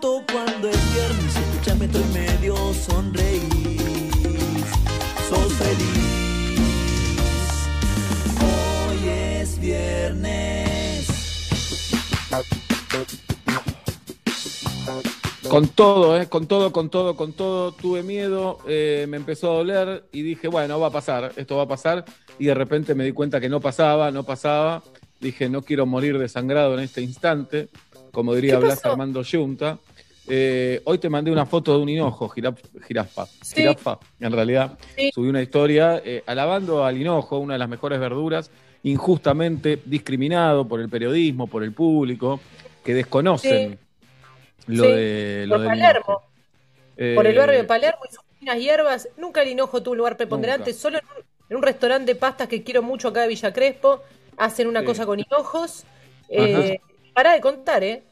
cuando es viernes. Y medio, sonreís. Sos feliz. Hoy es viernes. Con todo, ¿eh? con todo, con todo, con todo, tuve miedo, eh, me empezó a doler y dije, bueno, va a pasar, esto va a pasar. Y de repente me di cuenta que no pasaba, no pasaba. Dije, no quiero morir desangrado en este instante, como diría Blas Armando Junta. Eh, hoy te mandé una foto de un hinojo, jiraf, jirafa, Sí. jirafa, en realidad. Sí. Subí una historia eh, alabando al hinojo, una de las mejores verduras, injustamente discriminado por el periodismo, por el público, que desconocen lo de lo por del Palermo. hinojo. Por el Eh, barrio de Palermo y sus finas hierbas. Nunca el hinojo tuvo un lugar preponderante, Nunca. solo en un, en un restaurante de pastas que quiero mucho acá de Villa Crespo. Hacen una cosa con hinojos. Eh, para de contar, ¿eh?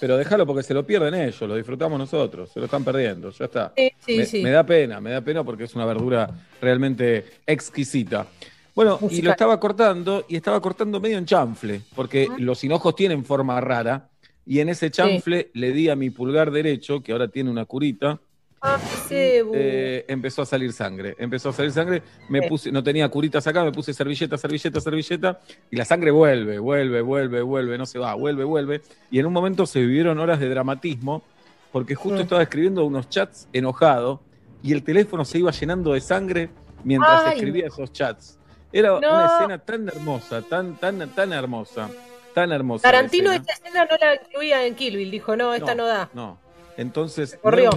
Pero déjalo porque se lo pierden ellos, lo disfrutamos nosotros, se lo están perdiendo, ya está. Sí, sí, me, sí. me da pena, me da pena porque es una verdura realmente exquisita. Bueno, y lo estaba cortando y estaba cortando medio en chanfle, porque los hinojos tienen forma rara y en ese chanfle le di a mi pulgar derecho, que ahora tiene una curita, Ah, eh, empezó a salir sangre. Empezó a salir sangre, me puse, no tenía curitas acá, me puse servilleta, servilleta, servilleta, y la sangre vuelve, vuelve, vuelve, vuelve, no se va, vuelve, vuelve. Y en un momento se vivieron horas de dramatismo, porque justo Mm. estaba escribiendo unos chats enojado, y el teléfono se iba llenando de sangre mientras Ay. escribía esos chats. Era No. una escena tan hermosa, tan, tan, tan hermosa, tan hermosa. Tarantino escena. esta escena no la incluía en Kill Bill. Dijo, no, esta no, da. No. Entonces, corrió.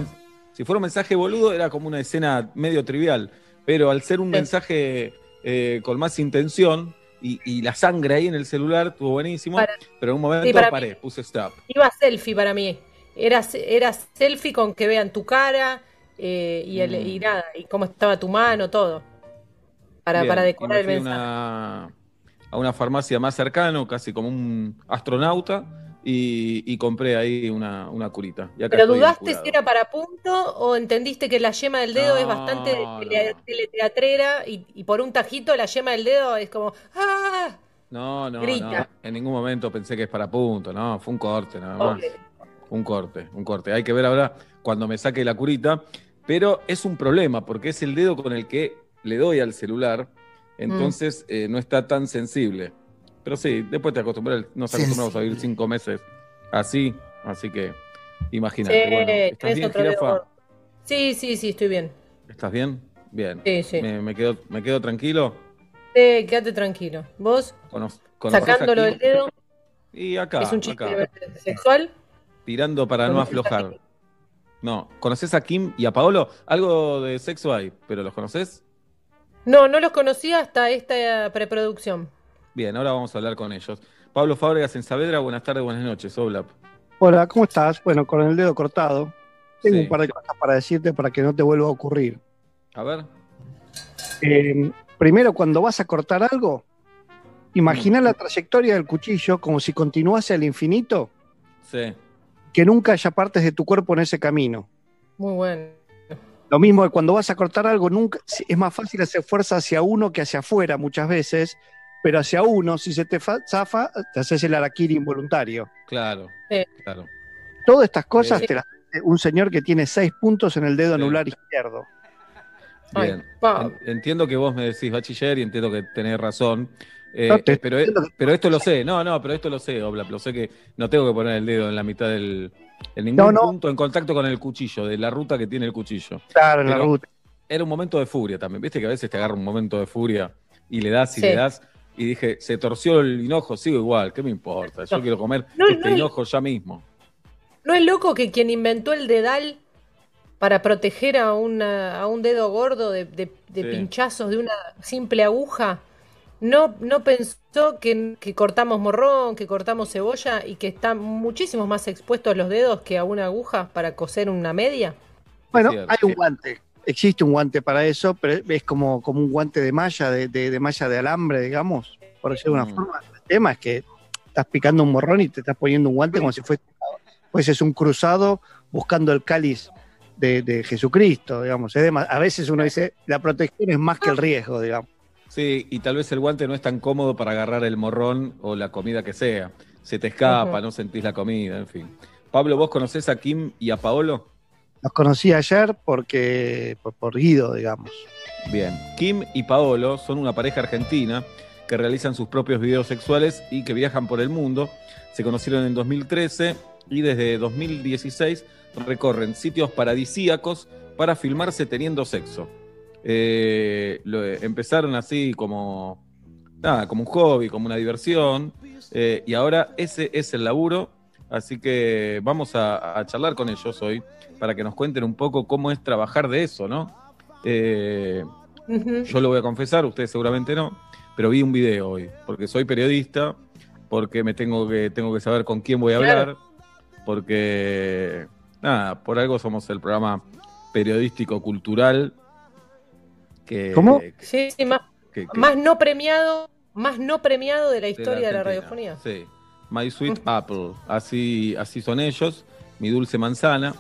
Si fuera un mensaje boludo, era como una escena medio trivial. Pero al ser un Sí. mensaje eh, con más intención y, y la sangre ahí en el celular estuvo buenísimo, Para- pero en un momento Sí, paré, mí- puse stop. Iba selfie para mí. Era, era selfie con que vean tu cara eh, y, el- Mm. y nada, y cómo estaba tu mano, todo. Para, Bien, para decorar el mensaje. una- a una farmacia más cercano, casi como un astronauta, y, y compré ahí una, una curita. Y acá ¿Pero dudaste curado. si era para punto o entendiste que la yema del dedo es bastante no. tele- teleteatrera y, y por un tajito la yema del dedo es como ¡ah! No, no, Grita. no. En ningún momento pensé que es para punto, no, fue un corte nada más. Un corte, un corte. Hay que ver ahora cuando me saque la curita. Pero es un problema porque es el dedo con el que le doy al celular. Entonces eh, no está tan sensible. Pero sí, después te acostumbras, nos acostumbramos a vivir cinco meses así. Así que imagínate. Sí, bueno. Sí, sí, sí, estoy bien. ¿Estás bien? Bien. Sí, sí. Me, me quedo, me quedo tranquilo. Sí, quédate tranquilo. ¿Vos, Cono- ¿conoces sacándolo del dedo, Y acá, es un chiste acá. sexual? tirando para no ¿Conoces a aflojar. No, ¿conoces a Kim y a Paolo? Algo de sexo hay, pero ¿los conoces? No, no los conocía hasta esta preproducción. Bien, ahora vamos a hablar con ellos. Pablo Fábregas en Saavedra, buenas tardes, buenas noches, Oblap. Hola, ¿cómo estás? Bueno, con el dedo cortado. Tengo Sí. un par de cosas para decirte para que no te vuelva a ocurrir. A ver. Eh, primero, cuando vas a cortar algo, imagina Mm. la trayectoria del cuchillo como si continuase al infinito, Sí. que nunca haya partes de tu cuerpo en ese camino. Muy bueno. Lo mismo que cuando vas a cortar algo, nunca es más fácil hacer fuerza hacia uno que hacia afuera muchas veces, pero hacia uno, si se te fa- zafa, te haces el araquiri involuntario. Claro. Sí. Claro. Todas estas cosas Sí. te las hace un señor que tiene seis puntos en el dedo anular izquierdo. Bien. Entiendo que vos me decís bachiller y entiendo que tenés razón. Eh, No, te- pero, pero esto lo sé, no, no, pero esto lo sé, Oblap, lo sé que no tengo que poner el dedo en la mitad del. en ningún No, no. punto en contacto con el cuchillo, de la ruta que tiene el cuchillo. Claro, en la Pero- ruta. era un momento de furia también. Viste que a veces te agarra un momento de furia y le das y Sí. le das. Y dije, se torció el hinojo, sigo igual, ¿qué me importa? Yo No. quiero comer No, este no, hinojo ya mismo. ¿No es loco que quien inventó el dedal para proteger a, una, a un dedo gordo de, de- de Sí. pinchazos de una simple aguja, no, no pensó que, que cortamos morrón, que cortamos cebolla y que están muchísimos más expuestos los dedos que a una aguja para coser una media? Bueno, Cierto, hay un guante. Existe un guante para eso, pero es como, como un guante de malla, de, de- de malla de alambre, digamos, por decirlo de una Mm. forma. El tema es que estás picando un morrón y te estás poniendo un guante como si fuese, fueses un cruzado buscando el cáliz de, de Jesucristo, digamos. Es a veces uno dice, la protección es más que el riesgo, digamos. Sí, y tal vez el guante no es tan cómodo para agarrar el morrón o la comida que sea. Se te escapa, no sentís la comida, en fin. Pablo, ¿vos conocés a Kim y a Paolo? Los conocí ayer porque por, Guido, digamos. Bien, Kim y Paolo son una pareja argentina que realizan sus propios videos sexuales y que viajan por el mundo. Se conocieron en 2013 y desde 2016 recorren sitios paradisíacos para filmarse teniendo sexo. Eh, empezaron así como, nada, como un hobby, como una diversión, eh, y ahora ese es el laburo, así que vamos a, a charlar con ellos hoy para que nos cuenten un poco cómo es trabajar de eso, ¿no? Eh, yo lo voy a confesar, ustedes seguramente no, pero vi un video hoy, porque soy periodista, porque me tengo que, tengo que saber con quién voy a Claro. hablar, porque, nada, por algo somos el programa periodístico cultural que... ¿Cómo? que- Sí, sí, más, que- que- más no premiado, más no premiado de la de historia de la, Argentina. radiofonía. Sí, My Sweet Apple, así, así son ellos, mi dulce manzana,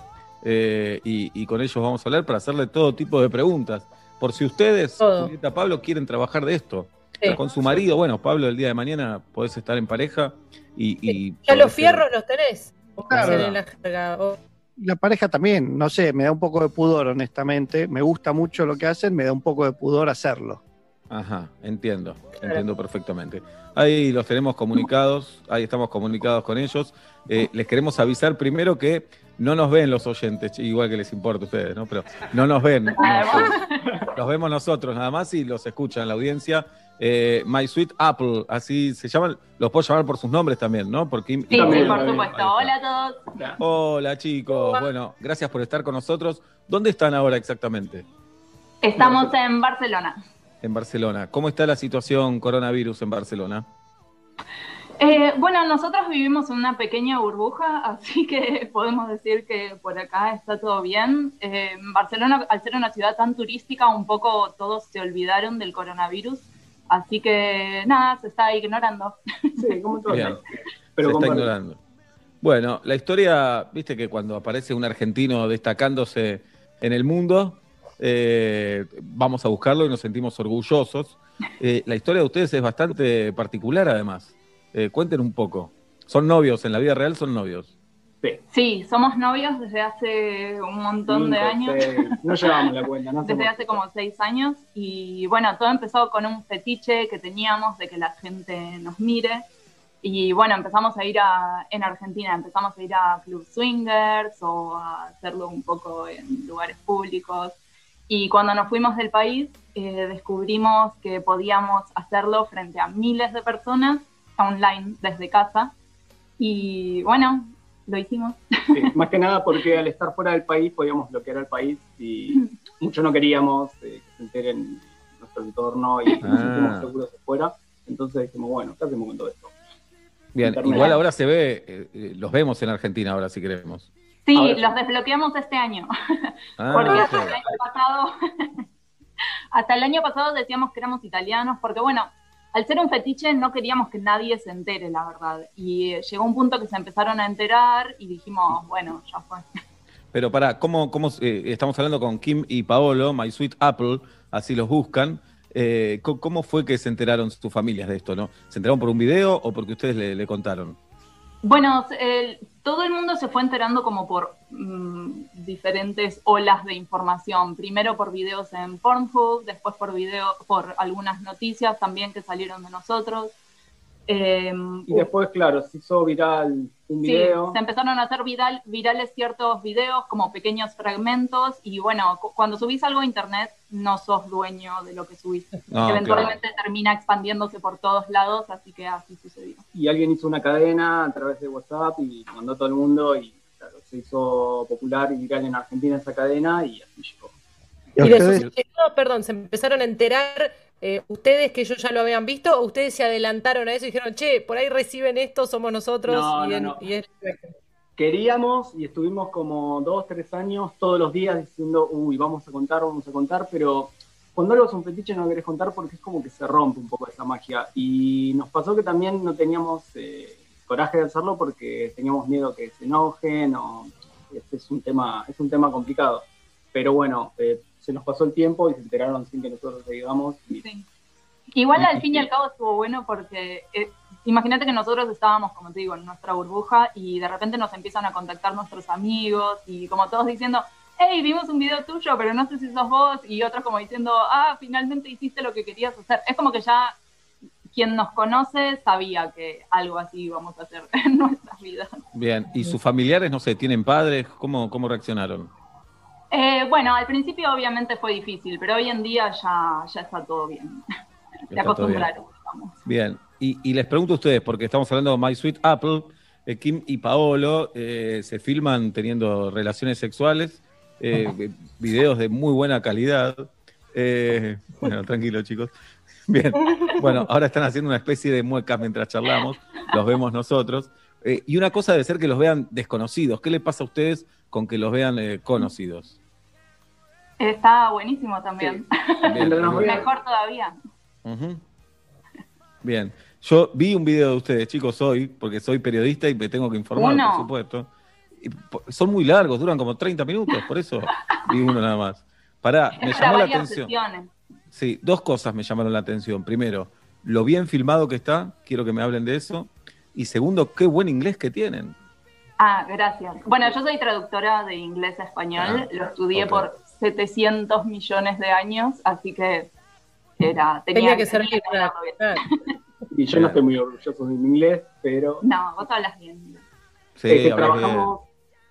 eh, y, y con ellos vamos a hablar para hacerle todo tipo de preguntas. Por si ustedes, Todo. Julieta Pablo, quieren trabajar de esto, Sí. con su marido, bueno, Pablo, el día de mañana podés estar en pareja y... y Ya los ser- fierros los tenés. O Claro. hacen en la jerga, o- La pareja también, no sé, me da un poco de pudor, honestamente. Me gusta mucho lo que hacen, me da un poco de pudor hacerlo. Ajá, entiendo, entiendo perfectamente. Ahí los tenemos comunicados, ahí estamos comunicados con ellos. Eh, les queremos avisar primero que no nos ven los oyentes, igual que les importa a ustedes, ¿no? Pero no nos ven. no, los vemos nosotros nada más y los escuchan la audiencia. Eh, My Sweet Apple, así se llaman, los puedo llamar por sus nombres también, ¿no? Por Kim Sí, por supuesto. Hola a todos. Hola chicos, bueno, gracias por estar con nosotros. ¿Dónde están ahora exactamente? Estamos en Barcelona. En Barcelona. ¿Cómo está la situación coronavirus en Barcelona? Eh, bueno, nosotros vivimos en una pequeña burbuja, así que podemos decir que por acá está todo bien. Eh, Barcelona, al ser una ciudad tan turística, un poco todos se olvidaron del coronavirus, así que nada, se está ignorando. Sí, como todo. Bien. Pero se está ignorando. Bueno, la historia, viste que cuando aparece un argentino destacándose en el mundo, eh, vamos a buscarlo y nos sentimos orgullosos. Eh, la historia de ustedes es bastante particular, además. Eh, cuenten un poco. ¿Son novios? ¿En la vida real son novios? Sí. Sí, somos novios desde hace un montón de años. seis. No llevamos la cuenta, ¿no? desde Somos- hace como seis años y bueno, todo empezó con un fetiche que teníamos de que la gente nos mire y bueno, empezamos a ir a, en Argentina, empezamos a ir a club swingers o a hacerlo un poco en lugares públicos y cuando nos fuimos del país eh, descubrimos que podíamos hacerlo frente a miles de personas online desde casa y bueno, lo hicimos. Sí, más que nada porque al estar fuera del país podíamos bloquear al país y mucho no queríamos eh, que se enteren nuestro entorno y nos Ah. sentimos seguros afuera. Entonces dijimos, bueno, ¿qué hacemos con todo esto? Bien, Internet. igual ahora se ve, eh, eh, los vemos en Argentina ahora si queremos. Sí, Ahora sí. los desbloqueamos este año. Ah, Porque hasta el año pasado, hasta el año pasado decíamos que éramos italianos, porque bueno, al ser un fetiche no queríamos que nadie se entere, la verdad. Y eh, llegó un punto que se empezaron a enterar y dijimos, bueno, ya fue. Pero para, ¿cómo, cómo eh, estamos hablando con Kim y Paolo, My Sweet Apple, así los buscan? Eh, ¿Cómo fue que se enteraron sus familias de esto? ¿no? ¿Se enteraron por un video o porque ustedes le, le contaron? Bueno, el- todo el mundo se fue enterando como por mm, diferentes olas de información. Primero por videos en Pornhub, después por video, por algunas noticias también que salieron de nosotros. Eh, Y después, claro, se hizo viral un Sí, video. se empezaron a hacer viral, virales ciertos videos como pequeños fragmentos y bueno, cu- cuando subís algo a internet no sos dueño de lo que subís. No, Eventualmente termina expandiéndose por todos lados, así que así sucedió. Y alguien hizo una cadena a través de WhatsApp y mandó a todo el mundo y claro, se hizo popular y viral en Argentina esa cadena y así llegó. Y Y de sus llegó, perdón, se empezaron a enterar eh, ustedes que ellos ya lo habían visto o ustedes se adelantaron a eso y dijeron, che, por ahí reciben esto, somos nosotros No, y, no, en- no. y es- Queríamos y estuvimos como dos, tres años todos los días diciendo, uy, vamos a contar, vamos a contar, pero cuando algo es un fetiche no querés contar porque es como que se rompe un poco esa magia. Y nos pasó que también no teníamos eh, coraje de hacerlo porque teníamos miedo que se enojen o este es un tema, es un tema complicado. Pero bueno, eh, se nos pasó el tiempo y se enteraron sin que nosotros le digamos. Y Sí. Igual al fin y al cabo estuvo bueno porque eh, imagínate que nosotros estábamos, como te digo, en nuestra burbuja y de repente nos empiezan a contactar nuestros amigos y como todos diciendo, hey, vimos un video tuyo, pero no sé si sos vos, y otros como diciendo, ah, finalmente hiciste lo que querías hacer. Es como que ya quien nos conoce sabía que algo así íbamos a hacer en nuestras vidas. Bien, ¿y sus familiares, no sé, tienen padres? ¿Cómo, cómo reaccionaron? Eh, bueno, al principio obviamente fue difícil, pero hoy en día ya, ya está todo bien. Se acostumbraron. Bien, y, y, les pregunto a ustedes, porque estamos hablando de My Sweet Apple, eh, Kim y Paolo eh, se filman teniendo relaciones sexuales, eh, videos de muy buena calidad. Bueno, tranquilo chicos. Bien, bueno, ahora están haciendo una especie de muecas mientras charlamos, los vemos nosotros. Y una cosa debe ser que los vean desconocidos. ¿Qué le pasa a ustedes con que los vean eh, conocidos? Está buenísimo también. Sí. Bien, Mejor todavía. Uh -huh. Bien. Yo vi un video de ustedes, chicos, hoy, porque soy periodista y me tengo que informar, ¿Uno? por supuesto. Y son muy largos, duran como 30 minutos, por eso vi uno nada más. Pará, me llamó la atención. sesiones. Sí, dos cosas me llamaron la atención. Primero, lo bien filmado que está, quiero que me hablen de eso. Y segundo, qué buen inglés que tienen. Ah, gracias. Bueno, yo soy traductora de inglés a español, Ah, lo estudié por 700 millones de años, así que era, tenía, Tenía que tenía servir para. hablarlo bien. Y yo no estoy muy orgulloso de mi inglés, pero No, vos hablas bien. Sí, es que bien. trabajamos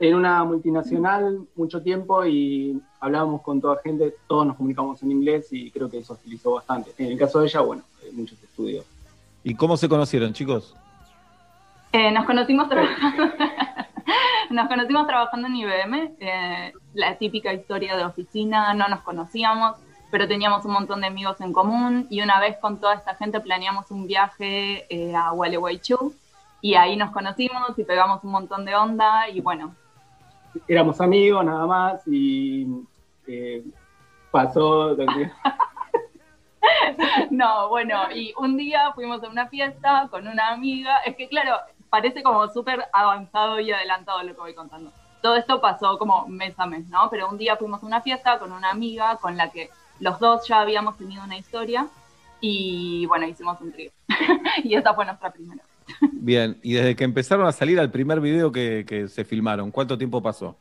en una multinacional mucho tiempo y hablábamos con toda gente, todos nos comunicamos en inglés y creo que eso utilizó bastante. En el caso de ella, bueno, hay muchos estudios. ¿Y cómo se conocieron, chicos? Eh, nos conocimos trabajando, nos conocimos trabajando en IBM, eh, la típica historia de oficina, no nos conocíamos, pero teníamos un montón de amigos en común y una vez con toda esta gente planeamos un viaje eh, a Gualeguaychú y ahí nos conocimos y pegamos un montón de onda y bueno, Éramos amigos nada más y eh, pasó lo que- no, bueno, y un día fuimos a una fiesta con una amiga, es que claro, parece como súper avanzado y adelantado lo que voy contando. Todo esto pasó como mes a mes, ¿no? Pero un día fuimos a una fiesta con una amiga con la que los dos ya habíamos tenido una historia y bueno, hicimos un trío. y esa fue nuestra primera. Bien, y desde que empezaron a salir al primer video que, que se filmaron, ¿cuánto tiempo pasó?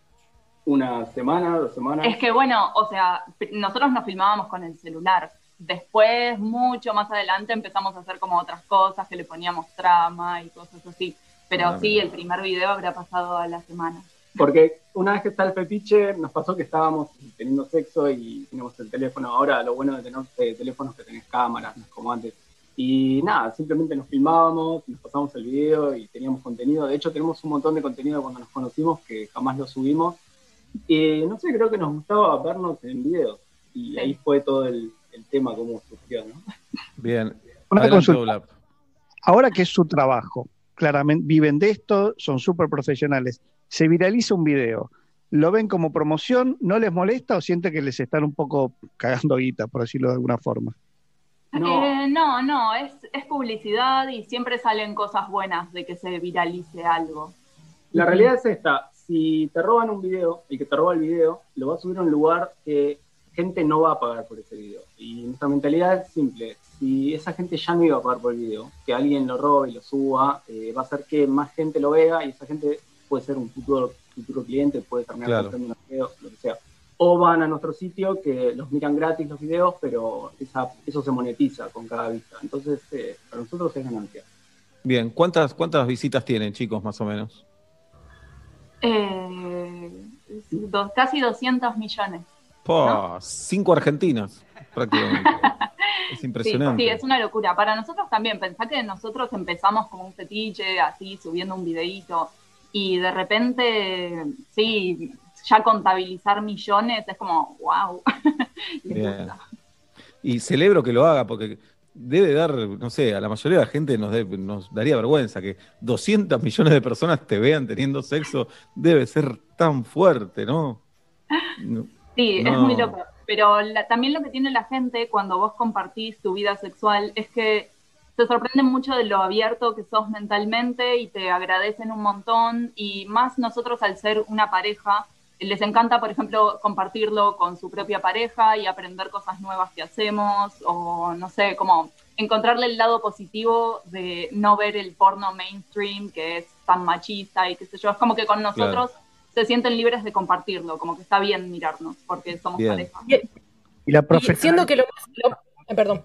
una semana, dos semanas. Es que bueno, o sea, nosotros nos filmábamos con el celular. Después, mucho más adelante, empezamos a hacer como otras cosas, que le poníamos trama y cosas así. Pero Ah, sí, mira. el primer video habrá pasado a la semana. Porque una vez que está el fetiche, nos pasó que estábamos teniendo sexo y teníamos el teléfono. Ahora lo bueno de tener eh, teléfonos es que tenés cámaras, no es como antes. Y nada, simplemente nos filmábamos, nos pasamos el video y teníamos contenido. De hecho, tenemos un montón de contenido cuando nos conocimos que jamás lo subimos. Y no sé, creo que nos gustaba vernos en videos. Y ahí fue todo el, el tema, cómo surgió, ¿no? Bien. Una consulta. Ahora que es su trabajo, claramente viven de esto, son súper profesionales. Se viraliza un video, ¿lo ven como promoción? ¿No les molesta o siente que les están un poco cagando guita, por decirlo de alguna forma? No. Eh, no, no, es, es publicidad y siempre salen cosas buenas de que se viralice algo. La realidad es esta, si te roban un video, el que te roba el video, lo va a subir a un lugar que gente no va a pagar por ese video. Y nuestra mentalidad es simple, si esa gente ya no iba a pagar por el video, que alguien lo robe y lo suba, eh, va a hacer que más gente lo vea y esa gente puede ser un futuro, futuro cliente, puede terminar Claro. comprando un video, lo que sea. O van a nuestro sitio que los miran gratis los videos, pero esa, eso se monetiza con cada vista. Entonces, eh, para nosotros es ganancia. Bien, ¿cuántas, ¿cuántas visitas tienen, chicos, más o menos? Eh, dos- casi 200 millones. Po, Cinco argentinas, prácticamente. Es impresionante. sí, es una locura. Para nosotros también, pensá que nosotros empezamos como un fetiche, así, subiendo un videíto, y de repente, sí, ya contabilizar millones es como, wow. Bien. Y celebro que lo haga porque debe dar, no sé, a la mayoría de la gente nos, nos daría vergüenza que 200 millones de personas te vean teniendo sexo. Debe ser tan fuerte, ¿no? No. Sí, es muy loco. Pero la- también lo que tiene la gente cuando vos compartís tu vida sexual es que se sorprenden mucho de lo abierto que sos mentalmente y te agradecen un montón. Y más nosotros al ser una pareja, les encanta, por ejemplo, compartirlo con su propia pareja y aprender cosas nuevas que hacemos o no sé, como encontrarle el lado positivo de no ver el porno mainstream que es tan machista y qué sé yo. Es como que con nosotros se sienten libres de compartirlo, como que está bien mirarnos, porque somos Bien. pareja. Y la Y profesión. siendo que lo más. lo- eh, perdón.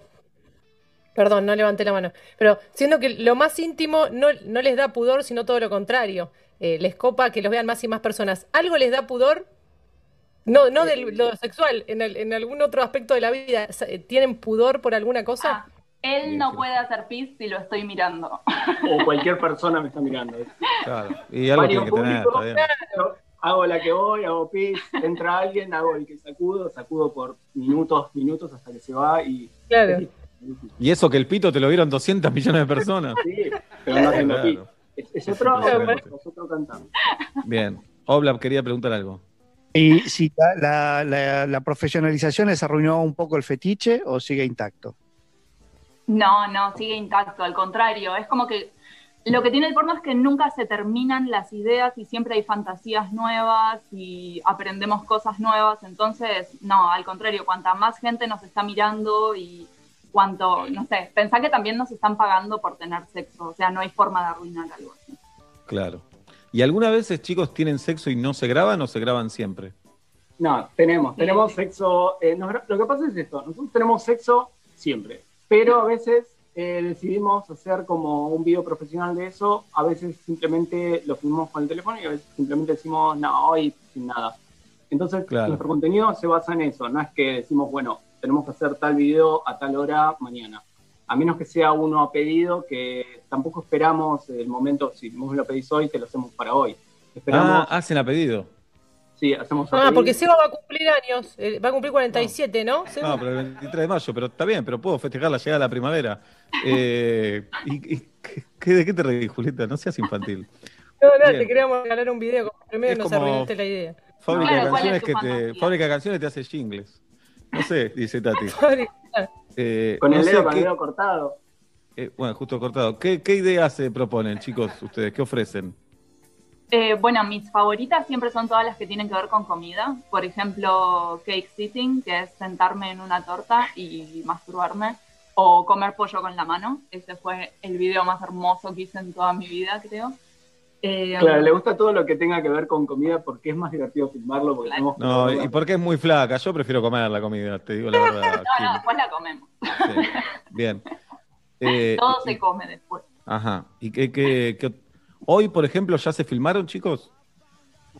Perdón, no levanté la mano. Pero siendo que lo más íntimo no, no les da pudor, sino todo lo contrario. Eh, les copa que los vean más y más personas. ¿Algo les da pudor? No, no de lo sexual, en, el- en algún otro aspecto de la vida. Sa- ¿Tienen pudor por alguna cosa? Ah, él no puede hacer pis si lo estoy mirando. O cualquier persona me está mirando. Claro. Y algo tiene que tener, público. Yo hago la que voy, hago pis, entra alguien, hago el que sacudo, sacudo por minutos, minutos hasta que se va y... Claro. Y eso que el pito te lo vieron 200 millones de personas. Sí, pero no tengo pis. Claro. Es, es otro, es otro cantante. Bien. Oblap quería preguntar algo. Y si la, la- la- la profesionalización les arruinó un poco el fetiche o sigue intacto. No, no, sigue intacto, al contrario, es como que lo que tiene el porno es que nunca se terminan las ideas y siempre hay fantasías nuevas y aprendemos cosas nuevas, entonces, no, al contrario, cuanta más gente nos está mirando y cuanto, no sé, pensá que también nos están pagando por tener sexo, o sea, no hay forma de arruinar algo así. Claro. ¿Y algunas veces, chicos, tienen sexo y no se graban o se graban siempre? No, tenemos, tenemos sexo. eh, nos- lo que pasa es esto: nosotros tenemos sexo siempre, pero a veces eh, decidimos hacer como un video profesional de eso. A veces simplemente lo filmamos con el teléfono y a veces simplemente decimos, no, hoy sin nada. Entonces, Claro. nuestro contenido se basa en eso. No es que decimos, bueno, tenemos que hacer tal video a tal hora mañana. A menos que sea uno a pedido, que tampoco esperamos el momento, si vos lo pedís hoy, te lo hacemos para hoy. Esperamos, Ah, hacen a pedido. Sí, hacemos Ah, porque Seba va a cumplir años. eh, Va a cumplir 47, ¿no? Seba? No, pero el 23 de mayo, pero está bien, pero puedo festejar la llegada de la primavera. Eh, ¿y, y qué- ¿De qué te reís, Julieta? No seas infantil. No, no, Bien. te queríamos regalar un video como primero Es nos como- arruinaste la idea. Fábrica Claro, de ¿cuál es canciones que te. Fábrica de canciones te hace jingles. No sé, dice Tati. Eh, Con no el sé dedo, con qué- el dedo cortado. eh, bueno, justo cortado. ¿Qué, qué ideas se proponen, chicos, ustedes? ¿Qué ofrecen? Eh, bueno, mis favoritas siempre son todas las que tienen que ver con comida. Por ejemplo, cake sitting, que es sentarme en una torta y masturbarme. O comer pollo con la mano. Ese fue el video más hermoso que hice en toda mi vida, creo. Eh, Claro, le gusta todo lo que tenga que ver con comida porque es más divertido filmarlo. Porque Claro. No, y porque es muy flaca. Yo prefiero comer la comida, te digo la verdad. No, no, después la comemos. Sí. Bien. Eh, Todo y- se come después. Ajá. ¿Y qué, qué- qué- Hoy, por ejemplo, ya se filmaron, chicos?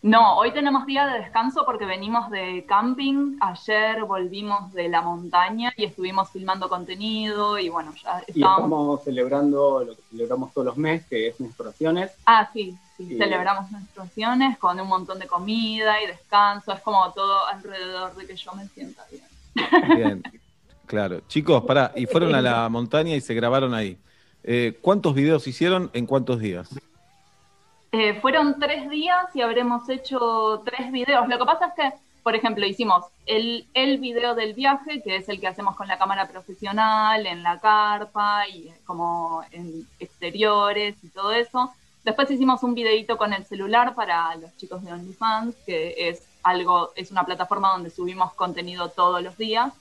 No, hoy tenemos día de descanso porque venimos de camping. Ayer volvimos de la montaña y estuvimos filmando contenido y bueno, ya Y estábamos estamos celebrando lo que celebramos todos los meses, que es menstruaciones. Ah, sí, sí, Sí. celebramos menstruaciones con un montón de comida y descanso, es como todo alrededor de que yo me sienta bien. Bien. Claro. Chicos, pará, y fueron a la montaña y se grabaron ahí. Eh, ¿Cuántos videos hicieron en cuántos días? Eh, fueron tres días y habremos hecho tres videos. Lo que pasa es que, por ejemplo, hicimos el, el video del viaje, que es el que hacemos con la cámara profesional, en la carpa y como en exteriores y todo eso. Después hicimos un videito con el celular para los chicos de OnlyFans, que es algo, es una plataforma donde subimos contenido todos los días.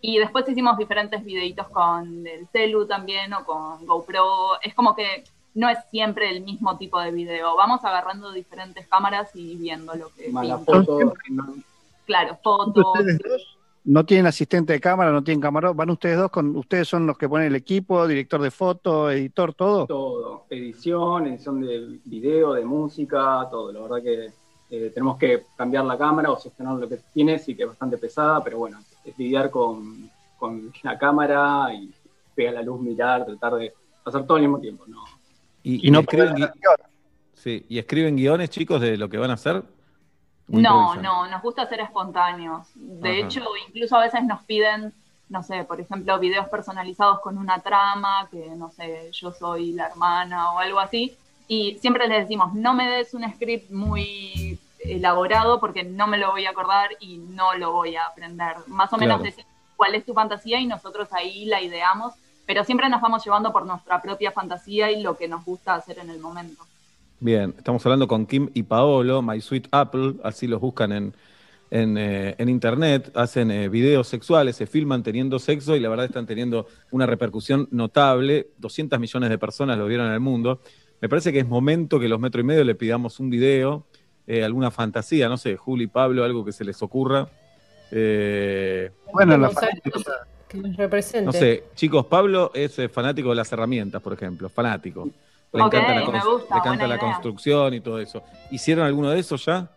Y después hicimos diferentes videitos con el celu también o con GoPro. Es como que no es siempre el mismo tipo de video. Vamos agarrando diferentes cámaras y viendo lo que Más la pinta. foto. no- Claro, fotos. ¿Ustedes dos no tienen asistente de cámara, no tienen camarógrafo? ¿Van ustedes dos con ustedes son los que ponen el equipo, director de foto, editor, todo? todo. Edición, edición de video, de música, todo. La verdad que eh, tenemos que cambiar la cámara o sostener lo que tiene, sí que es bastante pesada, pero bueno, es lidiar con, con la cámara y pegar la luz, mirar, tratar de hacer todo al mismo tiempo. No, Y, Y no escriben, poner gui- sí, ¿Y escriben guiones, chicos, de lo que van a hacer? ¿O No, no, nos gusta ser espontáneos. De Ajá. hecho, incluso a veces nos piden, no sé, por ejemplo, videos personalizados con una trama, que no sé, yo soy la hermana o algo así. Y siempre les decimos, no me des un script muy elaborado porque no me lo voy a acordar y no lo voy a aprender. Más o menos decimos cuál es tu fantasía y nosotros ahí la ideamos, pero siempre nos vamos llevando por nuestra propia fantasía y lo que nos gusta hacer en el momento. Bien, estamos hablando con Kim y Paolo, My Sweet Apple, así los buscan en, en, eh, en internet, hacen eh, videos sexuales, se filman teniendo sexo y la verdad están teniendo una repercusión notable. 200 millones de personas lo vieron en el mundo. Me parece que es momento que los metro y medio le pidamos un video, eh, alguna fantasía, no sé, Juli, Pablo, algo que se les ocurra. Eh, Bueno, la fanática- que nos represente. no sé, chicos, Pablo es eh, fanático de las herramientas, por ejemplo, fanático. Le encanta la, gusta, le encanta construcción y todo eso. ¿Hicieron alguno de esos ya?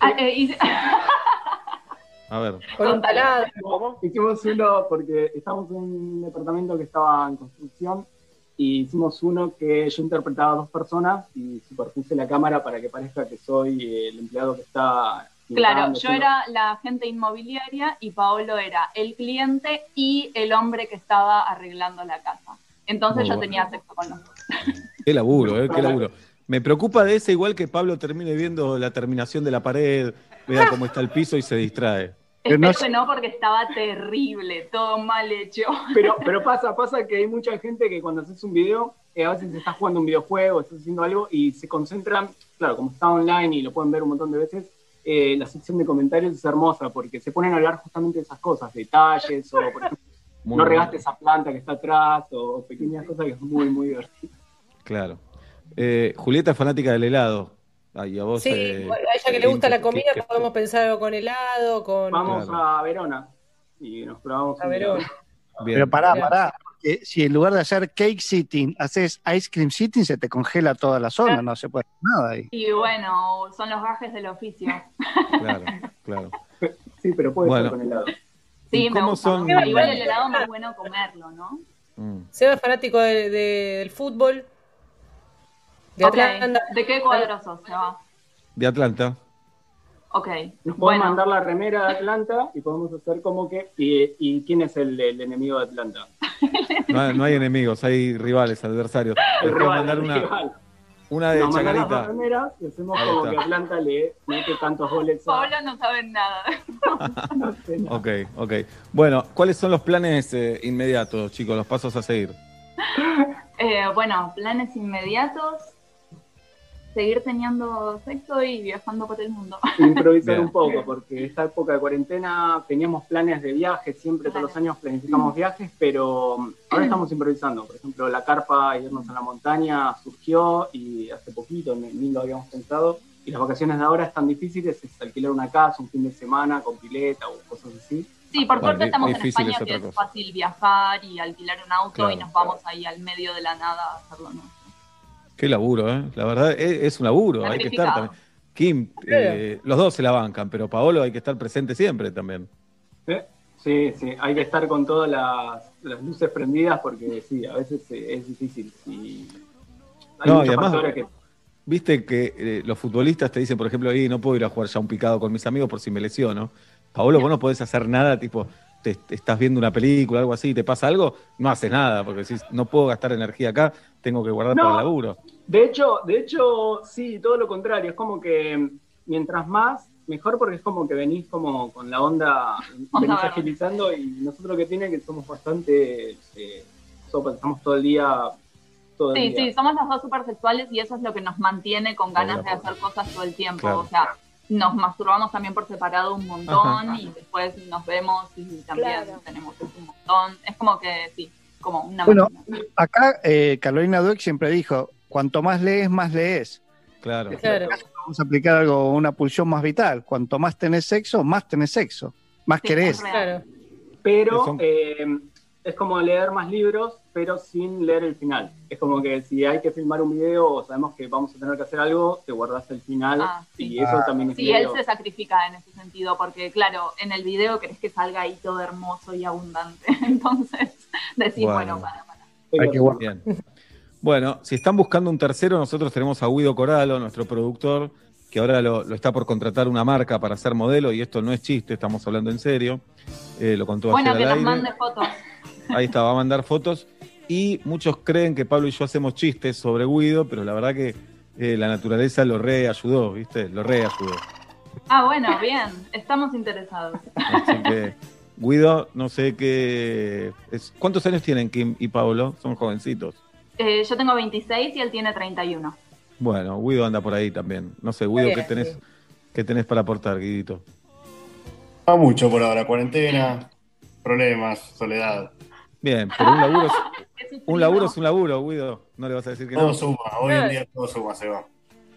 Ah, eh, A ver. Con un taladro. Hicimos uno porque estábamos en un departamento que estaba en construcción y hicimos uno que yo interpretaba a dos personas y superpuse la cámara para que parezca que soy el empleado que está. Claro, yo era la agente inmobiliaria y Paolo era el cliente y el hombre que estaba arreglando la casa. Entonces Muy yo bueno. tenía sexo con los dos. Qué laburo, ¿eh? Qué laburo. Me preocupa de ese igual que Pablo termine viendo la terminación de la pared, vea cómo está el piso y se distrae. Pero no Espero que no, porque estaba terrible, todo mal hecho. Pero, pero pasa, pasa que hay mucha gente que cuando haces un video, eh, a veces estás jugando un videojuego, estás haciendo algo y se concentran, claro, como está online y lo pueden ver un montón de veces, eh, la sección de comentarios es hermosa porque se ponen a hablar justamente de esas cosas, detalles, o por ejemplo, Muy no regaste esa planta que está atrás, o pequeñas cosas que es muy, muy divertido. Claro. Eh, Julieta es fanática del helado. Ay, a vos. Sí, eh, bueno, a ella que le gusta ¿qué- la comida, qué- podemos pensar algo con helado, con Vamos Claro. a Verona y nos probamos. a Verona. Bien. Pero pará, pará. Porque si en lugar de hacer cake sitting, haces ice cream sitting, se te congela toda la zona, no se puede hacer nada ahí. Y bueno, son los gajes del oficio. Claro, claro. Sí, pero puede Bueno. ser con helado. Sí, ¿Y me gusta. son- Igual el helado más bueno comerlo, ¿no? Mm. Seba es fanático de- de- del fútbol. De Ok. Atlanta. ¿De qué cuadro sos, Seba? De Atlanta. Ok. Nos pueden Bueno, mandar la remera de Atlanta y podemos hacer como que. ¿Y, y quién es el, el enemigo de Atlanta? No hay, no hay enemigos, hay rivales, adversarios. Les puedo mandar una, rival. una de Nos Chacarita. remeras y hacemos Ahí como está. que Atlanta le mete tantos goles a. Paolo no saben nada. No sé, no. Ok, ok. Bueno, ¿cuáles son los planes eh, inmediatos, chicos? Los pasos a seguir. Eh, bueno, planes inmediatos. Seguir teniendo sexo y viajando por el mundo. Improvisar Bien. un poco, porque esta época de cuarentena teníamos planes de viajes, siempre todos los años planificamos viajes, pero ahora estamos improvisando. Por ejemplo, la carpa, irnos a la montaña, surgió y hace poquito ni, ni lo habíamos pensado. Y las vacaciones de ahora están difíciles, es alquilar una casa, un fin de semana con pileta o cosas así. Sí, por Bueno, suerte estamos en España, es que es fácil viajar y alquilar un auto Claro. y nos vamos ahí al medio de la nada a hacerlo nuestro. Qué laburo, ¿eh? La verdad, es, es un laburo, hay que estar también. Kim, eh, los dos se la bancan, pero Paolo hay que estar presente siempre también. Sí, sí, hay que estar con todas las, las luces prendidas porque sí, a veces eh, es difícil. Y hay No, muchos y además- factores que Viste que eh, los futbolistas te dicen, por ejemplo, ahí no puedo ir a jugar ya un picado con mis amigos por si me lesiono. Paolo, vos no podés hacer nada, tipo, te, te estás viendo una película, algo así, y te pasa algo, no haces nada, porque decís, no puedo gastar energía acá, tengo que guardar No. para el laburo. De hecho, de hecho, sí, todo lo contrario. Es como que mientras más, mejor porque es como que venís como con la onda, venís agilizando y nosotros lo que tiene que somos bastante eh, todo el día, Sí, día. sí, somos los dos súper sexuales y eso es lo que nos mantiene con ganas de hacer cosas todo el tiempo. Claro. O sea, nos masturbamos también por separado un montón Ajá. y después nos vemos y también Claro. tenemos un montón. Es como que, sí, como una Bueno, máquina. Acá eh, Carolina Dueck siempre dijo, cuanto más lees, más lees. Claro. Claro. Vamos a aplicar algo, una pulsión más vital. Cuanto más tenés sexo, más tenés sexo. Más Sí, querés. Claro. Pero eh, es como leer más libros, pero sin leer el final. Es como que si hay que filmar un video o sabemos que vamos a tener que hacer algo, te guardás el final Ah, sí. y eso también es Sí, él se sacrifica en ese sentido, porque claro, en el video querés que salga ahí todo hermoso y abundante. Entonces, decís, Bueno. bueno, para, para. Hay que guardar. Bien. Bueno, si están buscando un tercero, nosotros tenemos a Guido Coralo, nuestro productor, que ahora lo, lo está por contratar una marca para ser modelo, y esto no es chiste, estamos hablando en serio. Eh, lo contó Bueno, que al nos aire. mande fotos. Ahí está, va a mandar fotos. Y muchos creen que Pablo y yo hacemos chistes sobre Guido, pero la verdad que eh, la naturaleza lo reayudó, ¿viste? Lo reayudó. Ah, bueno, bien, estamos interesados. Así que, Guido, no sé qué. es- ¿Cuántos años tienen Kim y Pablo? Son jovencitos. Eh, yo tengo 26 y él tiene 31. Bueno, Guido anda por ahí también. No sé, Guido, Bien, ¿qué tenés, sí. ¿qué tenés para aportar, Guidito? No mucho por ahora, cuarentena, problemas, soledad. Bien, pero un laburo es un, laburo, es un laburo, Guido. No le vas a decir que Todo no. suma, hoy en día todo suma, se va.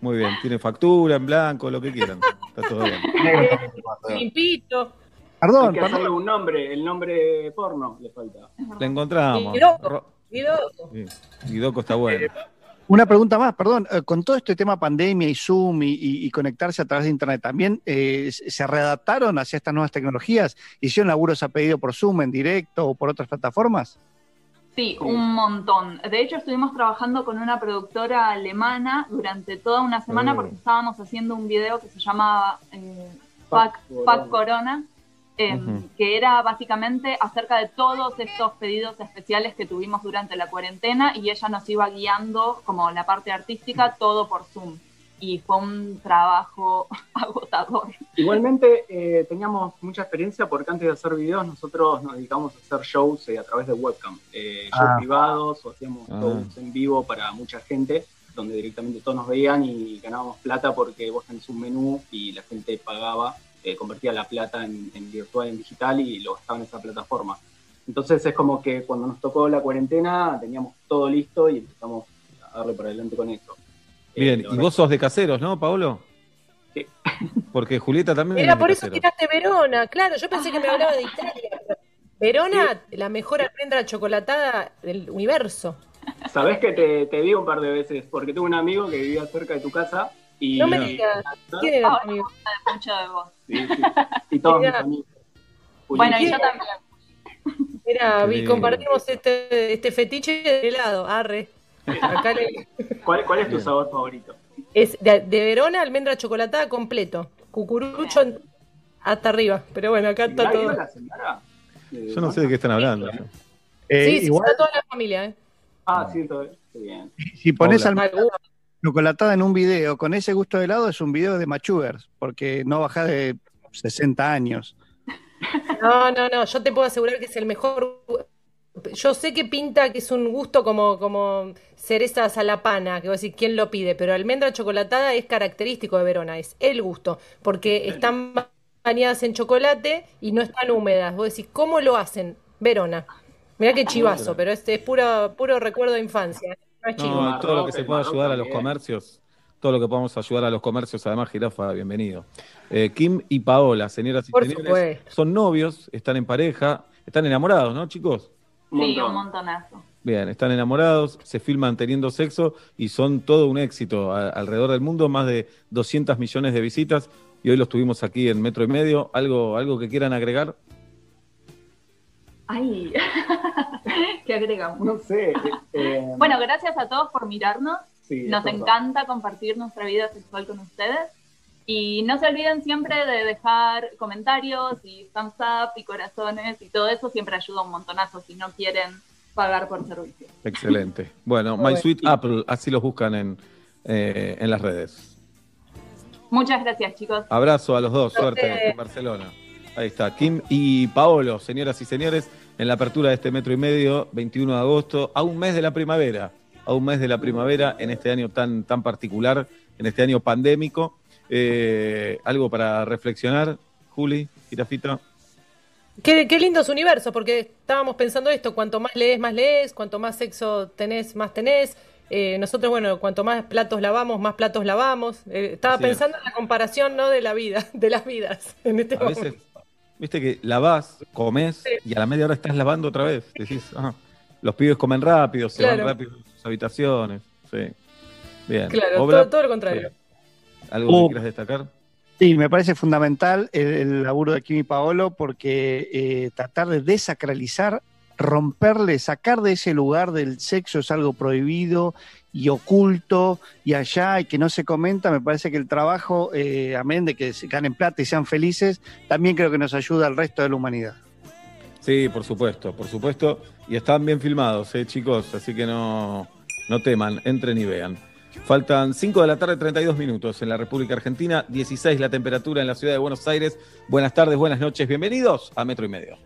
Muy bien, tiene factura en blanco, lo que quieran. Está todo bien. Limpito. Hay Perdón, que perdón. hacerle un nombre, el nombre porno le falta. Le encontramos. Guidoco. Ro- Guido, sí, Guidoco está bueno. Una pregunta más, perdón. Eh, Con todo este tema pandemia y Zoom y, y- y conectarse a través de Internet, ¿también eh, se readaptaron hacia estas nuevas tecnologías? ¿Hicieron laburos a pedido por Zoom en directo o por otras plataformas? Sí, un montón. De hecho, estuvimos trabajando con una productora alemana durante toda una semana Oh. porque estábamos haciendo un video que se llamaba eh, Fuck Corona, eh, que era básicamente acerca de todos estos pedidos especiales que tuvimos durante la cuarentena y ella nos iba guiando como la parte artística, todo por Zoom. Y fue un trabajo agotador. Igualmente eh, teníamos mucha experiencia porque antes de hacer videos nosotros nos dedicamos a hacer shows eh, a través de webcam, eh, shows Ah. privados o hacíamos Ah. shows en vivo para mucha gente donde directamente todos nos veían y ganábamos plata porque vos tenés un menú y la gente pagaba, eh, convertía la plata en, en virtual, en digital y lo gastaba en esa plataforma. Entonces es como que cuando nos tocó la cuarentena teníamos todo listo y empezamos a darle para adelante con eso. Eh, Bien, y vos sos de caseros, ¿no, Paolo? Sí. Porque Julieta también Era por eso tiraste Verona. Claro, yo pensé que me hablaba de Italia. Verona, la mejor almendra chocolatada del universo. Sabés que te, te digo un par de veces, porque tuve un amigo que vivía cerca de tu casa y. No me digas. ¿Quién era tu amigo? De mucho de vos. Sí, sí. Y todos mis amigos. Bueno, y yo también. Mira, Qué vi, compartimos este, este fetiche de helado. Arre. Acá le- ¿Cuál, cuál es tu Bien. sabor favorito? es de, de Verona, almendra chocolatada completo. Cucurucho en- hasta arriba. Pero bueno, acá está ¿Mirá, todo. la? Eh, Yo no sé de qué están hablando. Eh, Sí, sí, igual, está toda la familia, ¿eh? Ah, sí, todo qué bien. si pones al chocolatada en un video con ese gusto de helado, es un video de machugers, porque no baja de 60 años. No, no, no, yo te puedo asegurar que es el mejor. Yo sé que pinta que es un gusto como, como cerezas a la pana, que vos decís, ¿quién lo pide? Pero almendra chocolatada es característico de Verona, es el gusto, porque están bañadas en chocolate y no están húmedas. Vos decís, ¿cómo lo hacen? Verona. Mirá qué chivazo, pero este es puro, puro recuerdo de infancia. No. No, todo lo que se pueda ayudar a los comercios, todo lo que podamos ayudar a los comercios, además, Jirafa, bienvenido. Eh, Kim y Paola, señoras y Por señores, supuesto. son novios, están en pareja, están enamorados, ¿no, chicos? Sí, un montonazo. Bien, están enamorados, se filman teniendo sexo y son todo un éxito a- alrededor del mundo, más de 200 millones de visitas y hoy los tuvimos aquí en Metro y Medio. ¿Algo, algo que quieran agregar? Ay, ¿qué agregamos? No sé. eh, Bueno, gracias a todos por mirarnos. sí, Nos encanta compartir nuestra vida sexual con ustedes. Y no se olviden siempre de dejar comentarios y thumbs up y corazones y todo eso siempre ayuda un montonazo si no quieren pagar por servicio. Excelente. Bueno, My. Sweet Apple, así los buscan en, eh, en las redes. Muchas gracias, chicos. Abrazo a los dos, Suerte. suerte en Barcelona. Ahí está, Kim y Paolo, señoras y señores, en la apertura de este metro y medio, 21 de agosto, a un mes de la primavera, a un mes de la primavera en este año tan, tan particular, en este año pandémico. Eh, algo para reflexionar, Juli, Girafita. Qué, qué lindo es su universo, porque estábamos pensando esto, cuanto más lees, más lees, cuanto más sexo tenés, más tenés. Eh, nosotros, bueno, cuanto más platos lavamos, más platos lavamos. Eh, estaba Así es. pensando en la comparación, ¿no? De la vida, de las vidas en este A veces, viste que lavás, comés y a la media hora estás lavando otra vez. Decís, ah, los pibes comen rápido, se Claro. van rápido a sus habitaciones. Sí. Bien. Claro, Obla, todo, todo lo contrario. ¿Algo Oh. que quieras destacar? Sí, me parece fundamental el, el laburo de Kim y Paolo porque eh, tratar de desacralizar, romperle, sacar de ese lugar del sexo es algo prohibido y oculto y allá y que no se comenta, me parece que el trabajo, eh, amén de que se ganen plata y sean felices, también creo que nos ayuda al resto de la humanidad. Sí, por supuesto, por supuesto. Y están bien filmados, eh, chicos, así que no, no teman, entren y vean. Faltan 5 de la tarde, 32 minutos en la República Argentina, 16 la temperatura en la ciudad de Buenos Aires. Buenas tardes, buenas noches, bienvenidos a Metro y Medio.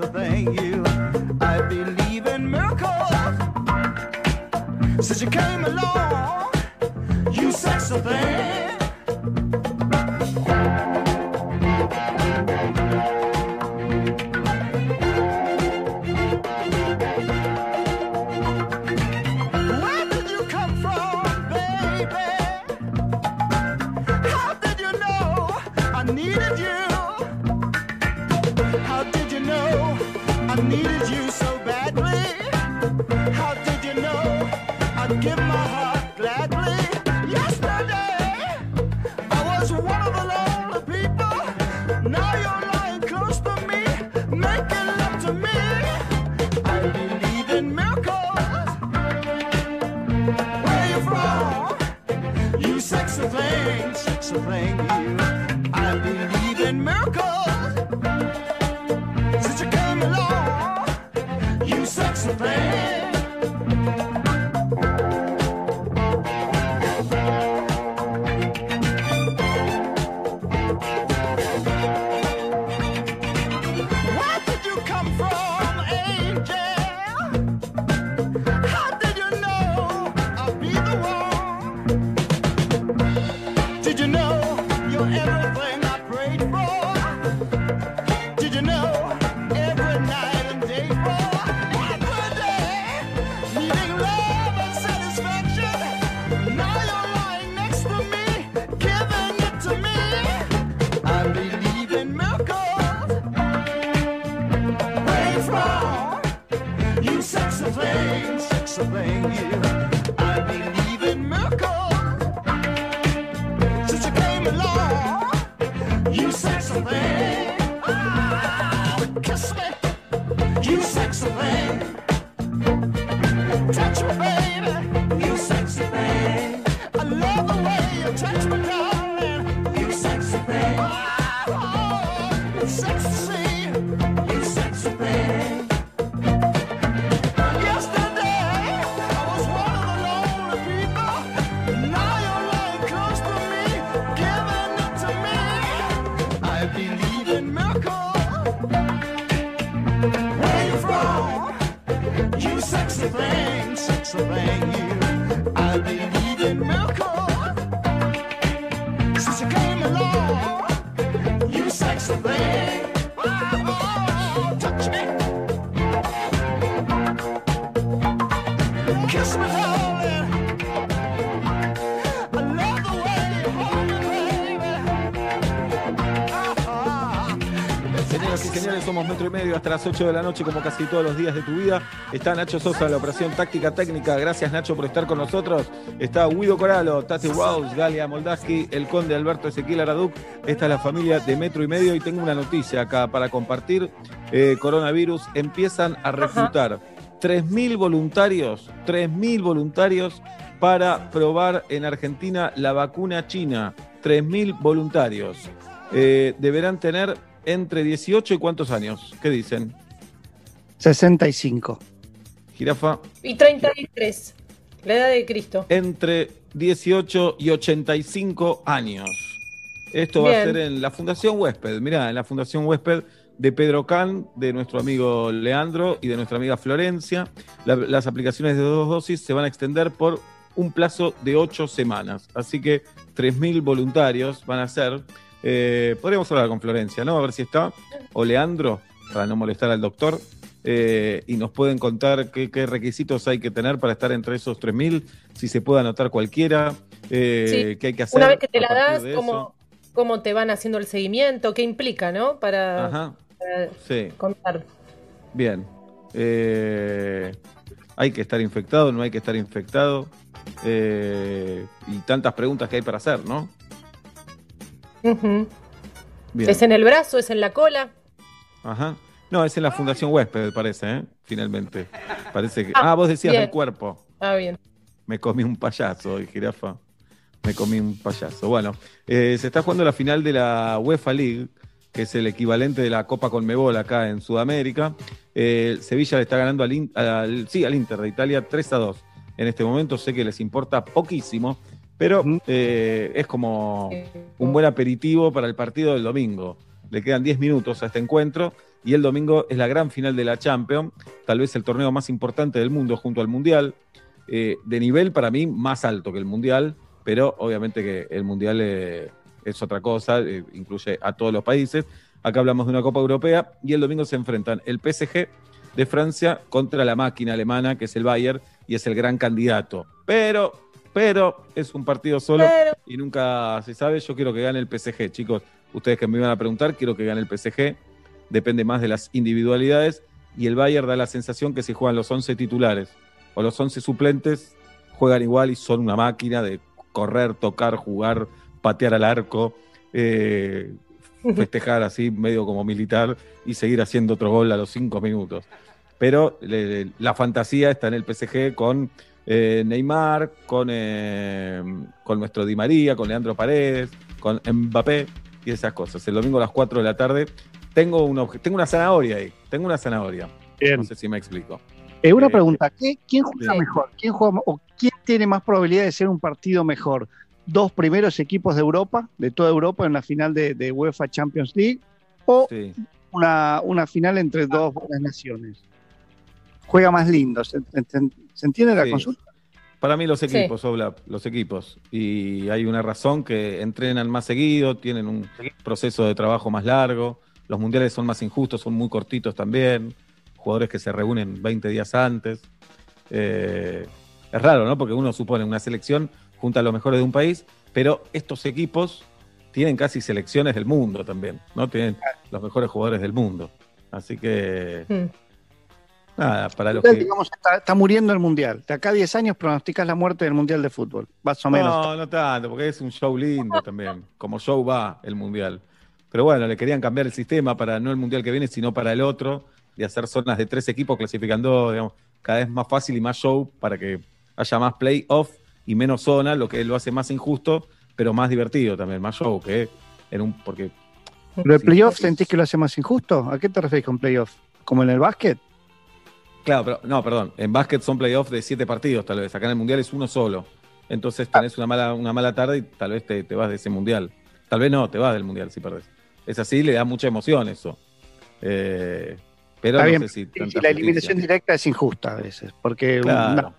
Thing, thank you. I believe in miracles. Since you came along, you sexy thing. The plane. Somos metro y medio hasta las 8 de la noche, como casi todos los días de tu vida. Está Nacho Sosa, la operación táctica técnica. Gracias, Nacho, por estar con nosotros. Está Guido Coralo, Tati Rose, Galia Moldaski, el conde Alberto Ezequiel Araduc. Esta es la familia de metro y medio. Y tengo una noticia acá para compartir. Eh, coronavirus empiezan a reclutar 3.000 voluntarios, 3.000 voluntarios para probar en Argentina la vacuna china. 3.000 voluntarios. Eh, deberán tener entre 18 y cuántos años. ¿Qué dicen? 65. Jirafa, Y 33, la edad de Cristo. entre 18 y 85 años. Esto va a ser en la Fundación Huésped. Mirá, en la Fundación Huésped de Pedro Can, de nuestro amigo Leandro y de nuestra amiga Florencia. La- las aplicaciones de dos dosis se van a extender por un plazo de ocho semanas. Así que 3.000 voluntarios van a ser. Eh, podríamos hablar con Florencia, ¿no? A ver si está. O Leandro, para no molestar al doctor. eh, y nos pueden contar qué, qué requisitos hay que tener para estar entre esos 3.000, si se puede anotar cualquiera, eh, Sí. qué hay que hacer. Una vez que te la das, ¿cómo, te van haciendo el seguimiento? ¿Qué implica, no? Para, Ajá, para sí, contar. bien. Eh, hay que estar infectado, no hay que estar infectado. eh, y tantas preguntas que hay para hacer, ¿no? Bien. ¿Es en el brazo? ¿Es en la cola? Ajá. No, es en la Fundación Huésped, parece, ¿eh? Finalmente. Parece que. Ah, Ah, vos decías bien. del cuerpo. Ah, bien. Me comí un payaso hoy, jirafa. Me comí un payaso. Bueno, eh, se está jugando la final de la UEFA League, que es el equivalente de la Copa Conmebol acá en Sudamérica. Eh, Sevilla le está ganando al- sí, al Inter de Italia 3 a 2. En este momento sé que les importa poquísimo, pero eh, es como un buen aperitivo para el partido del domingo. le quedan 10 minutos a este encuentro y el domingo es la gran final de la Champions, tal vez el torneo más importante del mundo junto al Mundial, eh, de nivel para mí más alto que el Mundial, pero obviamente que el Mundial eh, es otra cosa, eh, incluye a todos los países. Acá hablamos de una Copa Europea y el domingo se enfrentan el PSG de Francia contra la máquina alemana, que es el Bayern, y es el gran candidato. Pero, pero, es un partido solo Pero- y nunca se sabe. Yo quiero que gane el PSG, chicos. Ustedes que me iban a preguntar, quiero que gane el PSG. Depende más de las individualidades. Y el Bayern da la sensación que si juegan los 11 titulares o los 11 suplentes, juegan igual y son una máquina de correr, tocar, jugar, patear al arco, eh, festejar así, medio como militar, y seguir haciendo otro gol a los 5 minutos. Pero le- la fantasía está en el PSG con eh, Neymar, con, eh, con nuestro Di María, con Leandro Paredes, con Mbappé y esas cosas. El domingo a las 4 de la tarde tengo, un tengo una zanahoria ahí, tengo una zanahoria. Bien. No sé si me explico. Eh, una Eh, pregunta, ¿qué- ¿quién juega mejor? ¿Quién juega o quién tiene más probabilidad de ser un partido mejor? ¿Dos primeros equipos de Europa, de toda Europa, en la final de, de UEFA Champions League? ¿O Sí. una, una final entre dos buenas naciones? Juega más lindo, ¿se, entiende la Sí. consulta? Para mí los Sí. equipos, Oblap, los equipos. Y hay una razón que entrenan más seguido, tienen un proceso de trabajo más largo, los mundiales son más injustos, son muy cortitos también, jugadores que se reúnen 20 días antes. Eh, es raro, ¿no? Porque uno supone una selección junta a los mejores de un país, pero estos equipos tienen casi selecciones del mundo también, ¿no? Tienen los mejores jugadores del mundo. Así que, Mm. Nada, para los que... digamos, está, está muriendo el Mundial. De acá a 10 años pronosticas la muerte del Mundial de Fútbol, más o menos. No, no tanto, porque es un show lindo también. Como show va el mundial. Pero bueno, le querían cambiar el sistema para no el mundial que viene, sino para el otro, y hacer zonas de tres equipos clasificando, digamos, cada vez más fácil y más show para que haya más playoff y menos zona, lo que lo hace más injusto, pero más divertido también, más show que en un. Porque. ¿Lo de sí, playoff sentís que lo hace más injusto? ¿A qué te refieres con playoff? ¿Como en el básquet? Claro, pero no, perdón. En básquet son playoffs de siete partidos, tal vez. Acá en el mundial es uno solo. Entonces tenés una mala, una mala tarde y tal vez te, te vas de ese mundial. Tal vez no, te vas del mundial si perdés. Es así, le da mucha emoción eso. Eh, pero Está no bien, sé si tanta la justicia. eliminación directa es injusta a veces, porque Claro. una-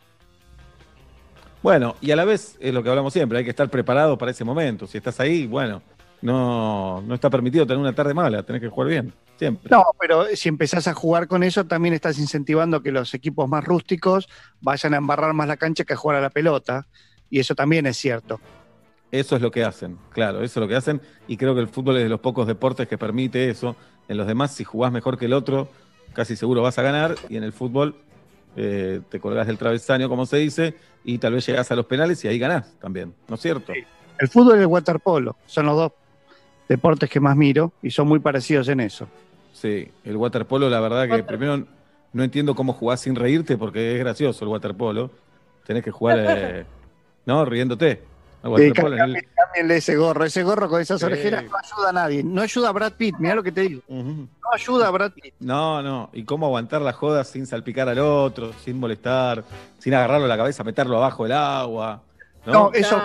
Bueno, y a la vez es lo que hablamos siempre, hay que estar preparado para ese momento. Si estás ahí, bueno, no, no está permitido tener una tarde mala, tenés que jugar bien, siempre. No, pero si empezás a jugar con eso, también estás incentivando que los equipos más rústicos vayan a embarrar más la cancha que a jugar a la pelota. Y eso también es cierto. Eso es lo que hacen, claro, eso es lo que hacen. Y creo que el fútbol es de los pocos deportes que permite eso. En los demás, si jugás mejor que el otro, casi seguro vas a ganar. Y en el fútbol eh, te colgás del travesaño, como se dice, y tal vez llegás a los penales y ahí ganás también, ¿no es cierto? El fútbol y el waterpolo son los dos deportes que más miro y son muy parecidos en eso. Sí, el waterpolo, la verdad que Water- primero no entiendo cómo jugás sin reírte porque es gracioso el waterpolo. Tenés que jugar, eh, ¿no? Riéndote. El- cámbienle- ese gorro, ese gorro con esas Sí. orejeras no ayuda a nadie. No ayuda a Brad Pitt, mira lo que te digo. No ayuda a Brad Pitt. No, no. Y cómo aguantar la joda sin salpicar al otro, sin molestar, sin agarrarlo a la cabeza, meterlo abajo del agua. No, No, eso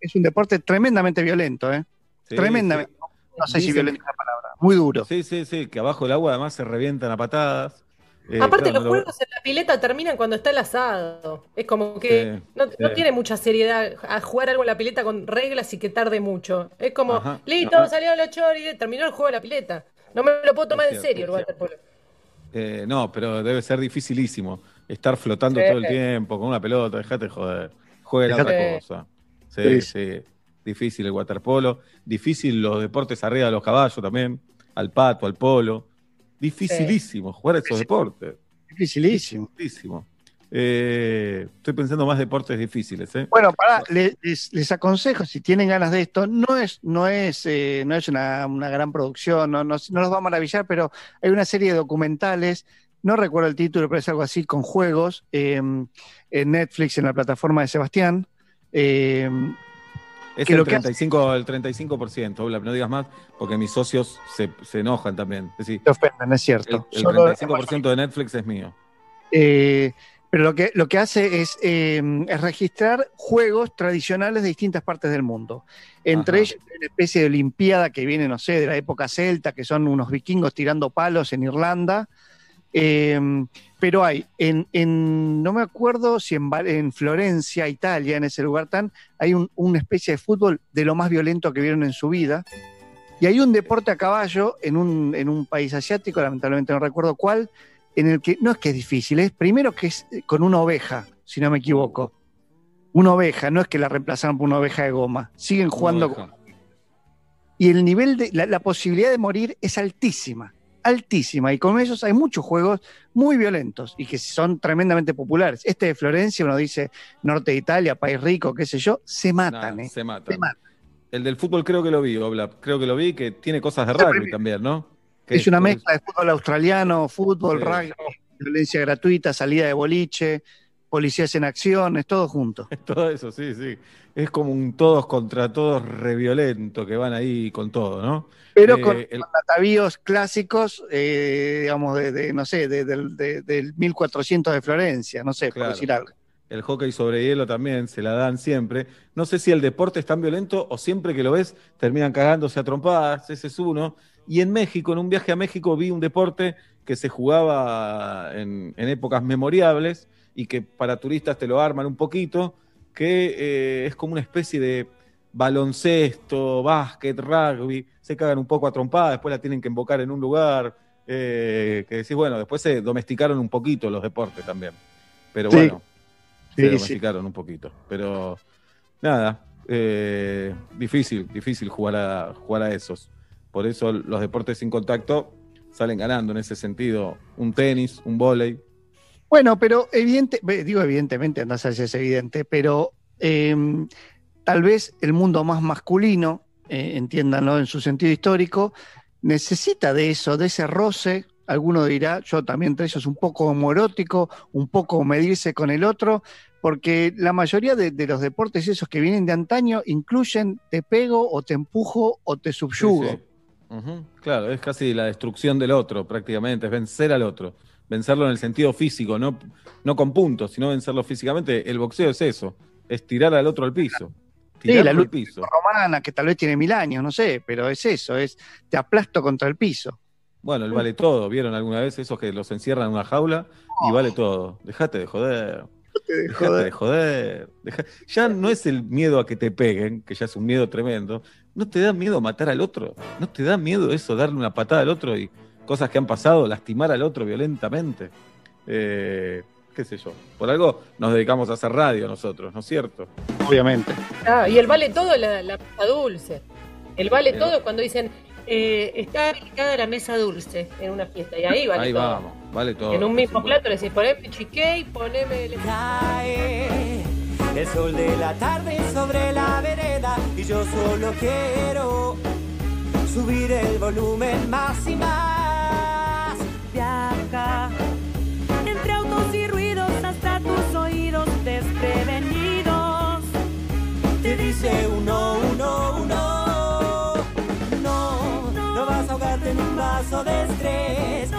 es un deporte tremendamente violento, ¿eh? Sí, tremendamente. No sé si violento es la palabra. Muy duro. Sí, sí, sí, que abajo del agua además se revientan a patadas. Eh, Aparte, claro, los no lo- juegos en la pileta terminan cuando está el asado. Es como que Sí, no, no tiene mucha seriedad a jugar algo en la pileta con reglas y que tarde mucho. Es como, Ajá, listo, ajá. salieron los choris, terminó el juego de la pileta. No me lo puedo tomar Es en cierto, serio el cierto. waterpolo. Eh, no, pero debe ser dificilísimo estar flotando Sí. todo el tiempo con una pelota, dejate joder. Juega otra cosa. Sí, Sí. sí. Difícil el waterpolo, difícil los deportes arriba de los caballos también, al pato, al polo. Dificilísimo jugar esos deportes. Dificilísimo. Dificilísimo. Eh, estoy pensando más deportes difíciles, ¿eh? Bueno, pará, le- les, les aconsejo, si tienen ganas de esto, no es, no es, eh, no es una, una gran producción, no, no, no los va a maravillar, pero hay una serie de documentales, no recuerdo el título, pero es algo así, con juegos, eh, en Netflix, en la plataforma de Sebastián. Es que el lo que hace- 35%, el 35%, Oblap, no digas más, porque mis socios se, se enojan también. Es decir, te ofenden, es cierto. el Solo- 35% de Netflix es mío. eh, Pero lo que, lo que hace es, eh, es registrar juegos tradicionales de distintas partes del mundo. Entre Ajá. ellos una especie de olimpiada que viene, no sé, de la época celta, que son unos vikingos tirando palos en Irlanda. Eh, pero hay, en, en- no me acuerdo si en, Florencia, Italia, en ese lugar tan, hay un- una especie de fútbol de lo más violento que vieron en su vida. Y hay un deporte a caballo en un, en un país asiático, lamentablemente no recuerdo cuál, en el que no es que es difícil, es primero que es eh, con una oveja, si no me equivoco. Una oveja, no es que la reemplazaron por una oveja de goma. Siguen jugando. Oveja. Y el nivel de. La, la posibilidad de morir es altísima. Altísima. Y con esos hay muchos juegos muy violentos y que son tremendamente populares. Este de Florencia, uno dice norte de Italia, país rico, qué sé yo, se matan, Nah, ¿eh? se matan. Se matan. El del fútbol creo que lo vi, Oblap. Creo que lo vi, que tiene cosas de rugby también, ¿no? Es una mezcla de fútbol australiano, fútbol, Sí. rugby, violencia gratuita, salida de boliche, policías en acción, es todo junto. Todo eso, sí, sí. Es como un todos contra todos reviolento que van ahí con todo, ¿no? Pero Eh, con, el- con atavíos clásicos, eh, digamos, de, de, no sé, de- del- de- del 1400 de Florencia, no sé, Claro. por decir algo. El hockey sobre hielo también se la dan siempre. No sé si el deporte es tan violento o siempre que lo ves terminan cagándose a trompadas, ese es uno. Y en México, en un viaje a México, vi un deporte que se jugaba en, en épocas memorables y que para turistas te lo arman un poquito, que eh, es como una especie de baloncesto, básquet, rugby. Se cagan un poco a trompadas, después la tienen que embocar en un lugar. eh, que decís, bueno, después se domesticaron un poquito los deportes también. Pero Sí. bueno, se Sí, sí. domesticaron un poquito. Pero nada, eh, difícil, difícil jugar a, jugar a esos. Por eso los deportes sin contacto salen ganando en ese sentido. Un tenis, un vóley. Bueno, pero evidente, digo evidentemente, no sé si es evidente, pero eh, tal vez el mundo más masculino, eh, entiéndanlo en su sentido histórico, necesita de eso, de ese roce. Alguno dirá, yo también entre ellos, un poco homoerótico, un poco medirse con el otro, porque la mayoría de, de los deportes esos que vienen de antaño incluyen te pego o te empujo o te subyugo. Sí, sí. Ujú, Claro, es casi la destrucción del otro, prácticamente, es vencer al otro. Vencerlo en el sentido físico, no, no con puntos, sino vencerlo físicamente. El boxeo es eso, es tirar al otro al piso. Tirarlo la al lucha piso. Romana, que tal vez tiene mil años, no sé, pero es eso, es te aplasto contra el piso. Bueno, el vale todo. ¿Vieron alguna vez esos que los encierran en una jaula y vale todo? Dejate de joder. Dejate de joder. Deja- Ya no es el miedo a que te peguen, que ya es un miedo tremendo. ¿No te da miedo matar al otro? ¿No te da miedo eso, darle una patada al otro y cosas que han pasado, lastimar al otro violentamente? Eh, ¿Qué sé yo? Por algo nos dedicamos a hacer radio nosotros, ¿no es cierto? Obviamente. Ah, y el vale todo la, la mesa dulce. El vale todo cuando dicen eh, está habilitada la mesa dulce en una fiesta. Y ahí vale Ahí todo. vamos, vale todo. En un mismo plato le decís poneme chiqué poneme el- Cae el sol de la tarde sobre la vereda y yo solo quiero subir el volumen más y más. Viaja entre autos y ruidos hasta tus oídos desprevenidos. Te dice uno, uno, uno. No, no vas a ahogarte en un vaso de estrés.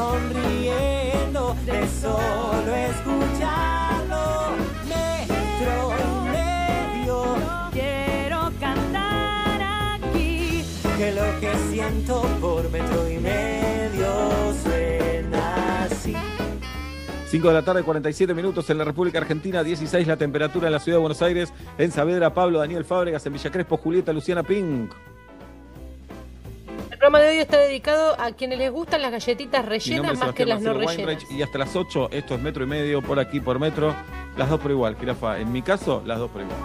Sonriendo de solo escucharlo? Metro y medio. Quiero cantar aquí. que lo que siento por metro y medio suena así. 5 de la tarde, 47 minutos en la República Argentina, 16 la temperatura en la ciudad de Buenos Aires, en Saavedra, Pablo, Daniel Fábregas, en Villa Crespo, Julieta, Luciana Pink. El programa de hoy está dedicado a quienes les gustan las galletitas rellenas más que las no rellenas. Y hasta las 8, esto es metro y medio, por aquí, por metro, las dos por igual, jirafa. En mi caso, las dos por igual.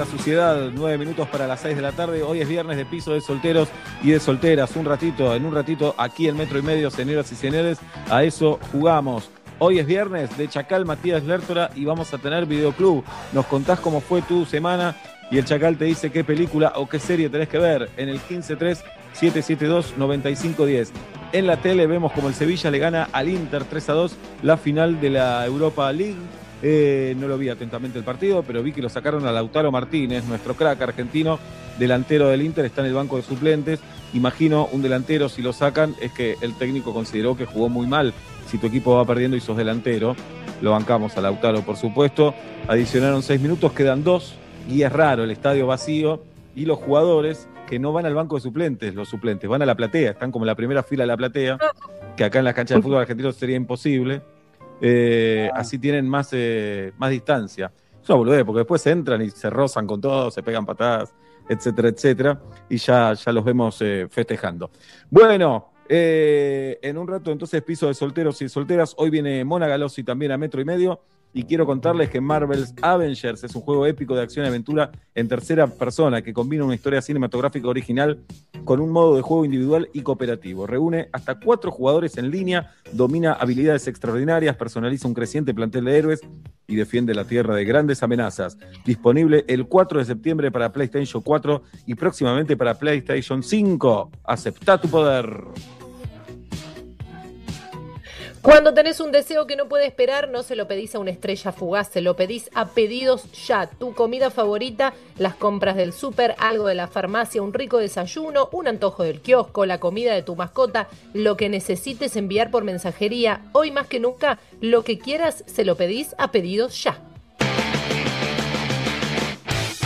Alta Suciedad, nueve minutos para las seis de la tarde. Hoy es viernes de piso de solteros y de solteras. Un ratito, en un ratito, aquí en Metro y Medio, señoras y señores, a eso jugamos. Hoy es viernes de Chacal Matías Lertora y vamos a tener videoclub. Nos contás cómo fue tu semana y el Chacal te dice qué película o qué serie tenés que ver en el 153-772-9510. En la tele vemos como el Sevilla le gana al Inter 3 a 2 la final de la Europa League. Eh, no lo vi atentamente el partido, pero vi que lo sacaron a Lautaro Martínez, nuestro crack argentino, delantero del Inter, está en el banco de suplentes. Imagino un delantero, si lo sacan, es que el técnico consideró que jugó muy mal. Si tu equipo va perdiendo y sos delantero, lo bancamos a Lautaro, por supuesto. Adicionaron seis minutos, quedan dos, y es raro, el estadio vacío, y los jugadores que no van al banco de suplentes, los suplentes, van a la platea, están como en la primera fila de la platea, que acá en las canchas de fútbol argentino sería imposible. Eh, así tienen más, eh, más distancia. Es una boludez, porque después entran y se rozan con todo, se pegan patadas, etcétera, etcétera, y ya, ya los vemos eh, festejando. Bueno, eh, en un rato entonces piso de solteros y solteras. Hoy viene Mona Galossi también a metro y medio. Y quiero contarles que Marvel's Avengers es un juego épico de acción y aventura en tercera persona que combina una historia cinematográfica original con un modo de juego individual y cooperativo. Reúne hasta cuatro jugadores en línea, domina habilidades extraordinarias, personaliza un creciente plantel de héroes y defiende la tierra de grandes amenazas. Disponible el 4 de septiembre para PlayStation 4 y próximamente para PlayStation 5. Acepta tu poder. Cuando tenés un deseo que no puede esperar, no se lo pedís a una estrella fugaz, se lo pedís a pedidos ya. Tu comida favorita, las compras del súper, algo de la farmacia, un rico desayuno, un antojo del kiosco, la comida de tu mascota, lo que necesites enviar por mensajería. Hoy más que nunca, lo que quieras, se lo pedís a pedidos ya.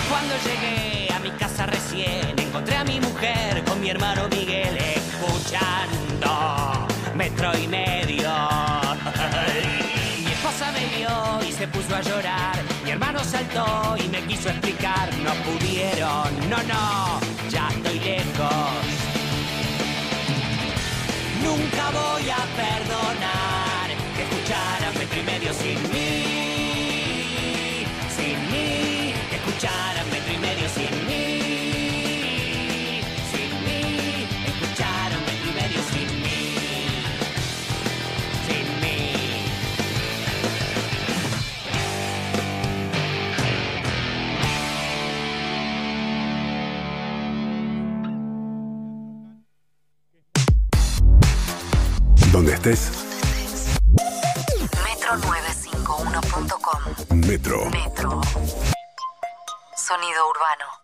Cuando llegué a mi casa recién, encontré a mi mujer con mi hermano Miguel escuchando metro y medio. Mi esposa me vio y se puso a llorar. Mi hermano saltó y me quiso explicar. No pudieron, no, no, ya estoy lejos. Nunca voy a perdonar que escucharan metro y medio sin mí, Donde estés, Metro951.com. Metro. Metro. Sonido urbano.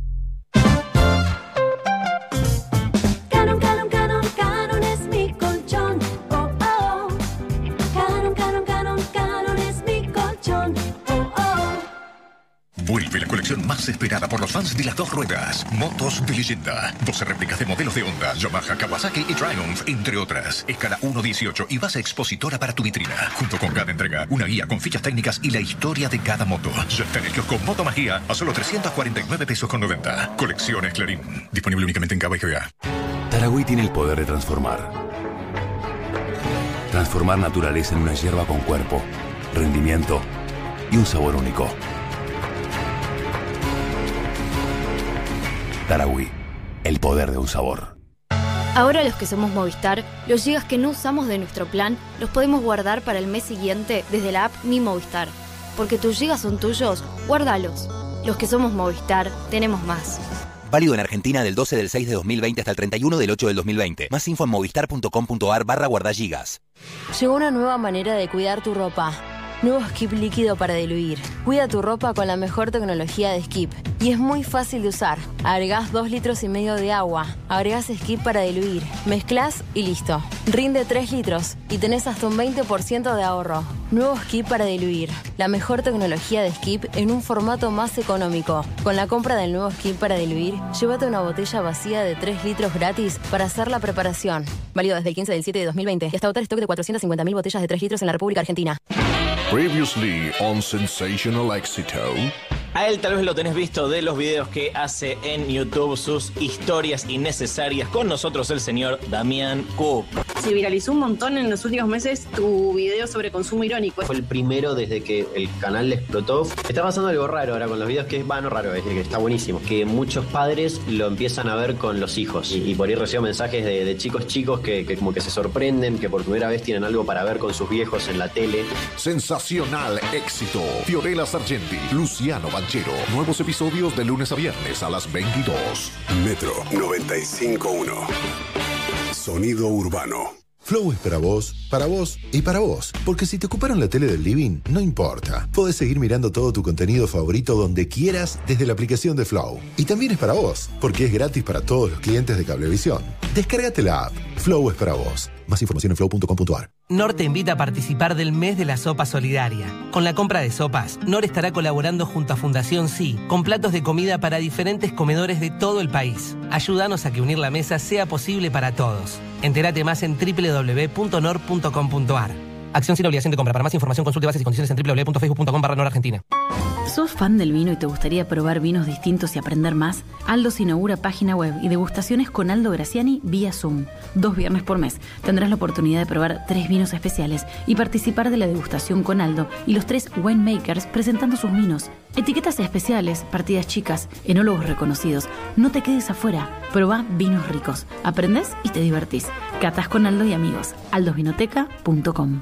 Vuelve la colección más esperada por los fans de las dos ruedas. Motos de leyenda. 12 réplicas de modelos de Honda, Yamaha, Kawasaki y Triumph, entre otras. Escala 1.18 y base expositora para tu vitrina. Junto con cada entrega, una guía con fichas técnicas y la historia de cada moto. Ya está en el kiosco Moto Magia a solo 349 pesos con 90. Colecciones Clarín. Disponible únicamente en Cava y GBA. Taragüí tiene el poder de transformar. Transformar naturaleza en una hierba con cuerpo, rendimiento y un sabor único. Taragüí, el poder de un sabor. Ahora los que somos Movistar, los gigas que no usamos de nuestro plan los podemos guardar para el mes siguiente desde la app Mi Movistar. Porque tus gigas son tuyos, guárdalos. Los que somos Movistar, tenemos más. Válido en Argentina del 12 del 6 de 2020 hasta el 31 del 8 del 2020. Más info en movistar.com.ar barra guardagigas. Llegó una nueva manera de cuidar tu ropa. Nuevo Skip líquido para diluir. Cuida tu ropa con la mejor tecnología de Skip. Y es muy fácil de usar. Agregás 2 litros y medio de agua. Agregás Skip para diluir. Mezclas y listo. Rinde 3 litros y tenés hasta un 20% de ahorro. Nuevo Skip para diluir. La mejor tecnología de Skip en un formato más económico. Con la compra del nuevo Skip para diluir, llévate una botella vacía de 3 litros gratis para hacer la preparación. Válido desde el 15 del 7 de 2020 y hasta agotar stock de 450.000 botellas de 3 litros en la República Argentina. Previously on Sensational Éxito. A él tal vez lo tenés visto de los videos que hace en YouTube, sus historias innecesarias. Con nosotros el señor Damián Cook. Se viralizó un montón en los últimos meses tu video sobre consumo irónico. Fue el primero desde que el canal le explotó. Está pasando algo raro ahora con los videos que es, va, no raro, es que está buenísimo. Que muchos padres lo empiezan a ver con los hijos. Y, y por ahí recibo mensajes de, de chicos chicos que, que como que se sorprenden, que por primera vez tienen algo para ver con sus viejos en la tele. Sensacional éxito. Fiorella Sargenti, Luciano Nuevos episodios de lunes a viernes a las 22. Metro 95.1. Sonido urbano. Flow es para vos, para vos y para vos. Porque si te ocuparon la tele del living, no importa. Podés seguir mirando todo tu contenido favorito donde quieras desde la aplicación de Flow. Y también es para vos, porque es gratis para todos los clientes de Cablevisión. Descárgate la app. Flow es para vos. Más información en flow.com.ar. NOR te invita a participar del mes de la sopa solidaria. Con la compra de sopas, NOR estará colaborando junto a Fundación Sí, con platos de comida para diferentes comedores de todo el país. Ayúdanos a que unir la mesa sea posible para todos. Entérate más en www.nor.com.ar. Acción sin obligación de compra. Para más información consulte bases y condiciones en www.facebook.com barra Argentina. ¿Sos fan del vino y te gustaría probar vinos distintos y aprender más? Aldo se inaugura página web y degustaciones con Aldo Graciani vía Zoom. Dos viernes por mes tendrás la oportunidad de probar tres vinos especiales y participar de la degustación con Aldo y los tres winemakers presentando sus vinos. Etiquetas especiales, partidas chicas, enólogos reconocidos. No te quedes afuera. Probá vinos ricos. Aprendés y te divertís. Catas con Aldo y amigos. aldosvinoteca.com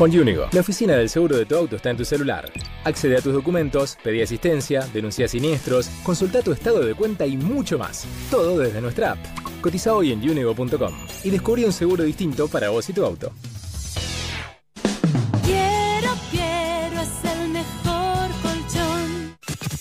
Con Unigo, la oficina del seguro de tu auto está en tu celular. Accede a tus documentos, pedí asistencia, denuncia siniestros, consulta tu estado de cuenta y mucho más. Todo desde nuestra app. Cotiza hoy en unigo.com y descubrí un seguro distinto para vos y tu auto.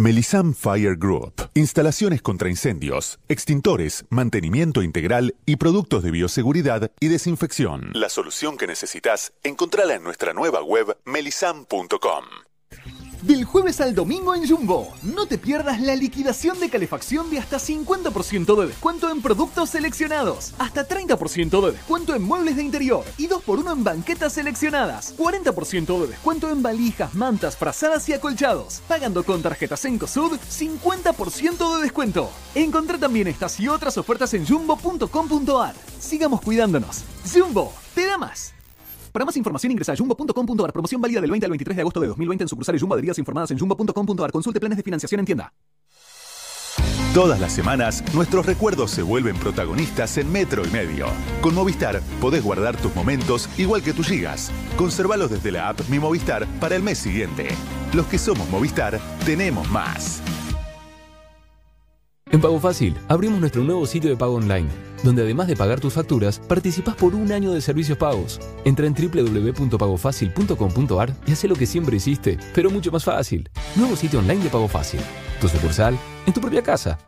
Melisam Fire Group. Instalaciones contra incendios, extintores, mantenimiento integral y productos de bioseguridad y desinfección. La solución que necesitas, encontrala en nuestra nueva web melisam.com. Del jueves al domingo en Jumbo, no te pierdas la liquidación de calefacción de hasta 50% de descuento en productos seleccionados, hasta 30% de descuento en muebles de interior y 2x1 en banquetas seleccionadas, 40% de descuento en valijas, mantas, frazadas y acolchados. Pagando con tarjetas Encosud, 50% de descuento. Encontrá también estas y otras ofertas en jumbo.com.ar. Sigamos cuidándonos. Jumbo, te da más. Para más información ingresa a jumbo.com.ar. Promoción válida del 20 al 23 de agosto de 2020 en sucursales Jumbo adheridas informadas en jumbo.com.ar. Consulte planes de financiación en tienda. Todas las semanas, nuestros recuerdos se vuelven protagonistas en metro y medio. Con Movistar podés guardar tus momentos igual que tus gigas. Conservalos desde la app Mi Movistar para el mes siguiente. Los que somos Movistar, tenemos más. En Pago Fácil, abrimos nuestro nuevo sitio de pago online, donde además de pagar tus facturas, participás por un año de servicios pagos. Entra en www.pagofacil.com.ar y haz lo que siempre hiciste, pero mucho más fácil. Nuevo sitio online de Pago Fácil. Tu sucursal, en tu propia casa.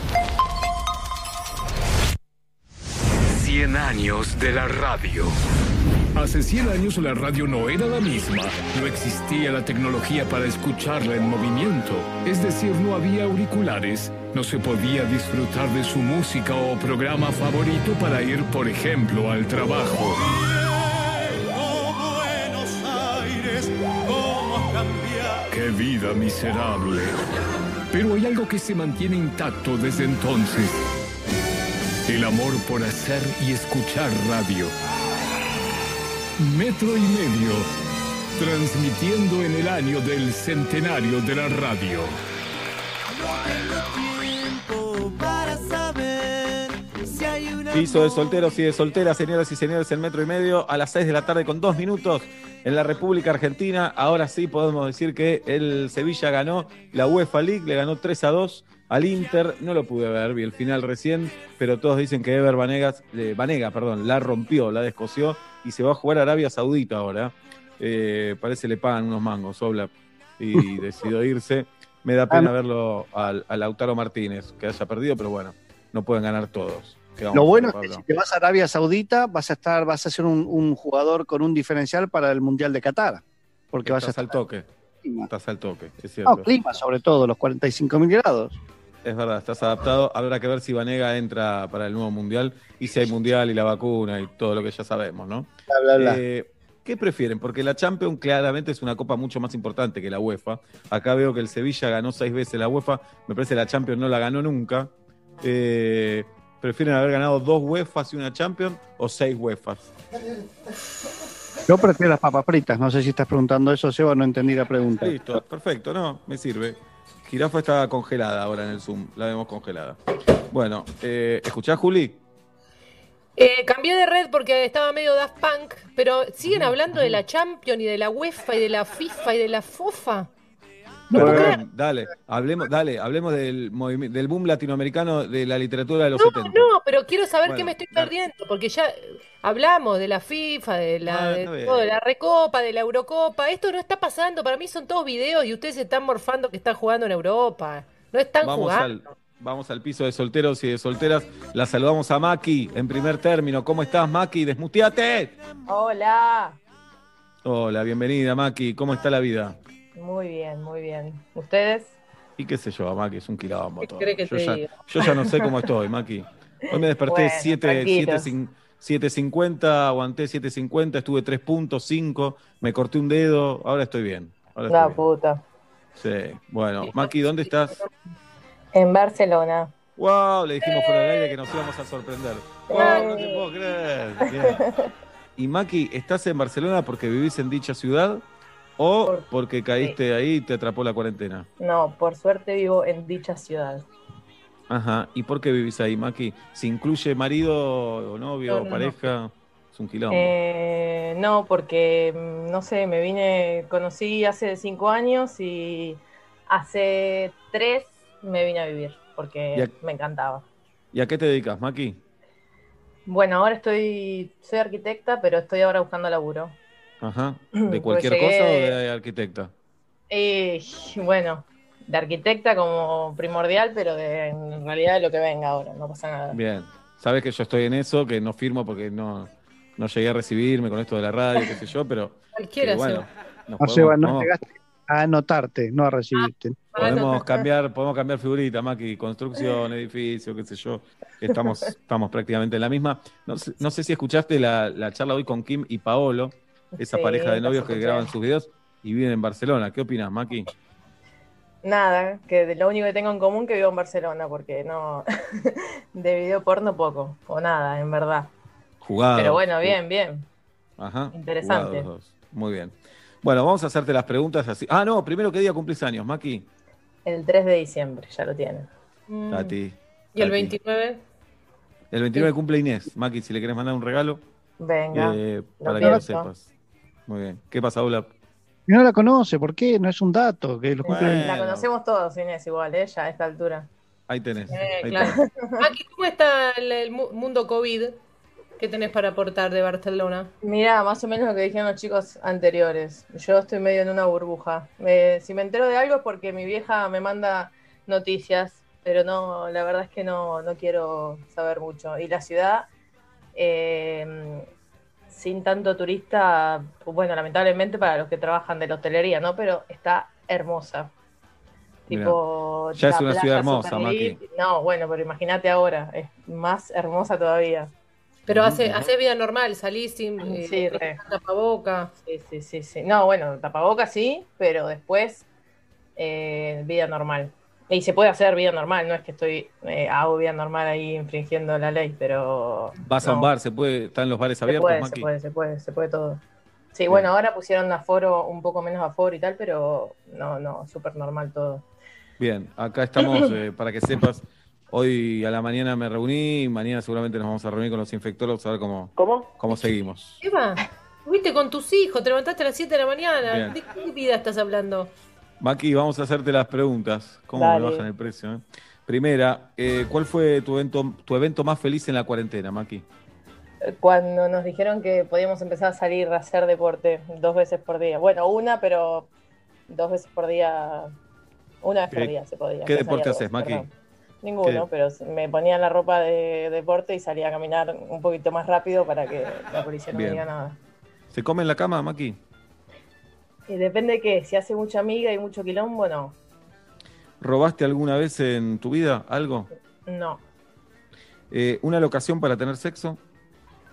Cien años de la radio. Hace 100 años la radio no era la misma. No existía la tecnología para escucharla en movimiento. Es decir, no había auriculares. No se podía disfrutar de su música o programa favorito para ir, por ejemplo, al trabajo. ¡Qué vida miserable! Pero hay algo que se mantiene intacto desde entonces. El amor por hacer y escuchar radio. Metro y medio, transmitiendo en el año del centenario de la radio. Piso de solteros y de solteras, señoras y señores, en metro y medio, a las 6 de la tarde con dos minutos en la República Argentina. Ahora sí podemos decir que el Sevilla ganó la UEFA League, le ganó 3 a 2 al Inter. No lo pude ver, vi el final recién, pero todos dicen que Ever Vanegas, eh, Vanega perdón, la rompió, la descoció y se va a jugar a Arabia Saudita ahora. Eh, parece le pagan unos mangos, Obla, y decidió irse. Me da pena verlo al, a Lautaro Martínez, que haya perdido, pero bueno, no pueden ganar todos. ¿Qué vamos Lo bueno es que si te vas a Arabia Saudita, vas a estar, vas a ser un, un jugador con un diferencial para el Mundial de Qatar. Porque vas a estar al toque. Estás al toque, es cierto. No, clima sobre todo, los 45 mil grados. Es verdad, estás adaptado. Habrá que ver si Vanega entra para el nuevo mundial y si hay mundial y la vacuna y todo lo que ya sabemos, ¿no? Bla, bla, bla. Eh, ¿Qué prefieren? Porque la Champions claramente es una copa mucho más importante que la UEFA. Acá veo que el Sevilla ganó seis veces la UEFA. Me parece que la Champions no la ganó nunca. Eh, ¿Prefieren haber ganado dos UEFAs y una Champions o seis UEFAs? Yo prefiero las papas fritas. No sé si estás preguntando eso, Seba, no entendí la pregunta. Listo, perfecto, no, me sirve. Jirafa está congelada ahora en el Zoom, la vemos congelada. Bueno, eh, ¿escuchás, Juli? Eh, cambié de red porque estaba medio Daft Punk, pero siguen hablando de la Champions y de la UEFA y de la FIFA y de la FOFA. Dale, hablemos, dale, hablemos del, del boom latinoamericano de la literatura de los 70. No, pero quiero saber qué me estoy dale. perdiendo, porque ya hablamos de la FIFA, de la, Ah, de todo, la Recopa, de la Eurocopa. Esto no está pasando, para mí son todos videos y ustedes se están morfando que están jugando en Europa. No están Vamos jugando. al, vamos al piso de solteros y de solteras. La saludamos a Maki en primer término. ¿Cómo estás, Maki? ¡Desmuteate! Hola. Hola, bienvenida, Maki. ¿Cómo está la vida? Muy bien, muy bien. ¿Ustedes? Y qué sé yo, Maki, es un quilombo todo. que yo, ya, yo ya no sé cómo estoy, Maki. Hoy me desperté Bueno, 7, tranquilos. 7.50, aguanté 7.50, estuve 3 puntos, 5, me corté un dedo, ahora estoy bien. Ahora estoy puta. bien. Sí, bueno, Maki, ¿dónde estás? En Barcelona. ¡Wow! Le dijimos fuera del aire que nos íbamos a sorprender. ¡Wow! No te puedo creer. Bien. Y Maki, ¿estás en Barcelona porque vivís en dicha ciudad o porque caíste ahí y te atrapó la cuarentena? No, por suerte vivo en dicha ciudad. Ajá. ¿Y por qué vivís ahí, Maki? ¿Se incluye marido o novio No, o no, pareja? Es un quilombo. Eh, no, porque, no sé, me vine, conocí hace cinco años y hace tres me vine a vivir porque a- me encantaba. ¿Y a qué te dedicas, Maki? Bueno, ahora estoy, soy arquitecta, pero estoy ahora buscando laburo. Ajá. Pues ¿De cualquier llegué- cosa o de arquitecta? Y bueno, de arquitecta como primordial, pero de, en realidad de lo que venga ahora, no pasa nada. Bien. Sabes que yo estoy en eso, que no firmo porque no, no llegué a recibirme con esto de la radio, qué sé yo, pero Cualquiera, bueno, No, podemos- no podemos- a anotarte, no a recibirte. Podemos cambiar, podemos cambiar figurita, Maki, construcción, edificio, qué sé yo. Estamos, estamos prácticamente en la misma. No sé, no sé si escuchaste la, la charla hoy con Kim y Paolo, esa Sí, pareja de novios que graban sus videos y viven en Barcelona. ¿Qué opinas, Maki? Nada, que lo único que tengo en común que vivo en Barcelona, porque no, de video porno poco, o nada, en verdad. Jugado. Pero bueno, bien, bien. Ajá. Interesante. jugados. Muy bien. Bueno, vamos a hacerte las preguntas así. Ah, no, primero, ¿qué día cumplís años, Maki? El 3 de diciembre, ya lo tienen. Tati. Mm. ¿Y el Tati. 29? El 29 cumple Inés. Maki, si le querés mandar un regalo, Venga. eh, lo para que lo sepas. Muy bien. ¿Qué pasa, Aula? Y no la conoce, ¿por qué? No es un dato. Que los cumpleaños- La conocemos todos, Inés, igual, ¿eh? Ya a esta altura. Ahí tenés. Eh, ahí claro. tenés. Maki, ¿cómo está el, el mu- mundo COVID? ¿Qué tenés para aportar de Barcelona? Mira, más o menos lo que dijeron los chicos anteriores. Yo estoy medio en una burbuja. Me- si me entero de algo es porque mi vieja me manda noticias, pero no, la verdad es que no, no quiero saber mucho. Y la ciudad, eh, sin tanto turista, bueno, lamentablemente para los que trabajan de la hostelería, ¿no? Pero está hermosa. Mirá. Tipo, Ya es la una playa ciudad hermosa, lit- No, bueno, pero imagínate ahora, es más hermosa todavía. Pero hace, hace vida normal, salís sin eh, Sí, re. tapaboca. Sí, sí, sí, sí. No, bueno, tapabocas sí, pero después eh, vida normal. Y se puede hacer vida normal, no es que estoy, eh, hago vida normal ahí infringiendo la ley, pero Vas a un bar, se puede, están los bares se abiertos, puede, se puede, se puede, se puede todo. Sí, bueno, ahora pusieron aforo, un poco menos aforo y tal, pero no, no, súper normal todo. Bien, acá estamos eh, para que sepas. Hoy a la mañana me reuní, mañana seguramente nos vamos a reunir con los infectólogos a ver cómo, cómo seguimos. Eva, fuiste con tus hijos, te levantaste a las 7 de la mañana. Bien. ¿De qué vida estás hablando? Maki, vamos a hacerte las preguntas. ¿Cómo Dale. me bajan el precio? eh? Primera, eh, ¿cuál fue tu evento, tu evento más feliz en la cuarentena, Maki? Cuando nos dijeron que podíamos empezar a salir a hacer deporte dos veces por día. Bueno, una, pero dos veces por día, una vez por ¿Qué- día se podía. qué deporte haces, dos, Maki? perdón. Ninguno, ¿Qué? pero me ponía la ropa de deporte y salía a caminar un poquito más rápido para que la policía no me diga nada. ¿Se come en la cama, Maki? Y depende de qué, si hace mucha amiga y mucho quilombo, no. ¿Robaste alguna vez en tu vida algo? No. Eh, ¿Una locación para tener sexo?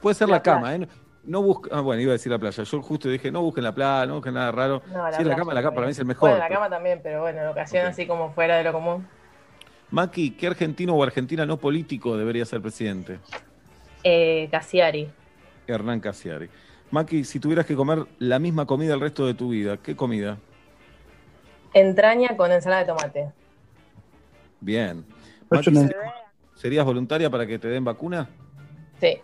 Puede ser la, La cama, ¿eh? No- busca, ah, bueno, iba a decir la playa. Yo justo dije, no busquen la playa, no busquen nada raro. No, la si es la cama, la cama para mí es el mejor. Bueno, la cama también, pero bueno, en ocasión así como fuera de lo común. Maki, ¿qué argentino o argentina no político debería ser presidente? Eh, Cassiari. Hernán Casiari. Maki, si tuvieras que comer la misma comida el resto de tu vida, ¿qué comida? Entraña con ensalada de tomate. Bien. Ocho Maki, ¿serías voluntaria para que te den vacuna? Sí.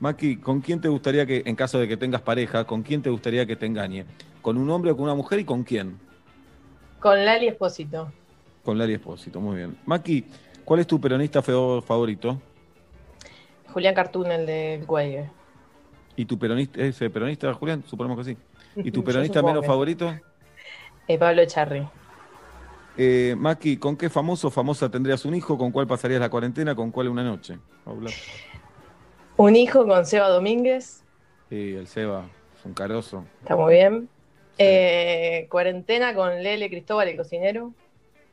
Maki, ¿con quién te gustaría que, en caso de que tengas pareja, con quién te gustaría que te engañe? ¿Con un hombre o con una mujer y con quién? Con Lali Espósito. Con Lali Espósito, muy bien. Maki, ¿cuál es tu peronista favorito? Julián Cartoon, el del cuello. ¿Y tu peronista, es eh, peronista, Julián? Suponemos que sí. ¿Y tu peronista menos favorito? Eh, Pablo Echarri. Eh, Maki, ¿con qué famoso o famosa tendrías un hijo? ¿Con cuál pasarías la cuarentena? ¿Con cuál una noche? Paula. Un hijo con Seba Domínguez. Sí, el Seba, es un carozo. Está muy bien. Eh, cuarentena con Lele Cristóbal, el cocinero.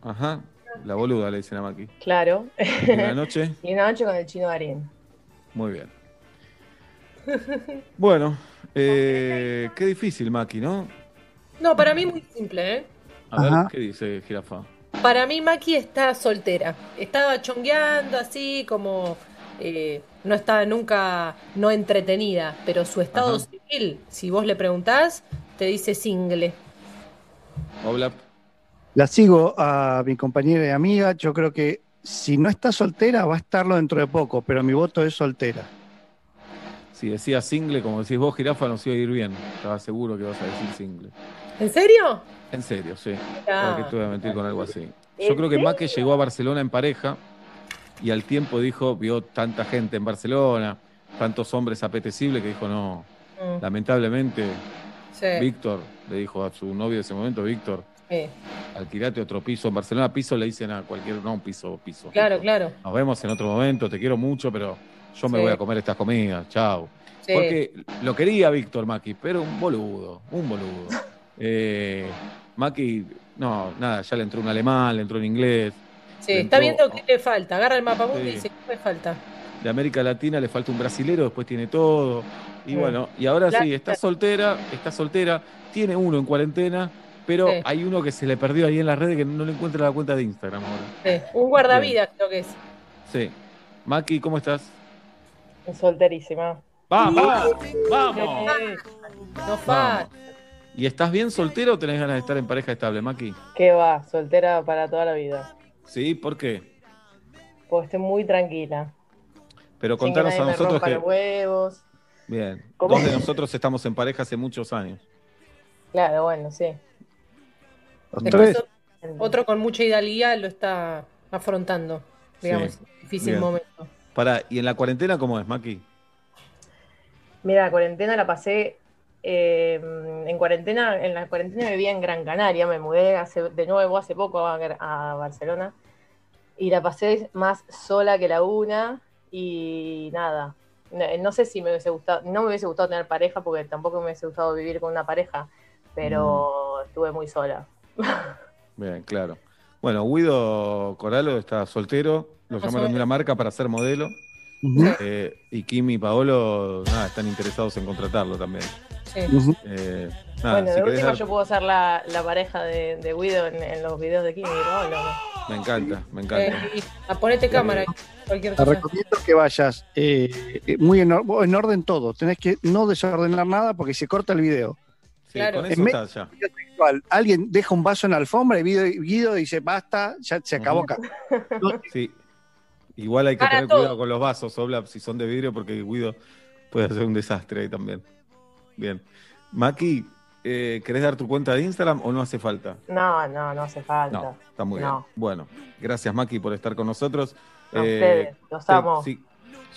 Ajá, la boluda le dicen a Maki. Claro. ¿Y una noche? y una noche con el chino Darín. Muy bien. Bueno, eh, qué difícil, Maki, ¿no? No, para mí muy simple, ¿eh? A ver, Ajá. ¿qué dice Jirafa? Para mí Maki está soltera. Estaba chongueando así como... eh, no está nunca no entretenida, pero su estado Ajá. civil, si vos le preguntás, te dice single. Hola. La sigo a mi compañera y amiga. Yo creo que si no está soltera, va a estarlo dentro de poco, pero mi voto es soltera. Si decía single, como decís vos, Jirafa, nos iba a ir bien. Estaba seguro que vas a decir single. ¿En serio? En serio, sí. Ah. ¿Para qué te voy a mentir con algo así? ¿En Yo creo que? Maque llegó a Barcelona en pareja y al tiempo dijo, vio tanta gente en Barcelona, tantos hombres apetecibles que dijo, no, Mm, lamentablemente, sí, Víctor, le dijo a su novio de ese momento, Víctor, sí. alquilate otro piso en Barcelona. Piso le dicen a cualquier, no un piso, piso. Claro, claro. Nos vemos en otro momento, te quiero mucho, pero yo me Sí. voy a comer estas comidas, chao. Sí. Porque lo quería Víctor Maki, pero un boludo, un boludo. Eh, Maki, no, nada, ya le entró un alemán, le entró un inglés. Sí, le está viendo qué le falta. Agarra el mapa Sí. y dice, ¿qué me falta? De América Latina le falta un brasilero, después tiene todo. Y bueno, y ahora sí, está soltera, está soltera, tiene uno en cuarentena, pero Sí. hay uno que se le perdió ahí en las redes que no le encuentra la cuenta de Instagram ahora. Sí, Un guardavidas creo que es. Sí. Maki, ¿cómo estás? Solterísima. ¡Vamos! ¡Vamos! No falta. ¿Y estás bien soltero o tenés ganas de estar en pareja estable, Maki? ¿Qué va? Soltera para toda la vida. Sí, ¿por qué? Porque estoy muy tranquila. Pero que contanos a nosotros que. huevos. Bien. ¿Cómo? Dos de nosotros estamos en pareja hace muchos años. Claro, bueno, sí. Otro, otro con mucha idealidad lo está afrontando, digamos, Sí. difícil Bien. momento. Pará, ¿y en la cuarentena cómo es, Maki? Mira, la cuarentena la pasé. eh, en cuarentena, en la cuarentena vivía en Gran Canaria, me mudé hace, de nuevo hace poco a, a Barcelona y la pasé más sola que la una y nada. No, no sé si me hubiese gustado, no me hubiese gustado tener pareja porque tampoco me hubiese gustado vivir con una pareja, pero Mm. estuve muy sola. Bien, claro. Bueno, Guido Coralo está soltero, lo llamaron de una marca para ser modelo. Eh, y Kim y Paolo nada, están interesados en contratarlo también. Sí. Eh, nada, bueno, si de última dar- yo puedo ser la, la pareja de, de Guido en, en los videos de Kimi y Paolo. ¿no? Me encanta, me encanta. Eh, y ponete cámara, cualquier Te recomiendo que vayas muy en, or- en orden todo. Tenés que no desordenar nada porque se corta el video. Sí, Claro. con En eso me- está ya. Igual, alguien deja un vaso en la alfombra y Guido, Guido dice basta, ya se acabó acá. Sí. Igual hay que Para tener todo. cuidado con los vasos, Obla, si son de vidrio, porque Guido puede hacer un desastre ahí también. Bien. Maki, eh, ¿querés dar tu cuenta de Instagram o no hace falta? No, no, no hace falta. No, está muy No. bien. Bueno, gracias Maki por estar con nosotros. A ustedes, los te- amo. sí,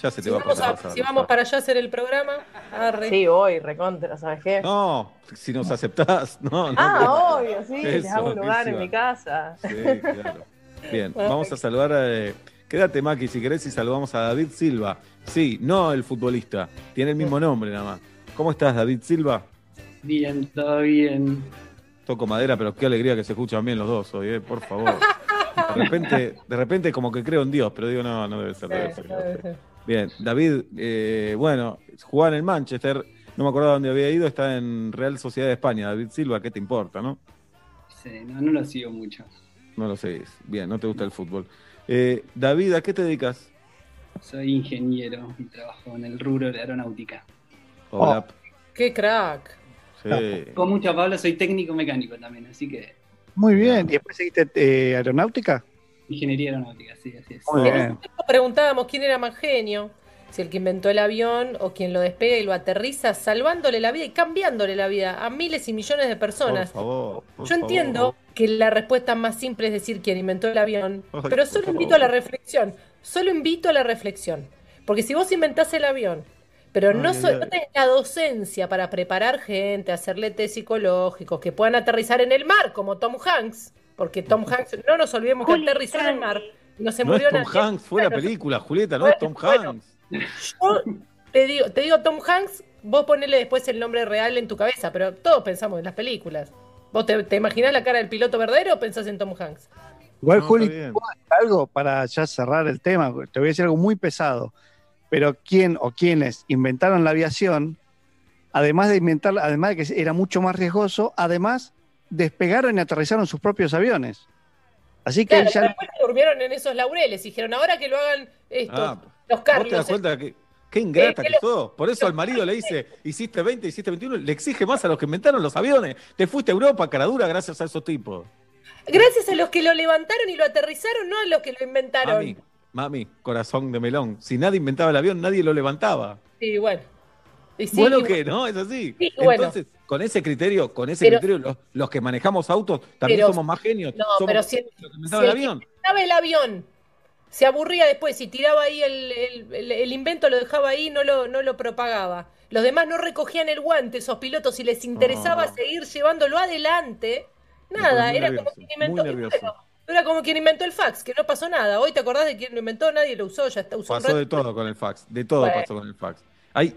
ya se te Si va a vamos, pasar. a- ver, si vamos para allá a hacer el programa, arre. Sí, voy, recontra, ¿sabes qué? No, si nos aceptás. No, no, ah, obvio, sí, les hago un lugar en mi casa. Sí, claro. Bien, vamos a saludar a. eh, quédate, Maki, si querés, y saludamos a David Silva. Sí, no el futbolista. Tiene el mismo nombre nada más. ¿Cómo estás, David Silva? Bien, todo bien. Toco madera, pero qué alegría que se escuchan bien los dos hoy, eh, por favor. De repente, de repente como que creo en Dios, pero digo, no, no debe ser. debe ser. Bien, David, eh, bueno, jugaba en el Manchester, no me acordaba dónde había ido, está en Real Sociedad de España. David Silva, ¿qué te importa, no? Sí, no, no lo sigo mucho. No lo sé. Bien, no te gusta el fútbol. Eh, David, ¿a qué te dedicas? Soy ingeniero y trabajo en el rubro de aeronáutica. Hola. ¡Qué crack! Sí. Con mucha Pablo, soy técnico mecánico también, así que Muy bien. ¿Y después seguiste eh, aeronáutica? ingeniería aeronáutica, sí, así es. Muy En bien. ese tiempo preguntábamos quién era más genio, si el que inventó el avión o quien lo despega y lo aterriza, salvándole la vida y cambiándole la vida a miles y millones de personas. Por favor. por Yo entiendo favor. que la respuesta más simple es decir quién inventó el avión, Ay, pero solo favor. invito a la reflexión, solo invito a la reflexión. Porque si vos inventás el avión, pero no, Ay, so- ay, ay. no tenés la docencia para preparar gente, hacerle test psicológicos, que puedan aterrizar en el mar, como Tom Hanks, porque Tom Hanks, no nos olvidemos que aterrizó en el mar no se No es murió Tom nadie. Hanks, fue la película, Julieta, no es Tom Bueno, Hanks. Yo te digo, te digo Tom Hanks, vos ponele después el nombre real en tu cabeza, pero todos pensamos en las películas. ¿Vos te, te imaginás la cara del piloto verdadero o pensás en Tom Hanks? Igual, No, Juli, está bien. ¿puedo decir algo para ya cerrar el tema. Te voy a decir algo muy pesado. Pero quién o quiénes inventaron la aviación, además de inventar, además de que era mucho más riesgoso, además despegaron y aterrizaron sus propios aviones. Así que Claro, ya después durmieron en esos laureles y dijeron, ahora que lo hagan estos, Ah, los ¿Vos te das Carlos. cuenta que qué ingrata Eh, que sos? Por eso al marido le dice, hiciste 20, hiciste 21, le exige más a los que inventaron los aviones. Te fuiste a Europa, caradura, gracias a esos tipos. Gracias a los que lo levantaron y lo aterrizaron, no a los que lo inventaron. Mami, mami, corazón de melón. Si nadie inventaba el avión, nadie lo levantaba. Sí, bueno. Y sí, bueno y que no, es así. Sí, bueno. Entonces, con ese criterio, con ese Pero- criterio, los, los que manejamos autos también Pero- somos más genios. No, somos pero si, que los que si el el que avión. inventaba el avión se aburría después y tiraba ahí el, el- el- el invento, lo dejaba ahí, no lo, no lo propagaba. Los demás no recogían el guante, esos pilotos, si les interesaba No. seguir llevándolo adelante, nada, era nervioso, como quien inventó. bueno, era como quien inventó el fax, que no pasó nada. Hoy te acordás de quién lo inventó, nadie lo usó, ya está un Pasó de todo con el fax, de todo Bueno. pasó con el fax.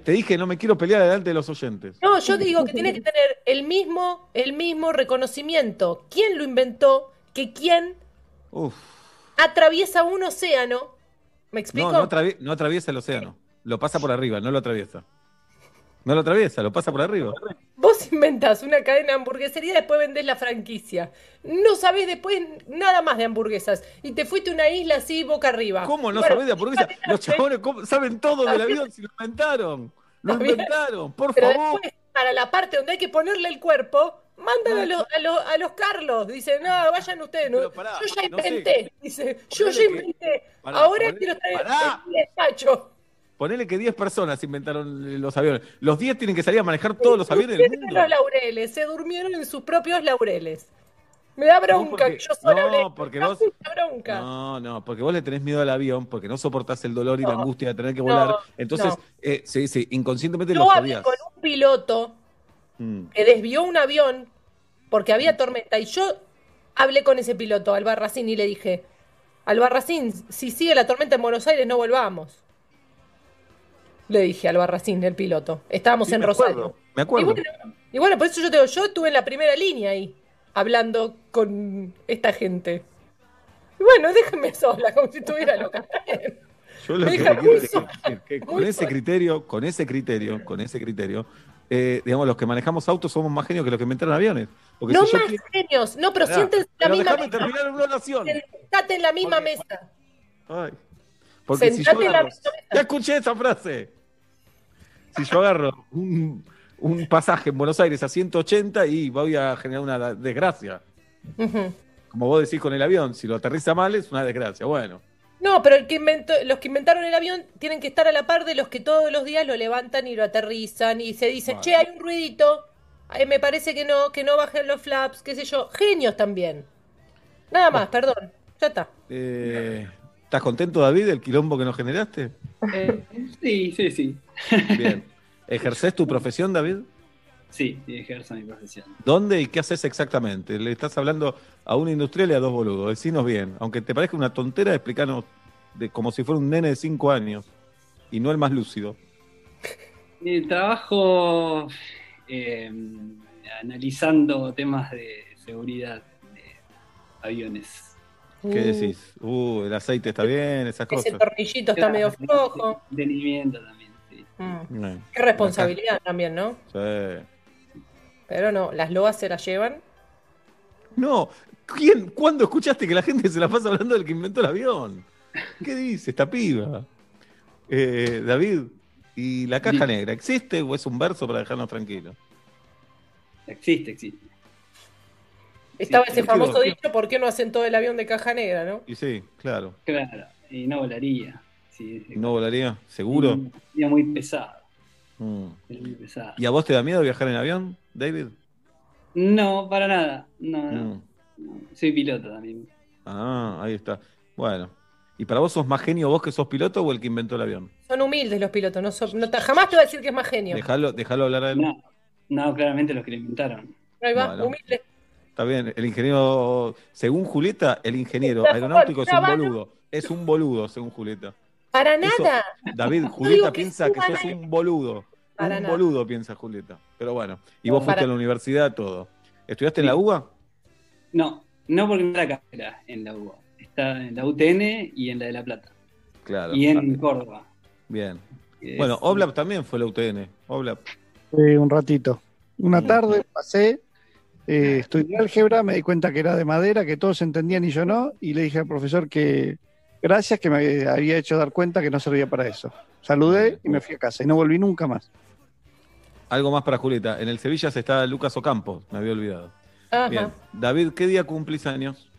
Te dije, no me quiero pelear delante de los oyentes. No, yo digo que tiene que tener el mismo, el mismo reconocimiento. ¿Quién lo inventó? Que quién Uf. Atraviesa un océano. ¿Me explico? No, no, atravie- no atraviesa el océano. Lo pasa por arriba, no lo atraviesa. No lo atraviesa, lo pasa por arriba. Vos inventás una cadena de hamburguesería y después vendés la franquicia. No sabés después nada más de hamburguesas. Y te fuiste a una isla así boca arriba. ¿Cómo no Bueno, sabés de hamburguesa? Los chabones ¿cómo- saben todo del avión si lo inventaron. Lo inventaron, por Pero favor. después, para la parte donde hay que ponerle el cuerpo, mandan a los, a los, a los Carlos. Dicen, no, vayan ustedes. no, pará, yo ya no sé. inventé. Dice, yo ya que- inventé. pará, Ahora ponele- quiero estar en pará. el despacho. Ponele que 10 personas inventaron los aviones. Los 10 tienen que salir a manejar todos los aviones del mundo. los laureles, se durmieron en sus propios laureles. Me da bronca, porque- yo sola no, hablé. porque vos- bronca. No, no, porque vos le tenés miedo al avión, porque no soportás el dolor y la angustia de tener que volar. Entonces, eh, sí, sí, inconscientemente hablé odias. con un piloto Mm. que desvió un avión porque había tormenta y yo hablé con ese piloto, Albarracín, y le dije, Albarracín, si sigue la tormenta en Buenos Aires no volvamos. Le dije Albarracín, el piloto. Estábamos Sí, en me acuerdo, Rosario. Me acuerdo. Y bueno, y bueno, por eso yo te digo, yo estuve en la primera línea ahí, hablando con esta gente. Y bueno, déjame sola, como si estuviera loca. Yo lo que que con ese criterio, con ese criterio, con ese criterio, eh, digamos, los que manejamos autos somos más genios que los que inventaron aviones. Porque No si más genios, no, pero Pará, siéntense en la misma mesa. terminar una oración. Sentate en la misma mesa. Ay. Porque si yo en la ya escuché esa frase. Si yo agarro un, un pasaje en Buenos Aires a 180 y voy a generar una desgracia. Como vos decís con el avión, si lo aterriza mal es una desgracia. Bueno, No, pero el que inventó, los que inventaron el avión tienen que estar a la par de los que todos los días lo levantan y lo aterrizan y se dicen, Bueno. che, hay un ruidito, eh, me parece que no, que no bajen los flaps, qué sé yo. Genios también. Nada más, perdón. Ya está. eh, ¿estás contento, David, del quilombo que nos generaste? Eh, sí, sí, sí. Bien. ¿Ejercés tu profesión, David? Sí, sí, ejerzo mi profesión. ¿Dónde y qué haces exactamente? Le estás hablando a un industrial y a dos boludos. Decinos bien. Aunque te parezca una tontera, explícanos de, como si fuera un nene de cinco años y no el más lúcido. Trabajo eh, analizando temas de seguridad de aviones. ¿Qué decís? Uh, el aceite está bien, esas Ese cosas. tornillito está medio flojo. Mantenimiento también. Mm. Eh, Qué responsabilidad también, ¿no? sí. Pero no, las loas se las llevan. No, ¿quién, ¿cuándo escuchaste que la gente se la pasa hablando del que inventó el avión? ¿Qué dice esta piba? Eh, David, ¿y la caja Sí. negra existe o es un verso para dejarnos tranquilos? Existe, existe. Estaba Sí, ese famoso dicho, ¿por qué no hacen todo el avión de caja negra, no? Y sí, claro. Claro, y no volaría. Sí, ¿No volaría? ¿Seguro? Sería muy pesado. Mm. sería muy pesado. ¿Y a vos te da miedo viajar en avión, David? No, para nada. No, no. No. Soy piloto también. Ah, ahí está. Bueno. ¿Y para vos sos más genio vos que sos piloto o el que inventó el avión? Son humildes los pilotos, no son- no te- jamás te voy a decir que es más genio. Dejalo, dejalo hablar a él. No, no, claramente los que lo inventaron. Ahí va, Bueno. humilde. Está bien, el ingeniero, según Julieta, el ingeniero aeronáutico es un boludo. Es un boludo, según Julieta. Para Eso- nada. David, Julieta que piensa que suban sos un boludo. Para un nada. boludo piensa Julieta. Pero bueno, y vos fuiste a la universidad, todo. ¿Estudiaste en la UBA? No, no porque no la carrera en la UBA. Está en la UTN y en la de La Plata. Claro. Y en Ah, Córdoba. Bien. es- Bueno, Oblap también fue la UTN. Oblap. Eh, un ratito. Una tarde pasé, eh, estudié álgebra, me di cuenta que era de madera, que todos entendían y yo no, y le dije al profesor que gracias, que me había hecho dar cuenta que no servía para eso. Saludé y me fui a casa y no volví nunca más. Algo más para Julieta. En el Sevilla se está Lucas Ocampo, me había olvidado. Ajá. Bien. David, ¿qué día cumplís años?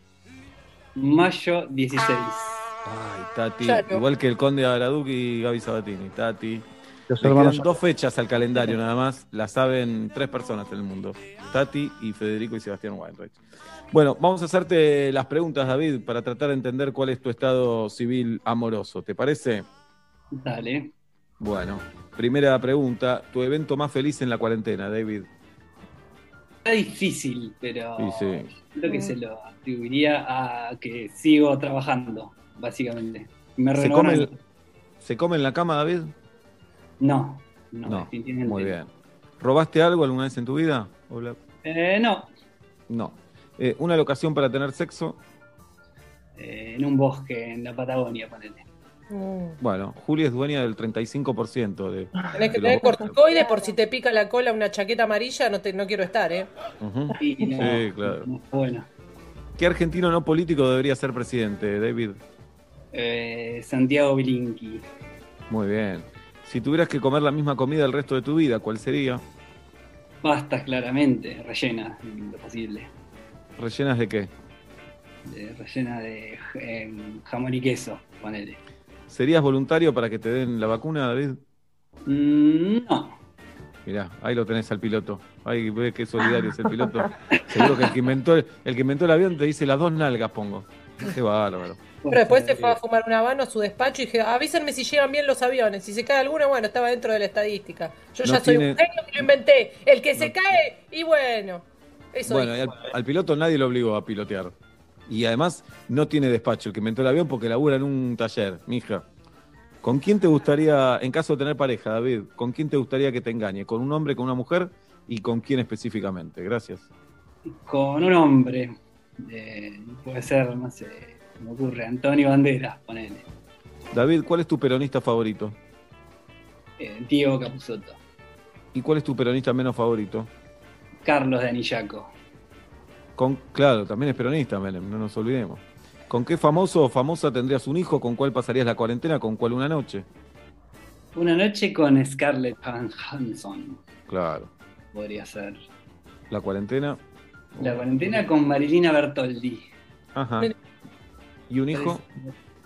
Mayo 16. Ay, Tati. Claro. Igual que el conde Araduc y Gaby Sabatini. Tati. Los Le hermanos quedan dos fechas al calendario nada más. La saben tres personas en el mundo. Tati y Federico y Sebastián Weinreich. Bueno, vamos a hacerte las preguntas, David, para tratar de entender cuál es tu estado civil amoroso. ¿Te parece? Dale. Bueno, primera pregunta. ¿Tu evento más feliz en la cuarentena, David? Está difícil, pero Sí, sí. creo que se lo atribuiría a que sigo trabajando, básicamente. Me ¿Se come, el- ¿Se come en la cama, David? No, no, No, definitivamente Muy bien. ¿Robaste algo alguna vez en tu vida? Eh, no, No. Eh, ¿Una locación para tener sexo? eh, en un bosque en la Patagonia, ponele. Mm. Bueno, Juli es dueña del 35% de. Tenés que de tener los- corticoides por si te pica la cola una chaqueta amarilla, no, te, no quiero estar, ¿eh? Sí, claro. no, bueno, ¿Qué argentino no político debería ser presidente, David? eh, Santiago Bilinqui. Muy bien. Si tuvieras que comer la misma comida el resto de tu vida, ¿cuál sería? Pastas claramente, rellena, en lo posible. ¿Rellenas de qué? De- rellena de eh, jamón y queso, ponele. ¿Serías voluntario para que te den la vacuna, David? Mm, no, Mirá, ahí lo tenés al piloto. Ahí ves qué solidario es el piloto. Seguro que el que inventó el, el que inventó el avión te dice las dos nalgas pongo. Qué bárbaro. Pero después se fue a fumar un habano a su despacho y dije, avísenme si llegan bien los aviones. Si se cae alguno, bueno, estaba dentro de la estadística. Yo No ya soy tiene- un genio que lo inventé. El que se cae, y bueno. Eso Bueno, y dijo. al, al piloto nadie lo obligó a pilotear. Y además no tiene despacho el que inventó el avión porque labura en un taller, mija. ¿Con quién te gustaría, en caso de tener pareja, David, con quién te gustaría que te engañe? ¿Con un hombre, con una mujer? ¿Y con quién específicamente? Gracias. con un hombre. eh, puede ser, no sé, me ocurre, Antonio Banderas, ponele. David, ¿cuál es tu peronista favorito? Eh, Diego Capusotto. ¿Y cuál es tu peronista menos favorito? Carlos de Anillaco. Con, claro, también es peronista, Menem, no nos olvidemos. ¿Con qué famoso o famosa tendrías un hijo? ¿Con cuál pasarías la cuarentena? ¿Con cuál una noche? Una noche con Scarlett Johansson Claro. podría ser. La cuarentena. La cuarentena con Marilina Bertoldi. Ajá. ¿Y un hijo?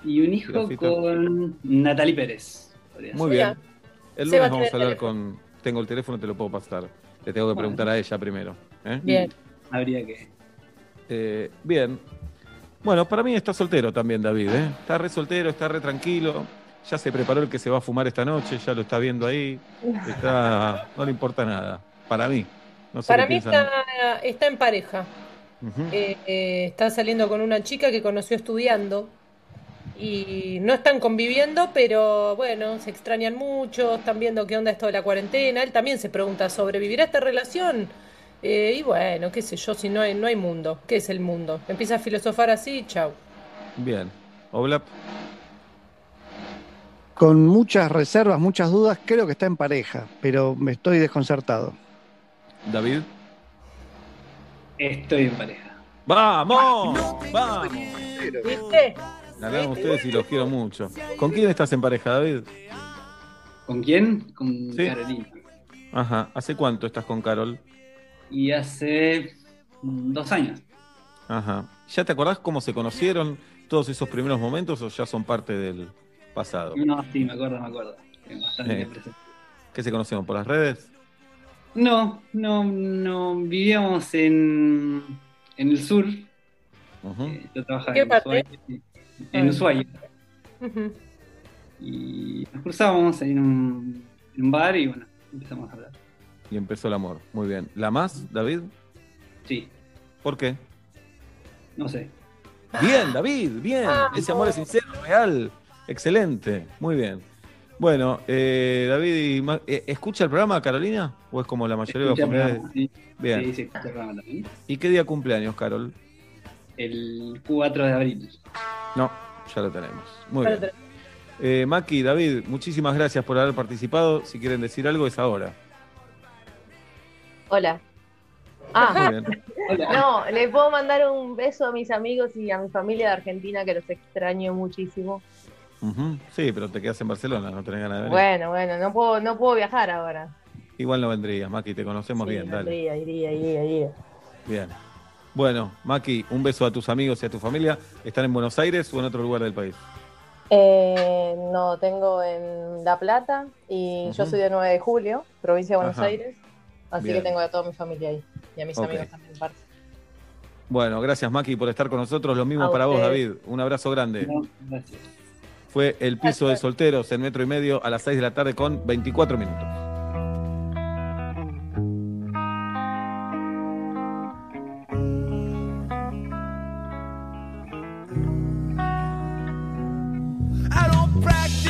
Y un hijo con Natalie Pérez. podría Muy ser. bien. El lunes vamos a hablar con. Tengo el teléfono, te lo puedo pasar. Le tengo que preguntar a ella primero. ¿eh? Bien. Habría que. Eh, bien. Bueno, para mí está soltero también, David. ¿eh? Está re soltero, está re tranquilo. Ya se preparó el que se va a fumar esta noche, ya lo está viendo ahí. Está, no le importa nada. Para mí. No sé Para mí está, está en pareja. Eh, eh, está saliendo con una chica que conoció estudiando. Y no están conviviendo, pero bueno, se extrañan mucho, están viendo qué onda esto de la cuarentena. Él también se pregunta, ¿sobrevivirá esta relación? Eh, y bueno, qué sé yo, si no hay, no hay mundo. ¿Qué es el mundo? Empieza a filosofar así, chau. Bien. Oblap. Con muchas reservas, muchas dudas, creo que está en pareja, pero me estoy desconcertado. David. Estoy en pareja. ¡Vamos! ¡Vamos! ¿Viste? Vean ustedes y los quiero mucho. ¿Con quién estás en pareja, David? ¿Con quién? Con Sí. Carolina. Ajá. ¿Hace cuánto estás con Carol? Y hace mm, dos años. Ajá. ¿Ya te acordás cómo se conocieron todos esos primeros momentos o ya son parte del pasado? No, sí, me acuerdo, me acuerdo. Bastante Eh. presente. ¿Qué se conocieron? ¿Por las redes? No, no, no. Vivíamos en, en el sur. Eh, Yo trabajaba ¿Qué en parte? Ushuaia. En Ah. Ushuaia. Y nos cruzábamos en un, en un bar y bueno, empezamos a hablar. Y empezó el amor. Muy bien. ¿La más, David? Sí, ¿Por qué? no sé. Bien, David, bien. Ese amor es sincero, real. Excelente. Muy bien. Bueno, eh, David, y Ma- eh, ¿escucha el programa, Carolina? ¿O es como la mayoría de los cumpleaños? programa, sí. Bien. Sí, sí, escuché el programa también. ¿Y qué día cumpleaños, Carol? El 4 de abril. No, ya lo tenemos. Muy Ya bien. Eh, Maki, David, muchísimas gracias por haber participado. Si quieren decir algo, es ahora. Hola. Ah, Muy bien. no, le puedo mandar un beso a mis amigos y a mi familia de Argentina que los extraño muchísimo. Sí, pero te quedas en Barcelona, no tenés ganas de venir. Bueno, bueno, no puedo, no puedo viajar ahora. Igual no vendrías, Maki, te conocemos Sí, bien, dale. iría, iría, iría, iría. Bien. Bueno, Maki, un beso a tus amigos y a tu familia. ¿Están en Buenos Aires o en otro lugar del país? Eh, no, tengo en La Plata y yo soy de 9 de julio, provincia de Buenos Ajá. Aires. Así Bien. que tengo a toda mi familia ahí y a mis amigos también. parte. Bueno, gracias, Maki, por estar con nosotros. Lo mismo A para vos. David. Un abrazo grande. No, gracias. Fue el piso de solteros en metro y medio a las 6 de la tarde con 24 minutos. I don't practice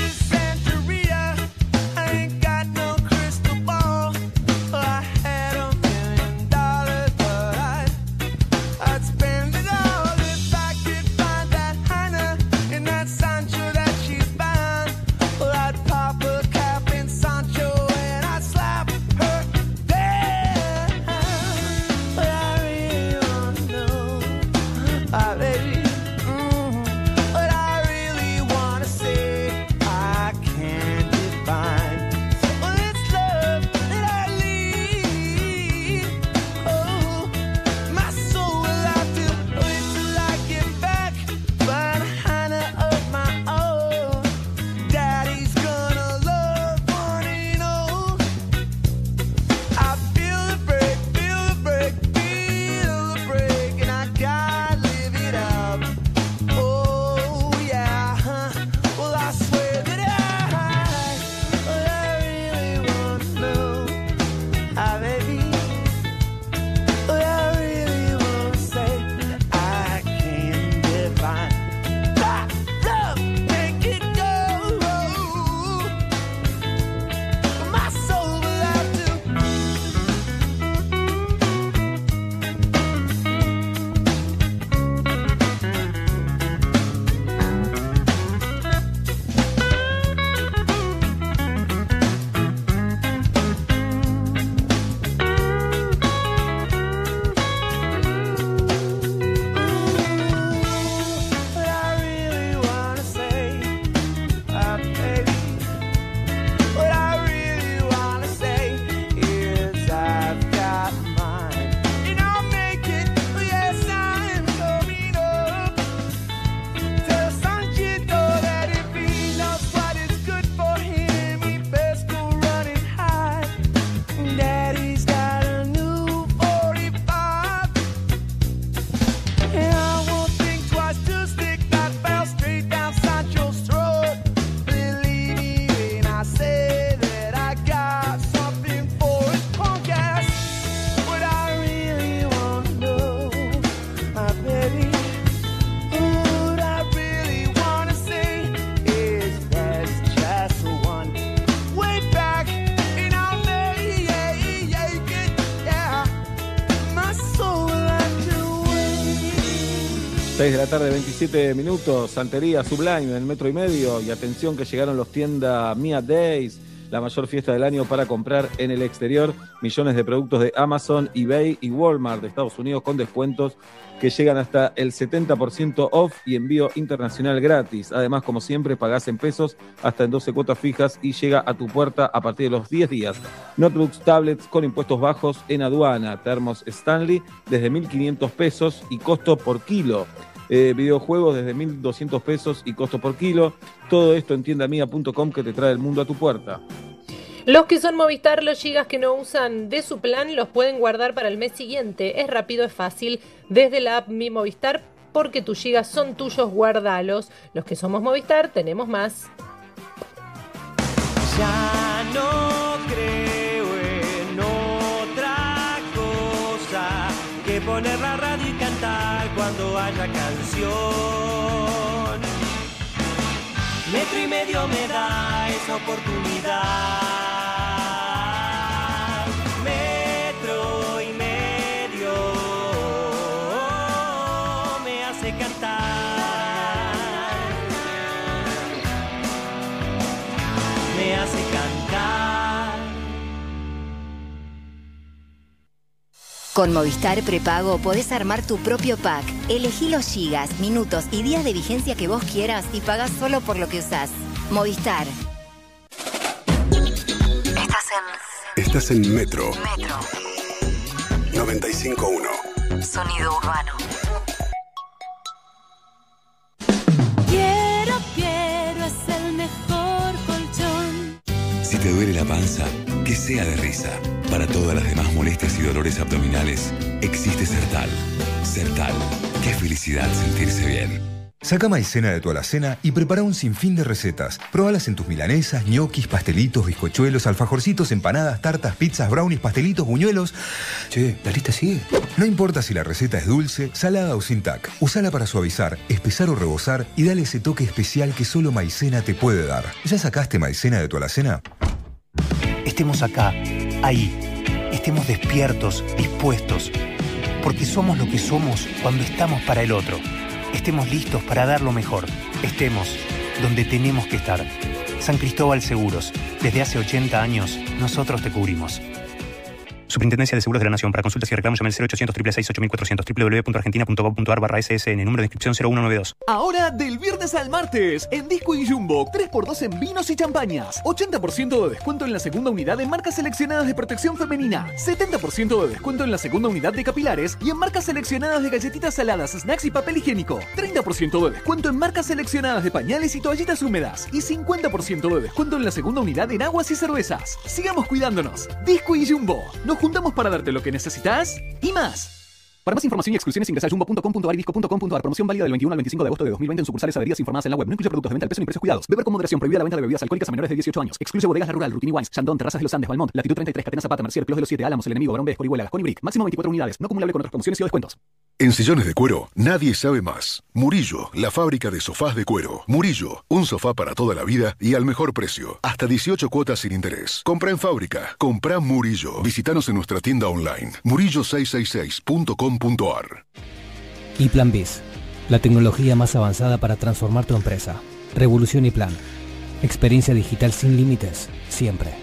6 de la tarde, 27 minutos, Santería Sublime en el metro y medio. Y atención que llegaron los tiendas Mia Days, la mayor fiesta del año para comprar en el exterior. Millones de productos de Amazon, eBay y Walmart de Estados Unidos con descuentos que llegan hasta el 70% off y envío internacional gratis. Además, como siempre, pagás en pesos hasta en 12 cuotas fijas y llega a tu puerta a partir de los 10 días. Notebooks, tablets con impuestos bajos en aduana. Termos Stanley desde 1.500 pesos y costo por kilo. Eh, videojuegos desde 1.200 pesos y costo por kilo. Todo esto en tiendamia.com que te trae el mundo a tu puerta. Los que son Movistar, los gigas que no usan de su plan los pueden guardar para el mes siguiente. Es rápido, es fácil. Desde la app Mi Movistar, porque tus gigas son tuyos, guardalos. Los que somos Movistar, tenemos más. Ya no creo en otra cosa que poner la radio haya canción. Metro y medio me da esa oportunidad. Con Movistar Prepago podés armar tu propio pack. Elegí los gigas, minutos y días de vigencia que vos quieras y pagás solo por lo que usás. Movistar. Estás en. Estás en Metro. Metro. 95.1. Sonido urbano. Quiero, quiero, es el mejor colchón. Si te duele la panza, que sea de risa. Para todas las demás molestias y dolores abdominales, existe Sertal. Sertal. Qué felicidad sentirse bien. Saca maicena de tu alacena y prepara un sinfín de recetas. Probalas en tus milanesas, ñoquis, pastelitos, bizcochuelos, alfajorcitos, empanadas, tartas, pizzas, brownies, pastelitos, buñuelos. Che, la lista sigue. No importa si la receta es dulce, salada o sin tac. Usala para suavizar, espesar o rebosar y dale ese toque especial que solo maicena te puede dar. ¿Ya sacaste maicena de tu alacena? Estemos acá, ahí. Estemos despiertos, dispuestos. Porque somos lo que somos cuando estamos para el otro. Estemos listos para dar lo mejor. Estemos donde tenemos que estar. San Cristóbal Seguros. Desde hace 80 años, nosotros te cubrimos. Superintendencia de Seguros de la Nación. Para consultas y reclamos llame al 0800 666 8400 www.argentina.gov.ar barra SSN. Número de inscripción 0192. Ahora, del viernes al martes, en Disco y Jumbo, 3x2 en vinos y champañas. 80% de descuento en la segunda unidad en marcas seleccionadas de protección femenina. 70% de descuento en la segunda unidad de capilares y en marcas seleccionadas de galletitas saladas, snacks y papel higiénico. 30% de descuento en marcas seleccionadas de pañales y toallitas húmedas. Y 50% de descuento en la segunda unidad en aguas y cervezas. Sigamos cuidándonos. Disco y Jumbo. Nos juntamos para darte lo que necesitas y más. Para más información y exclusiones ingresa a jumbo.com.ar y disco.com.ar. Promoción válida del 21 al 25 de agosto de 2020 en sucursales adheridas informadas en la web. No incluye productos de venta al peso ni precios cuidados. Beber con moderación. Prohibida la venta de bebidas alcohólicas a menores de 18 años. Excluye bodegas La Rural, Rutini Wines, Chandon, Terrazas de los Andes, Valmont, Latitud 33, Catena Zapata, Mercier, Clos de los 7, Álamos, El Enemigo, Barón B, Escorihuela, Gascón y Brick. Máximo 24 unidades. No acumulable con otras promociones y o descuentos. En sillones de cuero, nadie sabe más. Murillo, la fábrica de sofás de cuero. Murillo, un sofá para toda la vida y al mejor precio. Hasta 18 cuotas sin interés. Compra en fábrica. Compra Murillo. Visítanos en nuestra tienda online. murillo666.com.ar Y Plan Biz, la tecnología más avanzada para transformar tu empresa. Revolución y Plan. Experiencia digital sin límites, siempre.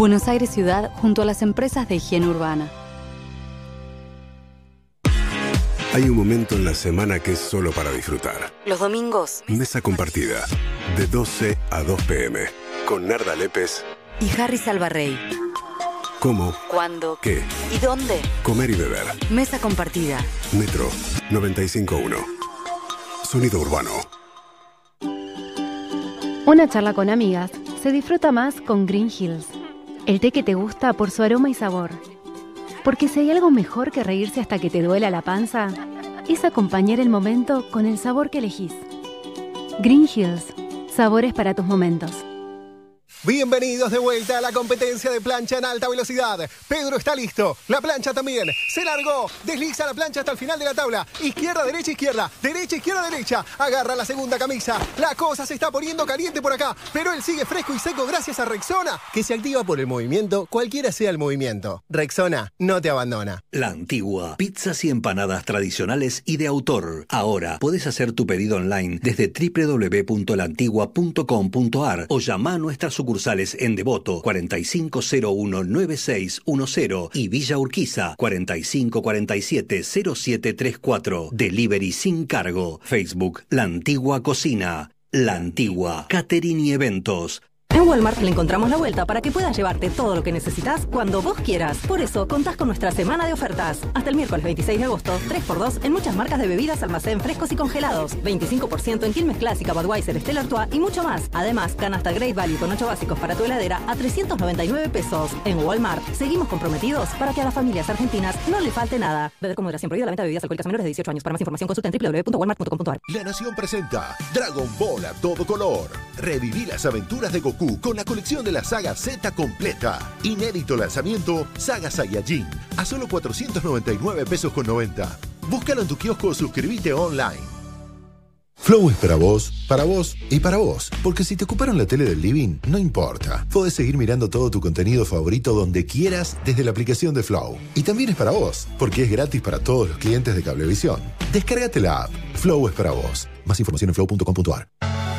Buenos Aires Ciudad junto a las empresas de higiene urbana. Hay un momento en la semana que es solo para disfrutar. Los domingos Mesa compartida, de 12 a 2 pm, con Narda Lépez. y Harry Salvarrey. ¿Cómo? ¿Cuándo? ¿Qué? ¿Y dónde? Comer y beber. Mesa compartida. Metro 95.1. Sonido urbano. Una charla con amigas se disfruta más con Green Hills, el té que te gusta por su aroma y sabor. Porque si hay algo mejor que reírse hasta que te duela la panza, es acompañar el momento con el sabor que elegís. Green Hills, sabores para tus momentos. Bienvenidos de vuelta a la competencia de plancha en alta velocidad. Pedro está listo. La plancha también. Se largó. Desliza la plancha hasta el final de la tabla. Izquierda, derecha, izquierda. Derecha, izquierda, derecha. Agarra la segunda camisa. La cosa se está poniendo caliente por acá. Pero él sigue fresco y seco gracias a Rexona, que se activa por el movimiento, cualquiera sea el movimiento. Rexona no te abandona. La Antigua. Pizzas y empanadas tradicionales y de autor. Ahora puedes hacer tu pedido online desde www.lantigua.com.ar o llama a nuestras sucursales en Devoto 45019610 y Villa Urquiza 45470734. Delivery sin cargo. Facebook La Antigua Cocina. La Antigua. Catering Eventos. En Walmart le encontramos la vuelta para que puedas llevarte todo lo que necesitas cuando vos quieras. Por eso, contás con nuestra semana de ofertas. Hasta el miércoles 26 de agosto, 3x2 en muchas marcas de bebidas, almacén, frescos y congelados. 25% en Quilmes Clásica, Budweiser, Stella Artois y mucho más. Además, canasta Great Value con 8 básicos para tu heladera a 399 pesos. En Walmart, seguimos comprometidos para que a las familias argentinas no le falte nada. Beber con moderación prohibida la venta de bebidas alcohólicas menores de 18 años. Para más información consulta en www.walmart.com.ar. La Nación presenta Dragon Ball a todo color. Reviví las aventuras de Goku con la colección de la saga Z completa. Inédito lanzamiento Saga Saiyajin a solo 499 pesos con 90. Búscalo en tu kiosco o suscríbete online. Flow es para vos, para vos y para vos. Porque si te ocuparon la tele del living, no importa. Podés seguir mirando todo tu contenido favorito donde quieras desde la aplicación de Flow. Y también es para vos, porque es gratis para todos los clientes de Cablevisión. Descárgate la app. Flow es para vos. Más información en flow.com.ar.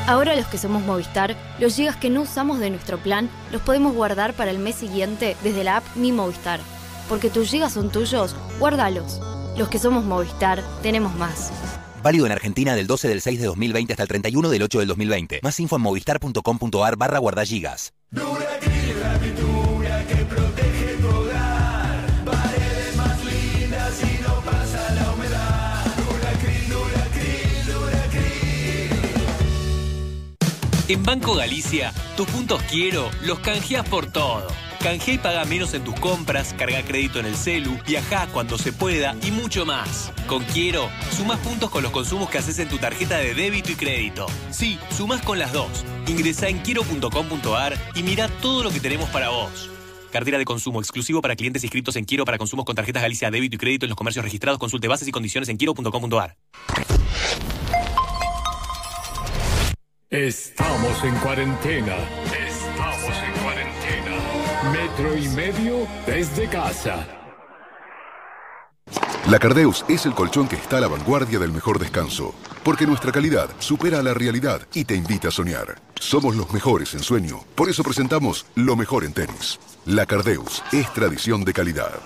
Ahora los que somos Movistar, los gigas que no usamos de nuestro plan los podemos guardar para el mes siguiente desde la app Mi Movistar. Porque tus gigas son tuyos, guárdalos. Los que somos Movistar, tenemos más. Válido en Argentina del 12 del 6 de 2020 hasta el 31 del 8 del 2020. Más info en movistar.com.ar barra guardagigas. En Banco Galicia, tus puntos quiero los canjeás por todo. Canjea y paga menos en tus compras, carga crédito en el celu, viaja cuando se pueda y mucho más. Con Quiero, sumás puntos con los consumos que haces en tu tarjeta de débito y crédito. Sí, sumás con las dos. Ingresá en quiero.com.ar y mira todo lo que tenemos para vos. Cartera de consumo exclusivo para clientes inscritos en Quiero para consumos con tarjetas Galicia débito y crédito en los comercios registrados. Consulte bases y condiciones en quiero.com.ar. Estamos en cuarentena. Estamos en cuarentena. Metro y medio desde casa. La Cardeus es el colchón que está a la vanguardia del mejor descanso, porque nuestra calidad supera a la realidad y te invita a soñar. Somos los mejores en sueño, por eso presentamos lo mejor en tenis. La Cardeus es tradición de calidad.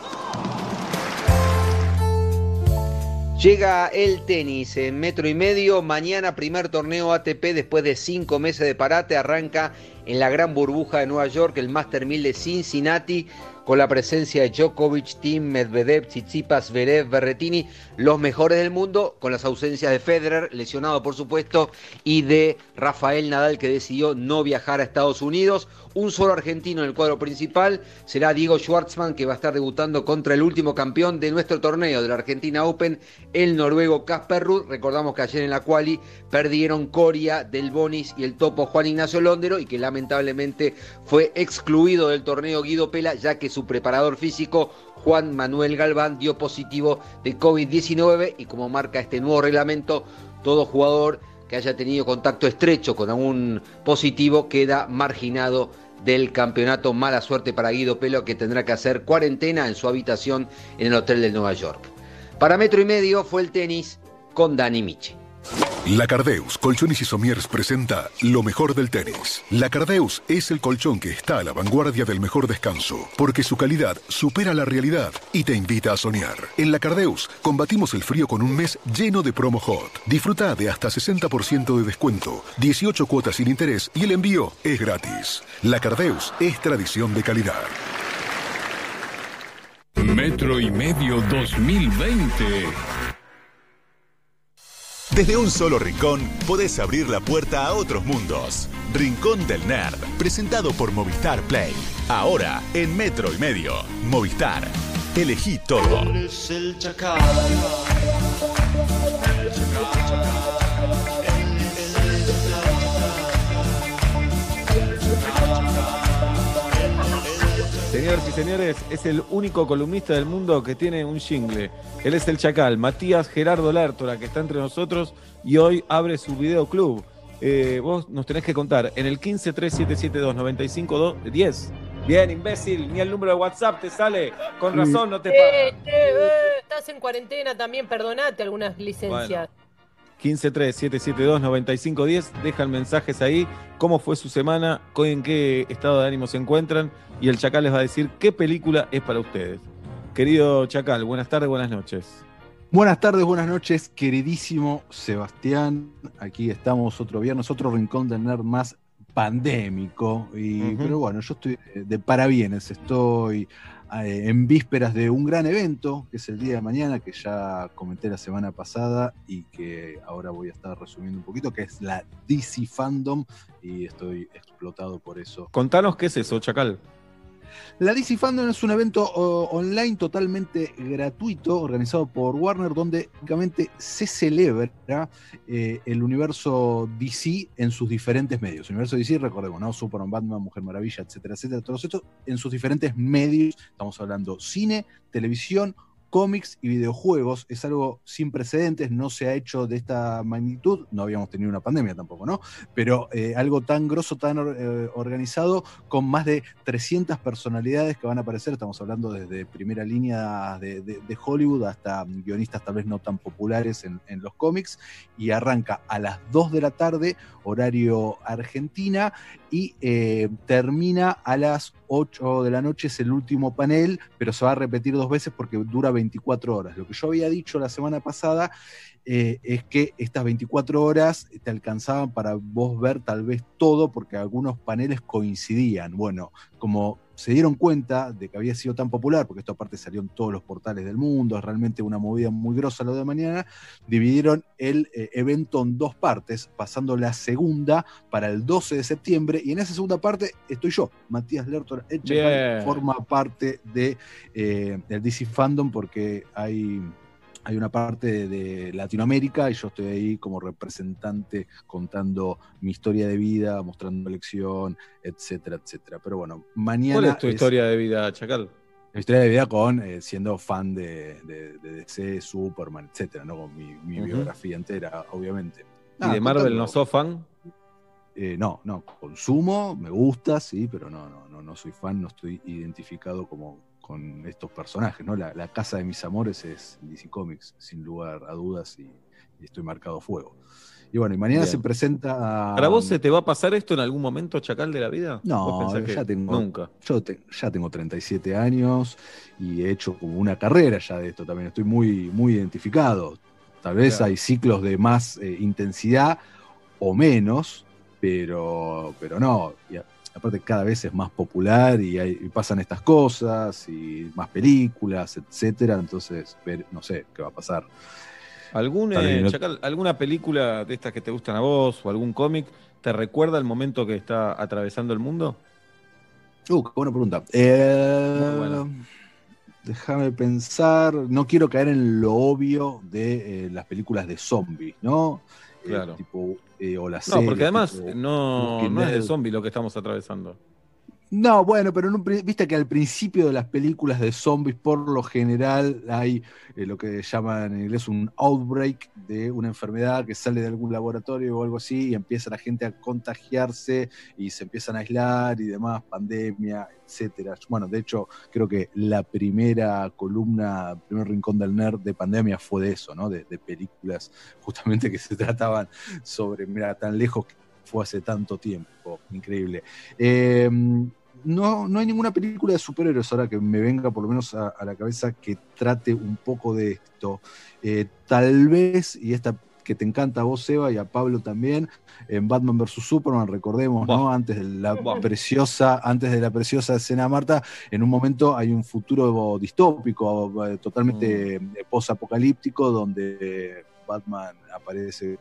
Llega el tenis en metro y medio. Mañana primer torneo ATP después de cinco meses de parate. Arranca en la gran burbuja de Nueva York, el Master 1000 de Cincinnati, con la presencia de Djokovic, Tim, Medvedev, Tsitsipas, Verev, Berretini, los mejores del mundo, con las ausencias de Federer, lesionado por supuesto, y de Rafael Nadal que decidió no viajar a Estados Unidos. Un solo argentino en el cuadro principal será Diego Schwartzman, que va a estar debutando contra el último campeón de nuestro torneo de la Argentina Open, el noruego Casper Ruud. Recordamos que ayer en la quali perdieron Coria, Del Bonis y el topo Juan Ignacio Londero y que lamentablemente fue excluido del torneo Guido Pela, ya que su preparador físico Juan Manuel Galván dio positivo de COVID-19 y como marca este nuevo reglamento, todo jugador que haya tenido contacto estrecho con algún positivo queda marginado del campeonato. Mala suerte para Guido Pelo que tendrá que hacer cuarentena en su habitación en el hotel de Nueva York. Para metro y medio fue el tenis con Dani Miche. La Cardeus Colchones y Somiers presenta lo mejor del tenis. La Cardeus es el colchón que está a la vanguardia del mejor descanso, porque su calidad supera la realidad y te invita a soñar. En La Cardeus combatimos el frío con un mes lleno de promo hot. Disfruta de hasta 60% de descuento, 18 cuotas sin interés y el envío es gratis. La Cardeus es tradición de calidad. Metro y medio 2020. Desde un solo rincón podés abrir la puerta a otros mundos. Rincón del Nerd, presentado por Movistar Play. Ahora en Metro y Medio. Movistar. elegí todo. Señoras y señores, es el único columnista del mundo que tiene un jingle. Él es el Chacal, Matías Gerardo Lártora, que está entre nosotros y hoy abre su videoclub. Eh, vos nos tenés que contar en el 1537729510. Bien, imbécil, ni el número de WhatsApp te sale. Con razón no te Eh, paga. eh, eh, estás en cuarentena también, perdonate algunas licencias. 1537729510. Dejan mensajes ahí. ¿Cómo fue su semana? ¿En qué estado de ánimo se encuentran? Y el Chacal les va a decir qué película es para ustedes. Querido Chacal, buenas tardes, buenas noches. Buenas tardes, buenas noches, queridísimo Sebastián. Aquí estamos otro viernes, otro rincón de nerd más pandémico. Y. Pero bueno, yo estoy de parabienes, estoy en vísperas de un gran evento, que es el día de mañana, que ya comenté la semana pasada y que ahora voy a estar resumiendo un poquito, que es la DC Fandom, y estoy explotado por eso. Contanos qué es eso, Chacal. La DC Fandom es un evento online totalmente gratuito, organizado por Warner, donde básicamente se celebra eh, el universo DC en sus diferentes medios. El universo DC, recordemos, ¿no? Superman, Batman, Mujer Maravilla, etcétera, etcétera, todos estos en sus diferentes medios. Estamos hablando cine, televisión, cómics y videojuegos. Es algo sin precedentes, no se ha hecho de esta magnitud. No habíamos tenido una pandemia tampoco, ¿no? Pero eh, algo tan grosso, tan eh, organizado, con más de 300 personalidades que van a aparecer. Estamos hablando desde primera línea de, Hollywood hasta guionistas tal vez no tan populares en, en los cómics. Y arranca a las 2 de la tarde, horario Argentina, y eh, termina a las 8 de la noche. Es el último panel, pero se va a repetir dos veces porque dura 24 horas. Lo que yo había dicho la semana pasada eh, es que estas 24 horas te alcanzaban para vos ver tal vez todo, porque algunos paneles coincidían. Bueno, como se dieron cuenta de que había sido tan popular, porque esto aparte salió en todos los portales del mundo, es realmente una movida muy grosa lo de mañana, dividieron el eh, evento en dos partes, pasando la segunda para el 12 de septiembre, y en esa segunda parte estoy yo, Matías Lertor, forma parte de, eh, del DC Fandom, porque hay hay una parte de Latinoamérica y yo estoy ahí como representante contando mi historia de vida, mostrando lección, etcétera, etcétera. Pero bueno, mañana. ¿Cuál es tu historia de vida, Chacal? Mi historia de vida con eh, siendo fan de, de- de DC, Superman, etcétera, ¿no? Con mi, mi biografía entera, obviamente. ¿Y de Marvel contando- no sos fan? eh, no, no, consumo, me gusta, sí, pero no, no, no, no soy fan, no estoy identificado como con estos personajes, ¿no? La, la casa de mis amores es DC Comics, sin lugar a dudas, y, y estoy marcado fuego. Y bueno, y mañana Bien. se presenta. a- ¿Para vos se te va a pasar esto en algún momento, Chacal, de la vida? ¿Vos No, ya tengo. Nunca. Yo te- ya tengo 37 años y he hecho como una carrera ya de esto también. Estoy muy, muy identificado. Tal vez Claro. hay ciclos de más eh, intensidad o menos, pero, pero no. Aparte, cada vez es más popular y, hay- y pasan estas cosas y más películas, etcétera. Entonces, ver- no sé qué va a pasar. ¿Algún, eh, Chacal, ¿Alguna película de estas que te gustan a vos o algún cómic te recuerda el momento que está atravesando el mundo? Uh, qué buena pregunta. Eh. Déjame pensar. No quiero caer en lo obvio de eh, las películas de zombies, ¿no? Claro. tipo, eh, o las No, porque además tipo no, no es de zombie lo que estamos atravesando. No, bueno, pero en viste que al principio de las películas de zombies, por lo general, hay eh, lo que llaman en inglés un outbreak de una enfermedad que sale de algún laboratorio o algo así, y empieza la gente a contagiarse y se empiezan a aislar y demás, pandemia, etcétera. Bueno, de hecho, creo que la primera columna, el primer rincón del nerd de pandemia fue de eso, ¿no? De, de películas justamente que se trataban sobre, mira, tan lejos que fue hace tanto tiempo, increíble. Eh, no, no hay ninguna película de superhéroes ahora que me venga por lo menos a, a la cabeza que trate un poco de esto. Eh, tal vez, y esta que te encanta a vos, Seba, y a Pablo también, en Batman vs. Superman, recordemos, ¿no? Antes de la preciosa, antes de la preciosa escena Marta, en un momento hay un futuro distópico, eh, totalmente eh, post-apocalíptico, donde Batman aparece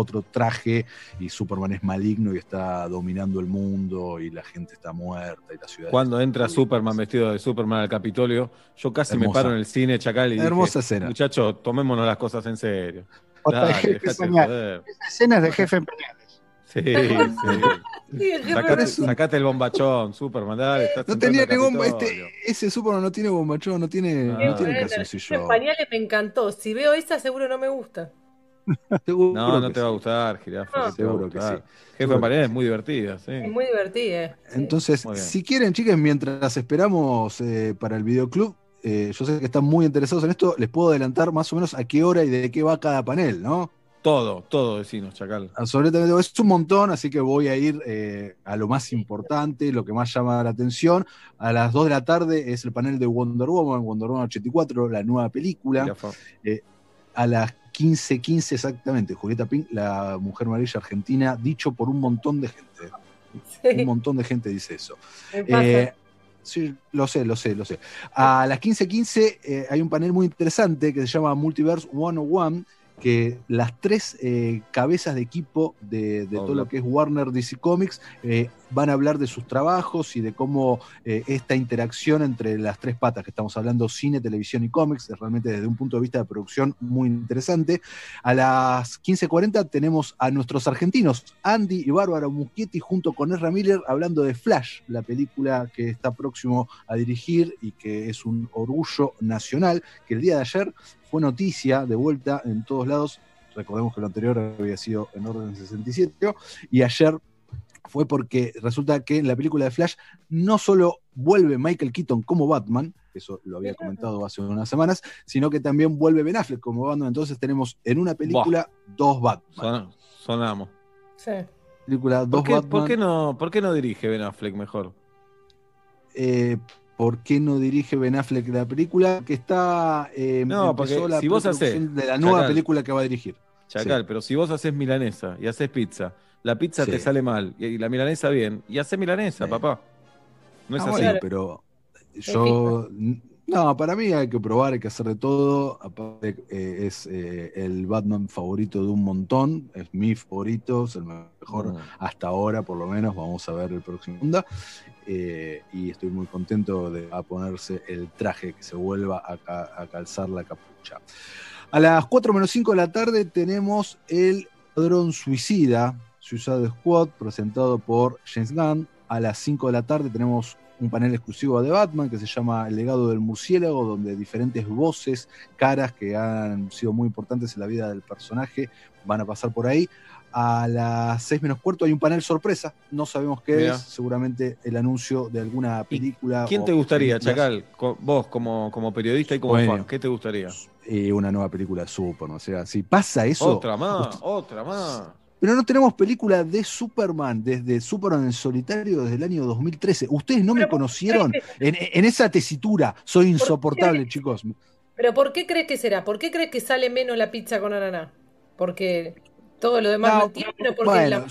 otro traje y Superman es maligno y está dominando el mundo y la gente está muerta y la ciudad. Cuando entra Superman vestido de Superman al Capitolio, yo casi me paro en el cine, Chacal, y Hermosa dije, escena. muchachos, tomémonos las cosas en serio. Dale, soñar. Escenas de jefe en pañales. Sí, sí. Sacate, el bombachón, Superman, dale. estás No tenía al ni bomba, Capitolio. este, ese Superman no tiene bombachón, no tiene, Ah. no tiene. Los pañales me encantó. Si veo esa, seguro no me gusta. Seguro No, no te va a gustar, jirafa. No. Seguro que sí. Jefe Seguro de pared es muy divertida, sí. Es muy divertida. Entonces, Muy si quieren, chicas, mientras esperamos eh, para el videoclub, eh, yo sé que están muy interesados en esto, les puedo adelantar más o menos a qué hora y de qué va cada panel, ¿no? Todo, todo vecinos, Chacal. Absolutamente, es un montón, así que voy a ir eh, a lo más importante, lo que más llama la atención. A las 2 de la tarde es el panel de Wonder Woman, Wonder Woman 84, la nueva película. Eh, a las 15.15 exactamente, Julieta Pink, la Mujer Maravilla Argentina, dicho por un montón de gente. Un montón de gente dice eso. Eh, sí, lo sé, lo sé, lo sé. A las 15.15 eh, hay un panel muy interesante que se llama Multiverse 101, que las tres eh, cabezas de equipo de, de todo lo que es Warner DC Comics eh, van a hablar de sus trabajos y de cómo eh, esta interacción entre las tres patas que estamos hablando, cine, televisión y cómics, es realmente desde un punto de vista de producción muy interesante. A las 15.40 tenemos a nuestros argentinos, Andy y Bárbara Muschietti, junto con Ezra Miller, hablando de Flash, la película que está próximo a dirigir y que es un orgullo nacional, que el día de ayer fue noticia de vuelta en todos lados. Recordemos que lo anterior había sido en orden 67, y ayer fue porque resulta que en la película de Flash no solo vuelve Michael Keaton como Batman, eso lo había comentado hace unas semanas, sino que también vuelve Ben Affleck como Batman. Entonces tenemos en una película dos Batman. Son- sonamos. Sí. Película dos ¿Por qué, Batman. por qué no, ¿Por qué no dirige Ben Affleck mejor? eh, ¿Por qué no dirige Ben Affleck la película? Que está. eh, No, porque la si vos hacés- De la nueva Chacal. película que va a dirigir. Chacal, Sí. pero si vos haces milanesa y haces pizza, la pizza Sí. te sale mal y y la milanesa bien, y haces milanesa, papá. No es Ah, así. bueno, pero yo. No, para mí hay que probar, hay que hacer de todo. Aparte, eh, es eh, el Batman favorito de un montón. Es mi favorito, es el mejor Mm. hasta ahora, por lo menos. Vamos a ver el próximo onda. Eh, y estoy muy contento de a ponerse el traje, que se vuelva a, ca- a calzar la capucha. A las 4 menos 5 de la tarde tenemos el Padrón Suicida, Suicide Squad, presentado por James Gunn. A las 5 de la tarde tenemos un panel exclusivo de Batman que se llama El legado del murciélago, donde diferentes voces, caras que han sido muy importantes en la vida del personaje van a pasar por ahí. A las 6 menos cuarto hay un panel sorpresa, no sabemos qué es, seguramente el anuncio de alguna película. ¿Quién te gustaría, películas. Chacal? Vos, como, como periodista y como Bueno. fan, ¿qué te gustaría? Una nueva película de Superman, o sea, si pasa eso... Otra más, otra más. Pero no tenemos película de Superman desde Superman en solitario desde el año 2013. Ustedes no me conocieron en, en esa tesitura. Soy insoportable, chicos. Pero ¿por qué crees que será? ¿Por qué crees que sale menos la pizza con ananá? Porque todo lo demás No, no, entiendo. Porque bueno, la...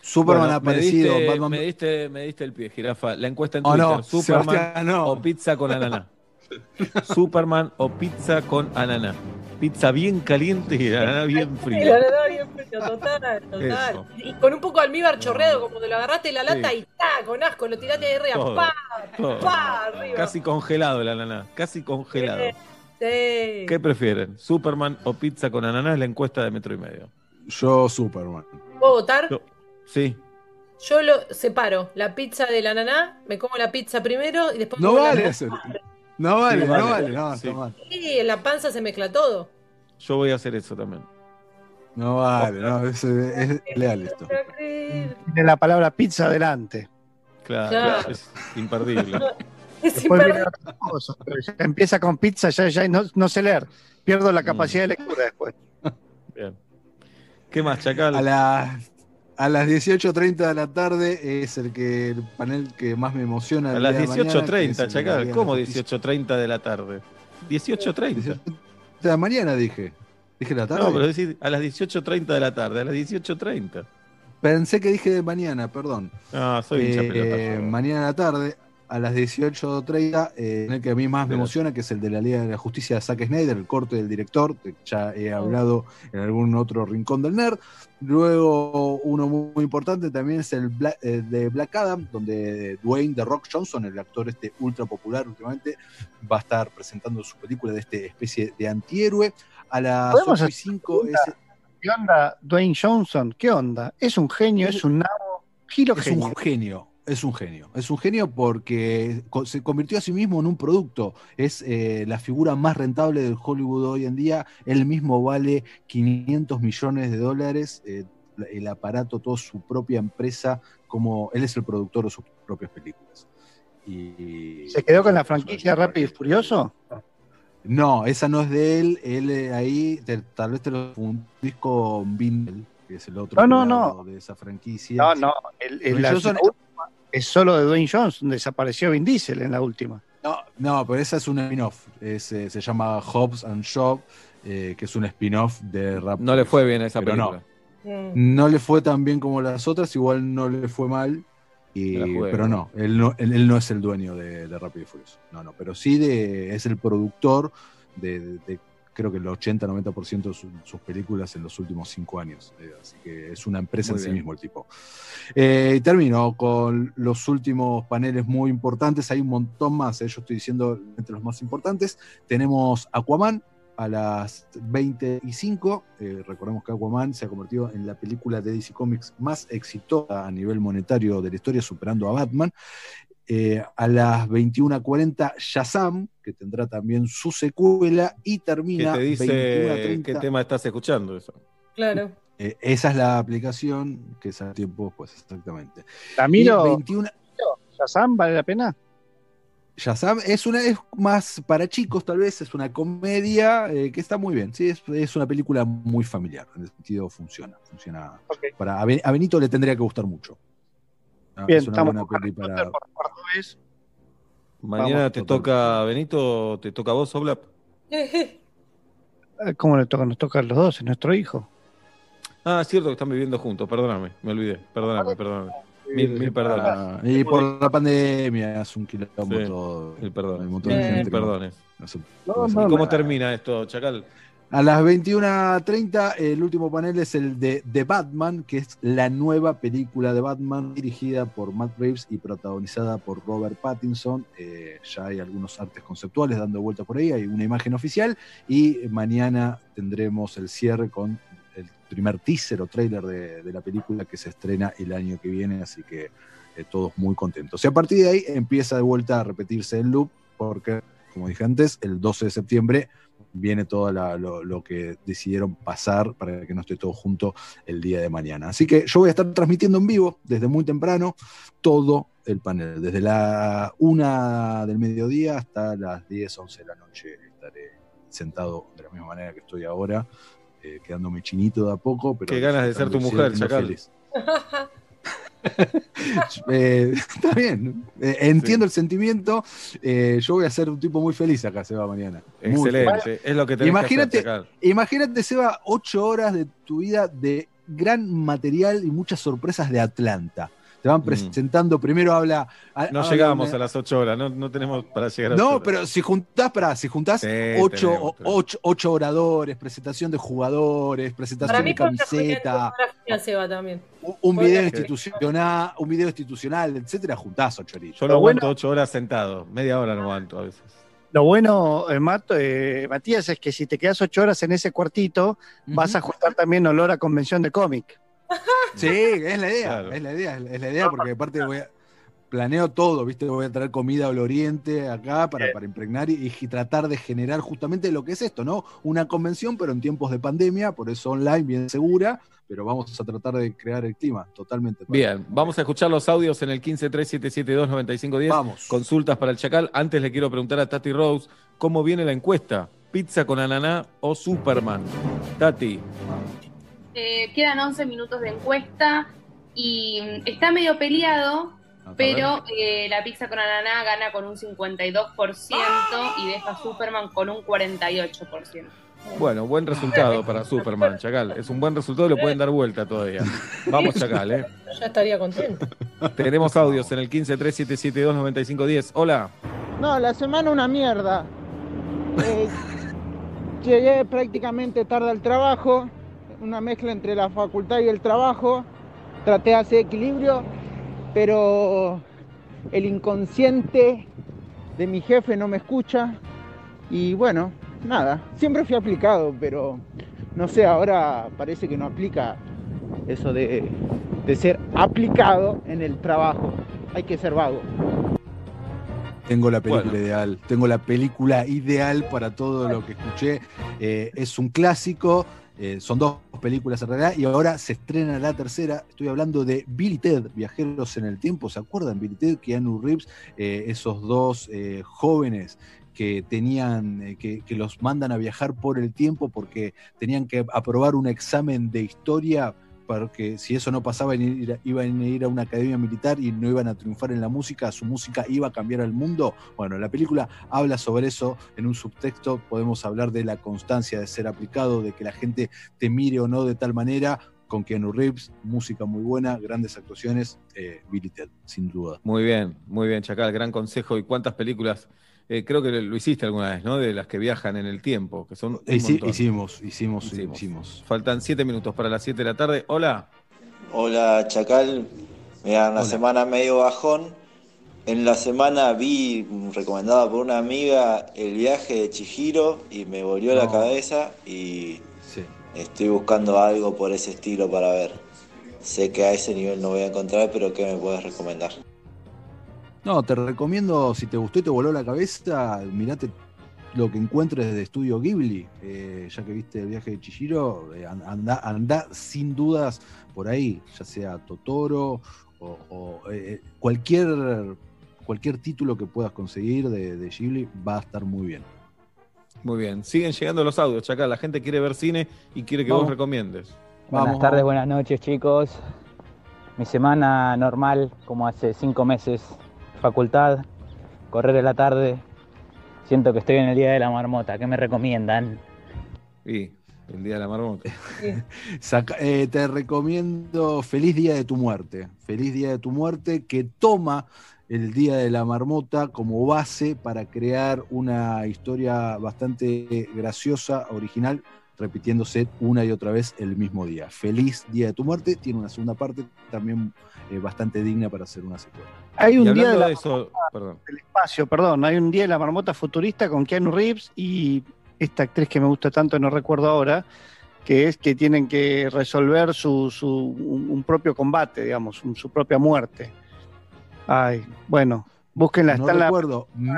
Superman Bueno, ha aparecido. Me diste, Batman- me, diste, me diste el pie, jirafa. La encuesta en Oh, Twitter. no, Superman Sebastián, no. o pizza con ananá. Superman o pizza con ananá. Pizza bien caliente y el ananá bien Sí, frío. la verdad, bien frío, total, total. Eso. Y con un poco de almíbar chorreado, como te lo agarraste de la lata Sí. y ¡ta! con asco, lo tiraste de arriba, Todo, ¡pa! todo. ¡pa! arriba. Casi congelado el ananá. Casi congelado. Sí. ¿Qué prefieren? ¿Superman o pizza con ananá? Es la encuesta de metro y medio. Yo, Superman. ¿Puedo votar? Yo- Sí. Yo lo separo, la pizza del ananá, me como la pizza primero y después No como la- vale eso. No vale, Sí, no vale. vale. No, Sí. está mal. Sí, en la panza se mezcla todo. Yo voy a hacer eso también. No vale, no, es, es leal esto. Tiene la palabra pizza adelante. Claro, Claro. es imperdible. Es Después viene imperdible. otra cosa, pero ya empieza con pizza, ya, ya no, no sé leer. Pierdo la capacidad de lectura después. Bien. ¿Qué más, Chacal? A las, a las 18.30 de la tarde es el que el panel que más me emociona. A las día de mañana, que es 18.30, el de la Chacal. ¿Cómo de la Justicia. 18.30 de la tarde? 18.30. De la mañana dije. Dije la tarde. No, pero decir a las 18.30 de la tarde, a las 18.30. Pensé que dije de mañana, perdón. Ah, soy hincha Eh, pelota. yo. mañana a la tarde, a las 18.30, eh, en el que a mí más me emociona, que es el de la Liga de la Justicia de Zack Snyder, el corte del director, que ya he hablado en algún otro rincón del nerd. Luego, uno muy, muy importante también es el Bla- eh, de Black Adam, donde Dwayne The Rock Johnson, el actor este ultra popular últimamente, va a estar presentando su película de este especie de antihéroe. A las ¿Podemos 8 y 5 es, ¿Qué onda Dwayne Johnson? ¿Qué onda? Es un genio, es un nabo, giro es genio. un genio. Es un genio, es un genio porque se convirtió a sí mismo en un producto. Es eh, la figura más rentable del Hollywood hoy en día. Él mismo vale 500 millones de dólares. eh, el aparato, toda su propia empresa, como él es el productor de sus propias películas. Y, ¿Se quedó con la franquicia Rápido y Furioso? No, esa no es de él. Él eh, ahí, te- tal vez te lo un disco Vindel, que es el otro No, no, no. de esa franquicia. No, no. El, el- la- es solo de Dwayne Johnson. Desapareció Vin Diesel en la última. No, no, pero esa es un spin-off. Es, eh, se llama Hobbs and Shaw, eh, que es un spin-off de Rap. No le fue bien a esa Pero película. No, no le fue tan bien como las otras, igual no le fue mal. y- pero no, él no, él, él no es el dueño de, de Rápido y Furioso. No, no, pero sí de, es el productor de, de- de, creo que el 80-90% de su- sus películas en los últimos cinco años. Eh, así que es una empresa Muy en sí mismo el tipo. Eh, y termino con los últimos paneles muy importantes. Hay un montón más, eh, yo estoy diciendo entre los más importantes. Tenemos Aquaman a las 25. Eh, recordemos que Aquaman se ha convertido en la película de DC Comics más exitosa a nivel monetario de la historia, superando a Batman. Eh, a las 21.40 Shazam, que tendrá también su secuela, y ¿Qué termina te dice 21.30. qué tema estás escuchando eso? Claro. Eh, esa es la aplicación que es a tiempo, pues exactamente. La miro. Y 21 ¿Shazam vale la pena? Shazam es una es más para chicos, tal vez, es una comedia eh, que está muy bien. Sí, es, es una película muy familiar. En ese sentido funciona. Funciona. Para, a Benito le tendría que gustar mucho. Ah, Bien, es una estamos buena con peli Harry para. Potter por cuarta vez. Mañana Vamos, te total. toca, Benito, te toca a vos, Oblap. Eh, ¿Cómo le toca? Nos toca a los dos, es nuestro hijo. Ah, es cierto que están viviendo juntos, perdóname, me olvidé, perdóname, perdóname. Mil, mil perdones. Ah, y por la pandemia es un quilombo Sí, todo. mil perdones. Hay un montón de Mil gente que no- perdones. no se- No, ¿Y cómo termina esto, Chacal? A las 21.30, el último panel es el de The Batman, que es la nueva película de Batman dirigida por Matt Reeves y protagonizada por Robert Pattinson. Eh, ya hay algunos artes conceptuales dando vuelta por ahí, hay una imagen oficial y mañana tendremos el cierre con el primer teaser o trailer de, la película que se estrena el año que viene, así que eh, todos muy contentos. Y a partir de ahí empieza de vuelta a repetirse el loop, porque, como dije antes, el 12 de septiembre viene todo la- lo, lo que decidieron pasar para que no esté todo junto el día de mañana. Así que yo voy a estar transmitiendo en vivo desde muy temprano todo el panel, desde la una del mediodía hasta las 10, 11 de la noche estaré sentado de la misma manera que estoy ahora, eh, quedándome chinito de a poco. Pero Qué ganas de ser tu mujer, Chacal. feliz. Eh, está bien, Eh, entiendo el sentimiento. Eh, yo voy a ser un tipo muy feliz acá, Seba, mañana. Excelente, es lo que tenés Imagínate, que imagínate, Seba, ocho horas de tu vida de gran material y muchas sorpresas de Atlanta. Te van presentando, primero habla. Mm. No habla llegamos una- a las 8 horas, no, no tenemos para llegar a ocho No, horas. pero si juntás, para, si juntás Sí, ocho, tenemos, ocho- ocho oradores, presentación de jugadores, presentación Para mí de camiseta, fotografía, Seba también. un video institucional, un video institucional, etcétera, juntás ocho horitas. Yo no aguanto 8 horas sentado, media hora no aguanto a veces. Lo bueno, eh, Mato, eh, Matías, es que si te quedas ocho horas en ese cuartito, vas a juntar también olor a convención de cómic. Sí, es la idea, Claro. es la idea, es la idea, porque aparte voy a, planeo todo, ¿viste? Voy a traer comida al oriente acá para, para impregnar y, y tratar de generar justamente lo que es esto, ¿no? Una convención, pero en tiempos de pandemia, por eso online, bien segura, pero vamos a tratar de crear el clima totalmente. Bien, vamos a escuchar los audios en el 1537729510. Vamos. Consultas para el Chacal. Antes le quiero preguntar a Tati Rose cómo viene la encuesta. ¿Pizza con ananá o Superman? Tati, Eh, quedan 11 minutos de encuesta y mm, está medio peleado Pero eh, la pizza con ananá gana con un 52% y deja a Superman con un 48%. Bueno, buen resultado para Superman, Chacal. Es un buen resultado, lo pueden dar vuelta todavía. Vamos, Chacal, ¿eh? Ya estaría contento. Tenemos audios en el 1537729510. Hola. No, la semana una mierda. Eh, llegué prácticamente tarde al trabajo, una mezcla entre la facultad y el trabajo. Traté de hacer equilibrio, pero el inconsciente de mi jefe no me escucha. Y bueno, nada, siempre fui aplicado, pero no sé, ahora parece que no aplica eso de, de ser aplicado en el trabajo. Hay que ser vago. Tengo la película ideal, tengo la película ideal para todo lo que escuché. Eh, es un clásico, eh, son dos películas en realidad, y ahora se estrena la tercera. Estoy hablando de Billy Ted, Viajeros en el Tiempo. ¿Se acuerdan? Billy Ted, Keanu Reeves, eh, esos dos jóvenes que tenían, que, que los mandan a viajar por el tiempo porque tenían que aprobar un examen de historia porque si eso no pasaba iban a ir a una academia militar y no iban a triunfar en la música, su música iba a cambiar al mundo. Bueno, la película habla sobre eso, en un subtexto podemos hablar de la constancia de ser aplicado, de que la gente te mire o no de tal manera, con Keanu Reeves, música muy buena, grandes actuaciones, eh, sin duda. Muy bien, muy bien, Chacal, gran consejo. ¿Y cuántas películas eh, creo que lo hiciste alguna vez, ¿no? De las que viajan en el tiempo, que son. un Hici- montón. hicimos, hicimos, hicimos, Faltan siete minutos para las 7 de la tarde. Hola. Hola Chacal, mira, una semana medio bajón. En la semana vi, recomendada por una amiga, el viaje de Chihiro y me volvió la cabeza y estoy buscando algo por ese estilo para ver. Sé que a ese nivel no voy a encontrar, pero ¿qué me puedes recomendar? No, te recomiendo, si te gustó y te voló la cabeza, mirate lo que encuentres de Estudio Ghibli, eh, ya que viste el viaje de Chihiro, eh, an- anda, anda sin dudas por ahí, ya sea Totoro o, o, eh, cualquier, cualquier título que puedas conseguir de, de Ghibli va a estar muy bien. Muy bien. Siguen llegando los audios, Chacal. La gente quiere ver cine y quiere que vos recomiendes. Buenas tardes, buenas noches chicos. Mi semana normal, como hace cinco meses, facultad, correr en la tarde. Siento que estoy en el día de la marmota. ¿Qué me recomiendan? Y el día de la marmota. Saca- eh, te recomiendo Feliz Día de tu Muerte. Feliz Día de tu Muerte que toma el Día de la Marmota como base para crear una historia bastante graciosa, original, repitiéndose una y otra vez el mismo día. Feliz Día de tu Muerte tiene una segunda parte también eh, bastante digna para hacer una secuela. Hay un día de hablando la de eso, perdón. del espacio, perdón, hay un día de la marmota futurista con Keanu Reeves y esta actriz que me gusta tanto, no recuerdo ahora, que es que tienen que resolver su, su- un, un propio combate, digamos, un- su propia muerte. Ay, bueno, búsquenla, No está la- recuerdo, me,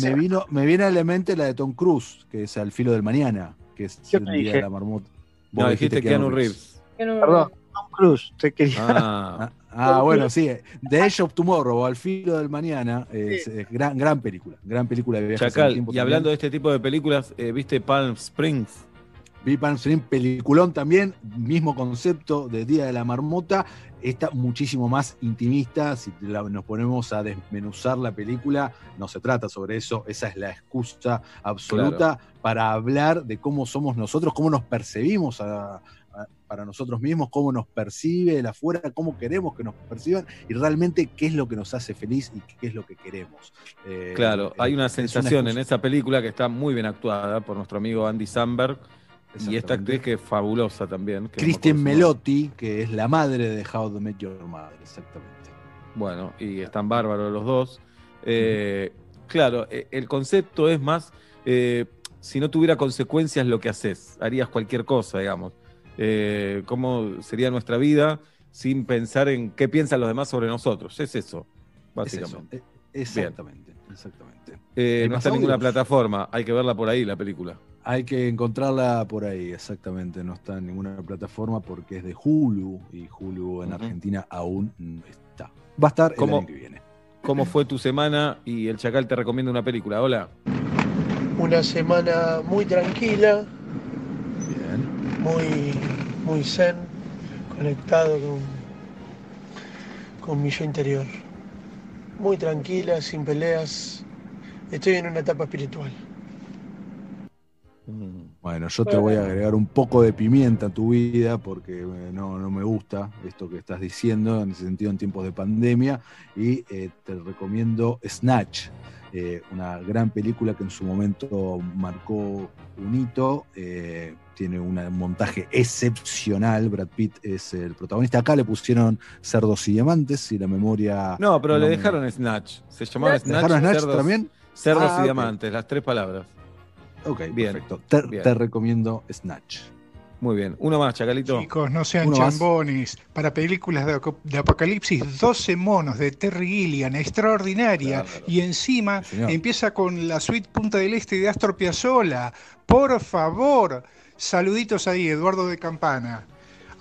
me vino, me viene a la mente la de Tom Cruise, que es Al filo del mañana, que de la Marmota. No, dijiste Keanu Reeves. Perdón, Tom Cruise, te quería. Ah, Ah, bueno, sí. The Edge of Tomorrow o Al filo del mañana es, es gran, gran película. Gran película de viajes en el Chacal, tiempo y también. hablando de este tipo de películas, eh, ¿viste Palm Springs? Palm Springs, peliculón también, mismo concepto de Día de la Marmota, esta muchísimo más intimista, si la- nos ponemos a desmenuzar la película, no se trata sobre eso, esa es la excusa absoluta para hablar de cómo somos nosotros, cómo nos percibimos a- a- para nosotros mismos, cómo nos percibe el afuera, cómo queremos que nos perciban y realmente qué es lo que nos hace feliz y qué es lo que queremos. Eh, Claro, eh, hay una sensación en esa película que está muy bien actuada por nuestro amigo Andy Samberg y esta actriz que es fabulosa también. que no me. Melotti, que es la madre de How to Met Your Mother, exactamente. Bueno, y están bárbaros los dos. Eh, Claro, eh, el concepto es más, eh, si no tuviera consecuencias lo que haces, harías cualquier cosa, digamos. Eh, ¿Cómo sería nuestra vida sin pensar en qué piensan los demás sobre nosotros? Es eso, básicamente. Es eso, e- exactamente, exactamente. Eh, ¿Hay no está en ninguna plataforma, hay que verla por ahí, la película. Hay que encontrarla por ahí, exactamente. No está en ninguna plataforma porque es de Hulu y Hulu en Argentina aún no está. Va a estar el ¿Cómo, año que viene. ¿Cómo fue tu semana? Y el Chacal te recomienda una película. Hola. Una semana muy tranquila, muy, muy zen, conectado con, con mi yo interior. muy tranquila, sin peleas. Estoy en una etapa espiritual. Bueno, yo te voy a agregar un poco de pimienta a tu vida porque eh, no, no me gusta esto que estás diciendo en ese sentido en tiempos de pandemia y eh, te recomiendo Snatch, eh, una gran película que en su momento marcó un hito, eh, tiene un montaje excepcional, Brad Pitt es el protagonista, acá le pusieron Cerdos y Diamantes, si la memoria... No, pero le me- dejaron Snatch. Se llamaba ¿Le Snatch. dejaron Snatch cerdos, también? Cerdos Ah, y ok. diamantes, las tres palabras. Ok, Bien. perfecto. Te, Bien. te recomiendo Snatch. Muy bien. Uno más, Chacalito. Chicos, no sean Uno más. chambones. Para películas de, apocalipsis, 12 monos de Terry Gilliam, extraordinaria. Y encima empieza con la suite Punta del Este de Astor Piazzolla. Por favor, saluditos ahí, Eduardo de Campana.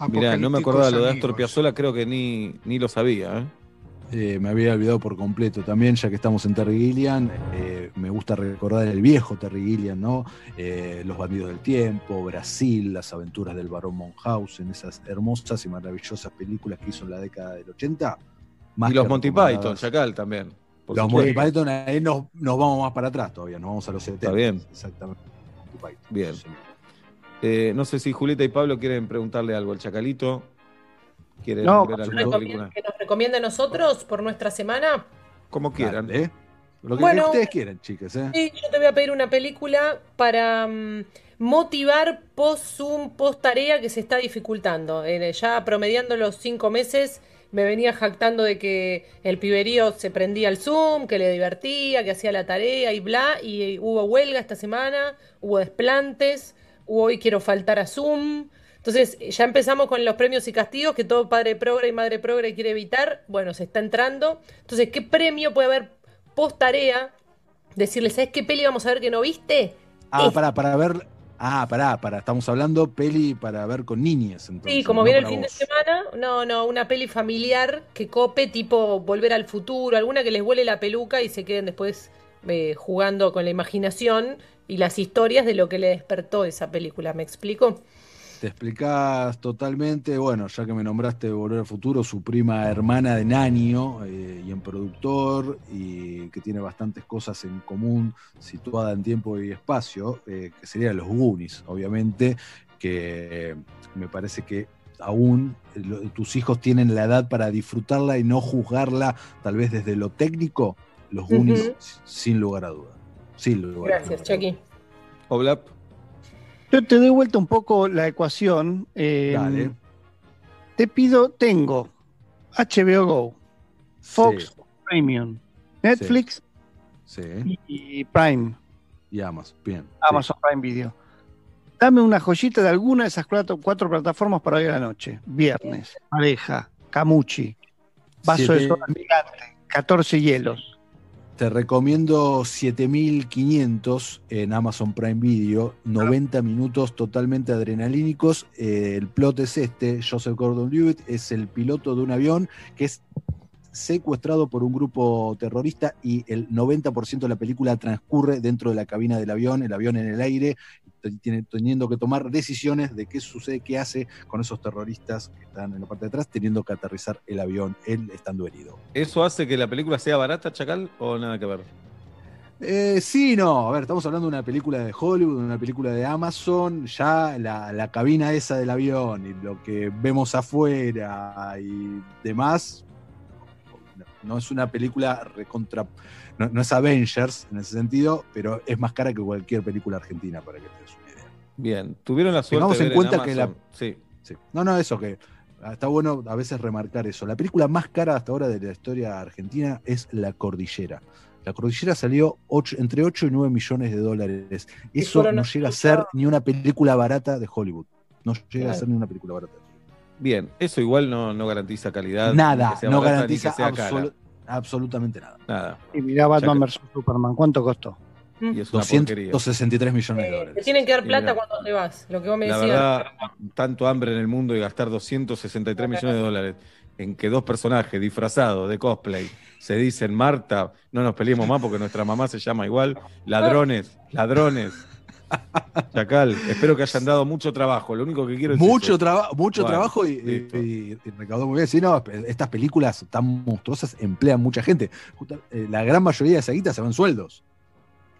Mirá, no me acordaba lo de Astor Piazzolla, creo que ni, ni lo sabía. ¿eh? Eh, me había olvidado por completo también, ya que estamos en Terry Gilliam, eh, me gusta recordar el viejo Terry Gilliam, ¿no? Eh, Los bandidos del tiempo, Brasil, las aventuras del barón Monhausen, esas hermosas y maravillosas películas que hizo en la década del 80. más y los Monty. Python, Chacal también. Los supuesto. Monty Python, ahí nos, nos vamos más para atrás todavía, nos vamos a los 70. Está bien. Exactamente. Python, Bien. no sé si Julieta y Pablo quieren preguntarle algo al Chacalito. ¿Quieren No, ver alguna película? ¿Que nos recomienda a nosotros por nuestra semana? Como quieran. Dale, ¿eh? Lo que Bueno. ustedes quieran, chicas, ¿eh? Sí, yo te voy a pedir una película para mm, motivar post-Zoom, post-tarea que se está dificultando. Eh, ya promediando los cinco meses, me venía jactando de que el piberío se prendía al Zoom, que le divertía, que hacía la tarea y bla. Y hubo huelga esta semana, hubo desplantes, hubo hoy quiero faltar a Zoom. Entonces, ya empezamos con los premios y castigos que todo padre progre y madre progre quiere evitar. Bueno, se está entrando. Entonces, ¿qué premio puede haber post tarea? Decirle, ¿sabes qué peli vamos a ver que no viste? Ah, para, para ver. Ah, pará, para, estamos hablando peli para ver con niñas. Entonces, Sí, como no viene el fin de semana, no, no, una peli familiar que cope, tipo Volver al Futuro, alguna que les vuele la peluca y se queden después eh, jugando con la imaginación y las historias de lo que le despertó esa película. ¿Me explico? Te explicás totalmente, bueno, ya que me nombraste Volver al Futuro, su prima hermana de Nanio eh, y en productor, y que tiene bastantes cosas en común, situada en tiempo y espacio, eh, que serían los Goonies, obviamente, que eh, me parece que aún lo- tus hijos tienen la edad para disfrutarla y no juzgarla tal vez desde lo técnico, los Goonies, sin lugar a duda. Sin lugar a duda. Gracias, Chucky. Oblap. Yo te doy vuelta un poco la ecuación. eh, Dale. Te pido, tengo HBO Go, Fox Sí. Premium, Netflix Sí. y, y Prime, Y Amazon, bien. Amazon Prime Video. Dame una joyita de alguna de esas cuatro, cuatro plataformas para hoy a la noche. Viernes, Pareja, Camuchi, Vaso de soda gigante, 14 hielos. Te recomiendo 7500 en Amazon Prime Video, 90 minutos totalmente adrenalínicos. Eh, el plot es este: Joseph Gordon-Levitt es el piloto de un avión que es secuestrado por un grupo terrorista y el 90% de la película transcurre dentro de la cabina del avión, el avión en el aire, teniendo que tomar decisiones de qué sucede, qué hace con esos terroristas que están en la parte de atrás, teniendo que aterrizar el avión, él estando herido. ¿Eso hace que la película sea barata, Chacal, o nada que ver? Eh, sí, no. A ver, estamos hablando de una película de Hollywood, de una película de Amazon. Ya la, la cabina esa del avión y lo que vemos afuera y demás. No- es una película recontra. No, no es Avengers en ese sentido, pero es más cara que cualquier película argentina, para que te des una idea. Bien. ¿Tuvieron la suerte Tengamos de en cuenta que la. Sí. sí. No, no, eso que. ah, Está bueno a veces remarcar eso. La película más cara hasta ahora de la historia argentina es La Cordillera. La Cordillera salió ocho- entre 8 y 9 millones de dólares. Eso no llega a ser ni una película barata de Hollywood. No llega a ser ni una película barata. Bien, eso igual no, no garantiza calidad. Nada, que sea no barata, garantiza absolu- absolutamente nada. Nada. Y mirá Batman vs Superman, ¿cuánto costó? Y es una porquería. 263 millones de Te dólares. tienen que dar plata mirá. cuando te vas, lo que vos me La decías. verdad, tanto hambre en el mundo y gastar 263 millones de dólares en que dos personajes disfrazados de cosplay se dicen Marta, no nos peleemos más porque nuestra mamá se llama igual, ladrones, ladrones. Chacal, espero que hayan dado mucho trabajo. Lo único que quiero es. Mucho, traba- mucho Bueno, trabajo y, y- y- y recaudó muy bien. Sí, no, estas películas tan monstruosas emplean mucha gente. Justa- eh, La gran mayoría de esa guita se van sueldos.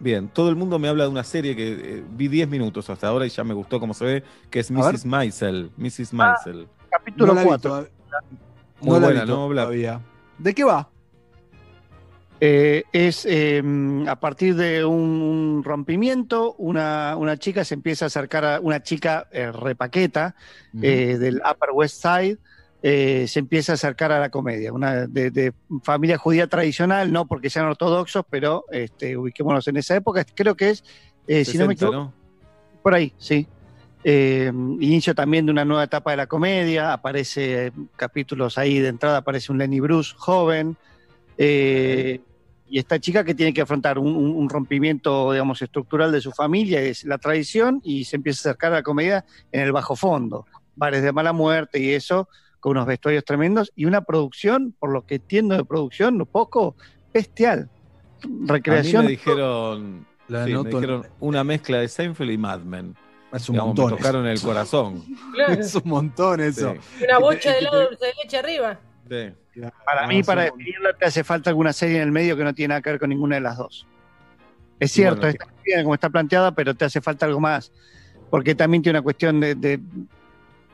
Bien, todo el mundo me habla de una serie que eh, vi 10 minutos hasta ahora y ya me gustó como se ve, que es. Mrs. Maisel. Mrs. Ah, Maisel. Capítulo No la vi 4. todavía. Muy no la buena, ¿no? Todavía. ¿De qué va? Eh, es eh, a partir de un, un rompimiento, una, una chica se empieza a acercar a una chica eh, repaqueta eh, del Upper West Side, eh, se empieza a acercar a la comedia, una de, de familia judía tradicional, no porque sean ortodoxos, pero este, ubiquémonos en esa época, creo que es, si no me 60, equivoco, por ahí, sí. Eh, inicio también de una nueva etapa de la comedia, aparece capítulos ahí de entrada, aparece un Lenny Bruce joven, eh, y esta chica que tiene que afrontar un, un- un rompimiento, digamos, estructural de su familia, es la tradición, y se empieza a acercar a la comedia en el bajo fondo, bares de mala muerte y eso, con unos vestuarios tremendos, y una producción, por lo que entiendo de producción, un poco bestial. A mí Recreación. me dijeron, La sí, me dijeron una mezcla de Seinfeld y Mad Men. Es un Digamos, montón Me tocaron el corazón. Claro. Es un montón eso. Sí. Una bocha de que helado te- de dulce de leche arriba. Sí. Para mí, para definirla, te hace falta alguna serie en el medio que no tiene nada que ver con ninguna de las dos. Es cierto, bueno, está bien como está planteada, pero te hace falta algo más. Porque también tiene una cuestión de. de-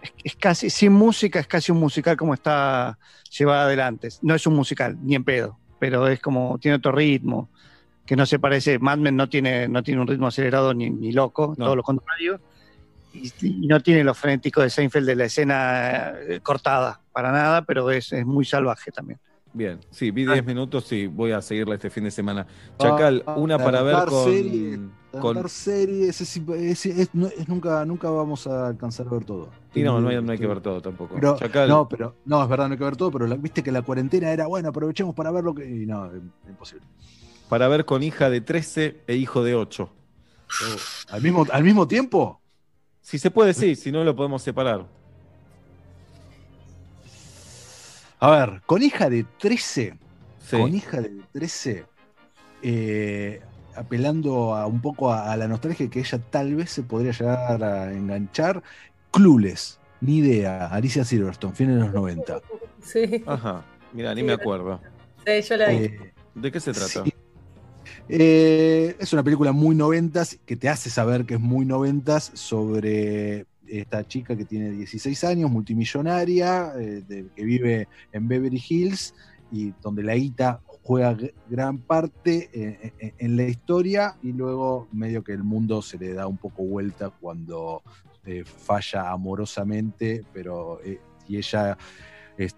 es, es casi, sin música, es casi un musical como está llevada adelante. No es un musical, ni en pedo, pero es como, tiene otro ritmo, que no se parece. Mad Men no tiene, no tiene un ritmo acelerado ni, ni loco, No. todo lo contrario. Y, y no tiene lo frenético de Seinfeld de la escena eh, cortada, para nada, pero es, es muy salvaje también. Bien, sí, vi 10 minutos y voy a seguirla este fin de semana. Chacal, Ah, una para ver con. series, con- series, es, es- es- no- es nunca, nunca vamos a alcanzar a ver todo. y no, no hay, no hay que ver todo tampoco. Pero, Chacal, no, pero no, es verdad, no hay que ver todo, pero la- viste que la cuarentena era, bueno, aprovechemos para ver lo que. Y no, es imposible. para ver con hija de 13 e hijo de 8. ¿Al mismo, ¿Al mismo tiempo? Si se puede, sí, si no lo podemos separar. A ver, con hija de 13, Sí. con hija de 13, eh, apelando a un poco a, a la nostalgia que ella tal vez se podría llegar a enganchar, Clueless, ni idea, Alicia Silverstone, fin de los 90. Sí, Ajá, mira, ni me acuerdo. sí, yo la vi. Eh, ¿De qué se trata? Sí. Eh, es una película muy noventas que te hace saber que es muy noventas sobre esta chica que tiene 16 años, multimillonaria, eh, que vive en Beverly Hills y donde la guita juega gr- gran parte eh, en la historia y luego medio que el mundo se le da un poco vuelta cuando falla amorosamente, pero y ella es,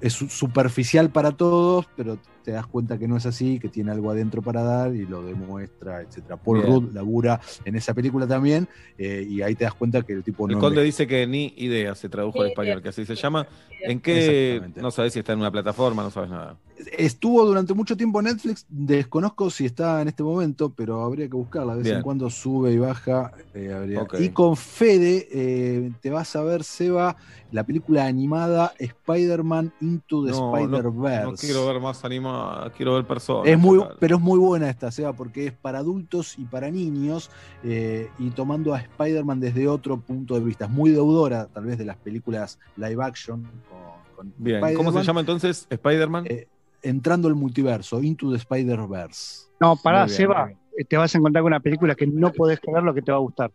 es su- superficial para todos, pero te das cuenta que no es así, que tiene algo adentro para dar y lo demuestra, etcétera. Paul Bien. Rudd labura en esa película también y y ahí te das cuenta que el tipo El no conde enveje- dice que ni idea se tradujo al español, que así se llama. ¿En qué? No sabes si está en una plataforma, no sabes nada. Estuvo durante mucho tiempo en Netflix, desconozco si está en este momento, pero habría que buscarla. De vez Bien. en cuando sube y baja. eh, habría-. Y con Fede, eh, te vas a ver, Seba, la película animada Spider-Man Into the No, no, Spider-Verse. no quiero ver más animada, quiero ver personas. Es muy, pero es muy buena esta, Seba, porque es para adultos y para niños eh, y tomando a Spider-Man desde otro punto de vista. Es muy deudora, tal vez, de las películas live action. Con, con Bien, ¿cómo se Spider-Man, llama entonces? ¿Spider-Man? eh, entrando al multiverso, Into the Spider-Verse. No, pará, Seba, eh, te vas a encontrar con una película que no podés creer lo que te va a gustar.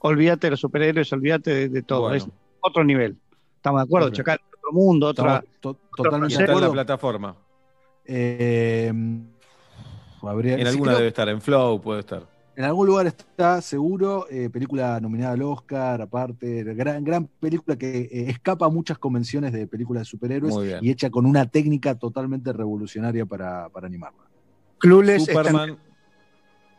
Olvídate de los superhéroes, olvídate de, de todo. Bueno. Es otro nivel. Estamos de acuerdo, Ok. Chacal, otro mundo, otra. To- totalmente Y de está en la acuerdo. plataforma. Eh, habría- En sí, alguna creo- debe estar, en Flow puede estar. En algún lugar está seguro, eh, película nominada al Oscar, aparte, gran, gran película que eh, escapa a muchas convenciones de películas de superhéroes y hecha con una técnica totalmente revolucionaria para, para animarla. Clueless Superman.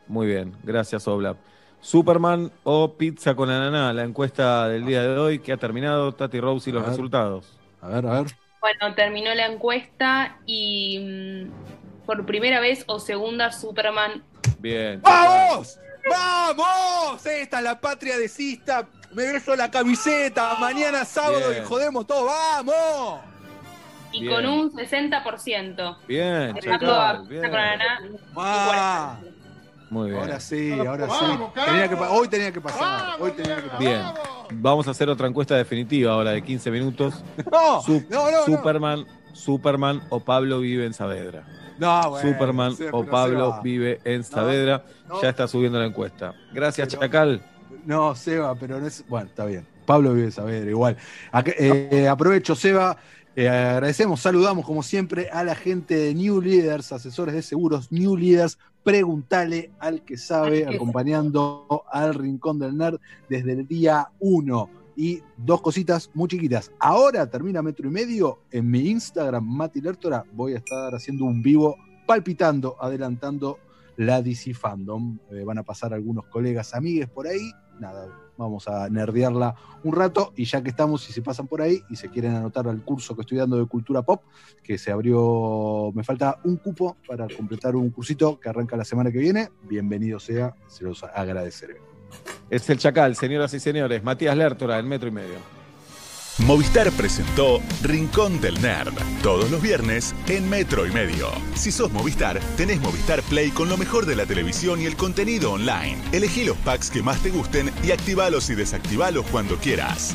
Muy bien, gracias Oblap. Superman o pizza con ananá, la encuesta del día de hoy que ha terminado, Tati Rose y los A ver. resultados. A ver, a ver. Bueno, terminó la encuesta y mm, por primera vez o segunda Superman Bien. ¡Vamos! ¡Vamos! Esta es la patria de Sista. Me beso la camiseta. Mañana sábado Bien. y jodemos todo. ¡Vamos! y Bien. con un 60%. Bien, a Chacal, Pizza bien. ¡Ah! Muy bien. Ahora sí, ahora sí. Tenía que pa- hoy tenía que pasar. Hoy tenía que pasar. Bien. Vamos a hacer otra encuesta definitiva ahora de 15 minutos. No, Su- no, no, no. Superman, Superman o Pablo vive en Saavedra. No, bueno, Superman o Pablo vive en Saavedra. no. Ya está subiendo la encuesta. Gracias, Pero- Chacal. No, Seba, pero no es. Bueno, está bien. Pablo vive Saavedra, igual. Eh, aprovecho, Seba. Eh, agradecemos, saludamos como siempre a la gente de New Leaders, asesores de seguros New Leaders. Pregúntale al que sabe, acompañando al Rincón del Nerd desde el día 1. Y dos cositas muy chiquitas. Ahora termina metro y medio. En mi Instagram, Mati Lertora, voy a estar haciendo un vivo palpitando, adelantando la DC Fandom. Eh, van a pasar algunos colegas, amigues por ahí. Nada, vamos a nerdearla un rato. Y ya que estamos, si se pasan por ahí y se quieren anotar al curso que estoy dando de cultura pop, que se abrió, me falta un cupo para completar un cursito que arranca la semana que viene. Bienvenido sea, se los agradeceré. Es el Chacal, señoras y señores. Matías Lertora, en metro y medio. Movistar presentó Rincón del Nerd, todos los viernes en Metro y Medio. Si sos Movistar, tenés Movistar Play con lo mejor de la televisión y el contenido online. Elegí los packs que más te gusten y activalos y desactivalos cuando quieras.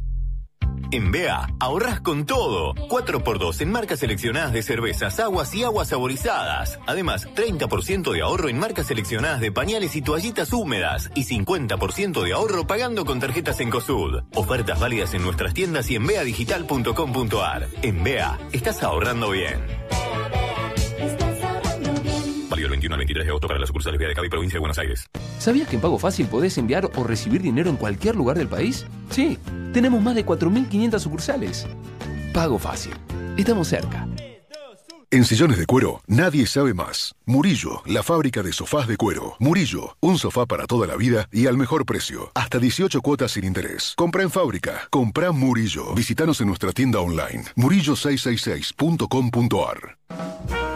En BEA, ahorras con todo. 4x2 en marcas seleccionadas de cervezas, aguas y aguas saborizadas. Además, 30% de ahorro en marcas seleccionadas de pañales y toallitas húmedas. Y 50% de ahorro pagando con tarjetas en COSUD. Ofertas válidas en nuestras tiendas y en beadigital.com.ar. En BEA, estás ahorrando bien. Válido el 21 al 23 de agosto para las sucursales Vía de Cabo y Provincia de Buenos Aires. ¿Sabías que en Pago Fácil podés enviar o recibir dinero en cualquier lugar del país? Sí, tenemos más de 4.500 sucursales. Pago Fácil. Estamos cerca. En sillones de cuero, nadie sabe más. Murillo, la fábrica de sofás de cuero. Murillo, un sofá para toda la vida y al mejor precio. Hasta 18 cuotas sin interés. Compra en fábrica. Compra Murillo. Visítanos en nuestra tienda online. murillo666.com.ar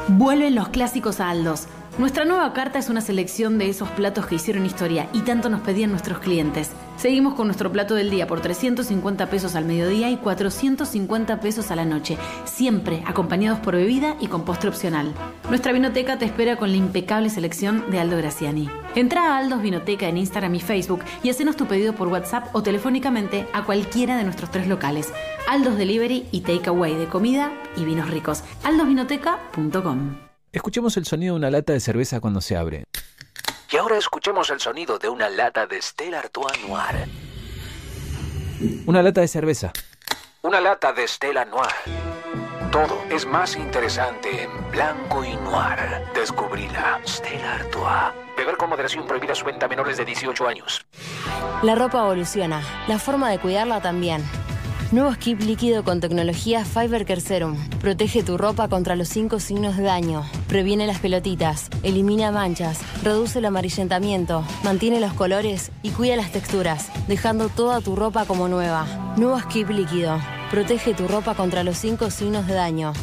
Vuelven los clásicos a Aldos. Nuestra nueva carta es una selección de esos platos que hicieron historia y tanto nos pedían nuestros clientes. Seguimos con nuestro plato del día por 350 pesos al mediodía y 450 pesos a la noche, siempre acompañados por bebida y con postre opcional. Nuestra vinoteca te espera con la impecable selección de Aldo Graciani. Entra a Aldos Vinoteca en Instagram y Facebook y hacenos tu pedido por WhatsApp o telefónicamente a cualquiera de nuestros tres locales. Aldos Delivery y Takeaway de comida y vinos ricos. aldosvinoteca.com Escuchemos el sonido de una lata de cerveza cuando se abre. Y ahora escuchemos el sonido de una lata de Stella Artois Noir. Una lata de cerveza. Una lata de Stella Noir. Todo es más interesante en blanco y noir. Descubrila. Stella Artois. Beber con moderación prohibida su venta a menores de 18 años. La ropa evoluciona, la forma de cuidarla también. Nuevo skip líquido con tecnología Fiber Care Serum. Protege tu ropa contra los cinco signos de daño. Previene las pelotitas, elimina manchas, reduce el amarillentamiento, mantiene los colores y cuida las texturas, dejando toda tu ropa como nueva. Nuevo skip líquido. Protege tu ropa contra los cinco signos de daño.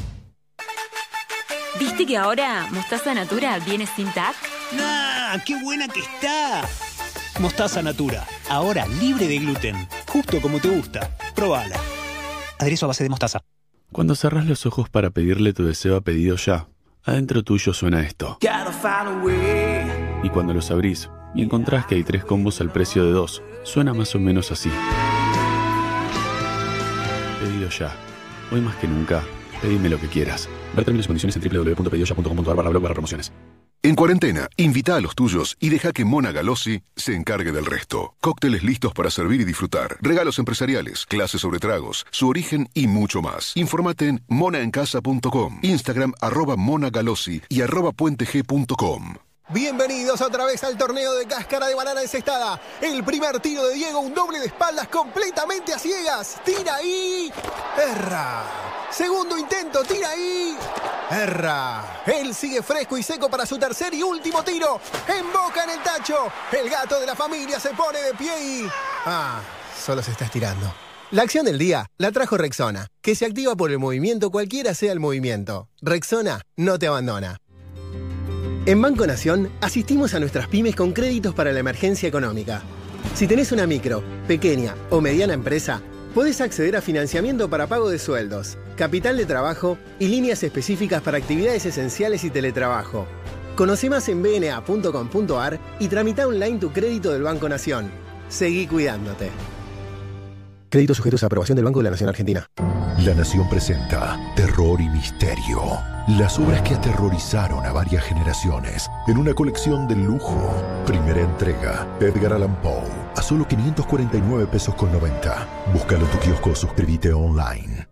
¿Viste que ahora Mostaza Natura viene sin TAC? ¡Ah! ¡Qué buena que está! Mostaza Natura, ahora libre de gluten, justo como te gusta. Probala. Aderezo a base de mostaza. Cuando cerras los ojos para pedirle tu deseo a pedido ya, adentro tuyo suena esto. Y cuando los abrís y encontrás que hay tres combos al precio de dos, suena más o menos así. Pedido ya. Hoy más que nunca, pedime lo que quieras. Ver términos y condiciones en www.pedidoya.com.ar barra blog barra promociones. En cuarentena, invita a los tuyos y deja que Mona Galossi se encargue del resto. Cócteles listos para servir y disfrutar, regalos empresariales, clases sobre tragos, su origen y mucho más. Infórmate en monaencasa.com, Instagram arroba monagalossi y arroba puenteg.com. Bienvenidos otra vez al torneo de cáscara de banana encestada. El primer tiro de Diego, un doble de espaldas completamente a ciegas. Tira ahí. Erra. Segundo intento, tira ahí. Erra. Él sigue fresco y seco para su tercer y último tiro. En boca en el tacho. El gato de la familia se pone de pie y... Ah, solo se está estirando. La acción del día la trajo Rexona, que se activa por el movimiento cualquiera sea el movimiento. Rexona no te abandona. En Banco Nación asistimos a nuestras pymes con créditos para la emergencia económica. Si tenés una micro, pequeña o mediana empresa, podés acceder a financiamiento para pago de sueldos, capital de trabajo y líneas específicas para actividades esenciales y teletrabajo. Conoce más en bna.com.ar y tramita online tu crédito del Banco Nación. Seguí cuidándote. Créditos sujetos a aprobación del Banco de la Nación Argentina. La Nación presenta Terror y Misterio. Las obras que aterrorizaron a varias generaciones en una colección de lujo. Primera entrega, Edgar Allan Poe, a solo 549 pesos con 90. Búscalo en tu kiosco suscríbete online.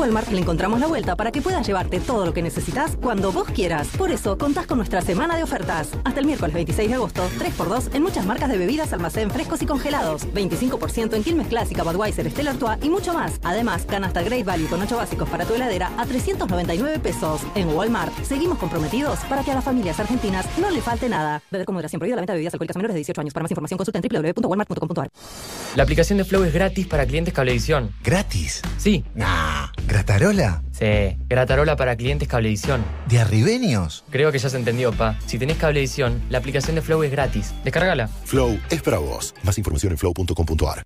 Walmart le encontramos la vuelta para que puedas llevarte todo lo que necesitas cuando vos quieras. Por eso contás con nuestra semana de ofertas. Hasta el miércoles 26 de agosto, 3x2 en muchas marcas de bebidas, almacén frescos y congelados. 25% en Quilmes Clásica, Budweiser, Stella Artois y mucho más. Además, canasta Great Value con 8 básicos para tu heladera a 399 pesos. En Walmart, seguimos comprometidos para que a las familias argentinas no le falte nada. Beber con moderación prohibida la venta de bebidas alcohólicas menores de 18 años. Para más información consulta en www.walmart.com.ar. La aplicación de Flow es gratis para clientes Cablevisión. ¿Gratis? Sí. Nah. ¿Gratarola? Sí. Gratarola para clientes Cablevisión. ¿De arribeños? Creo que ya se entendió, pa. Si tenés Cablevisión, la aplicación de Flow es gratis. Descárgala. Flow es para vos. Más información en flow.com.ar.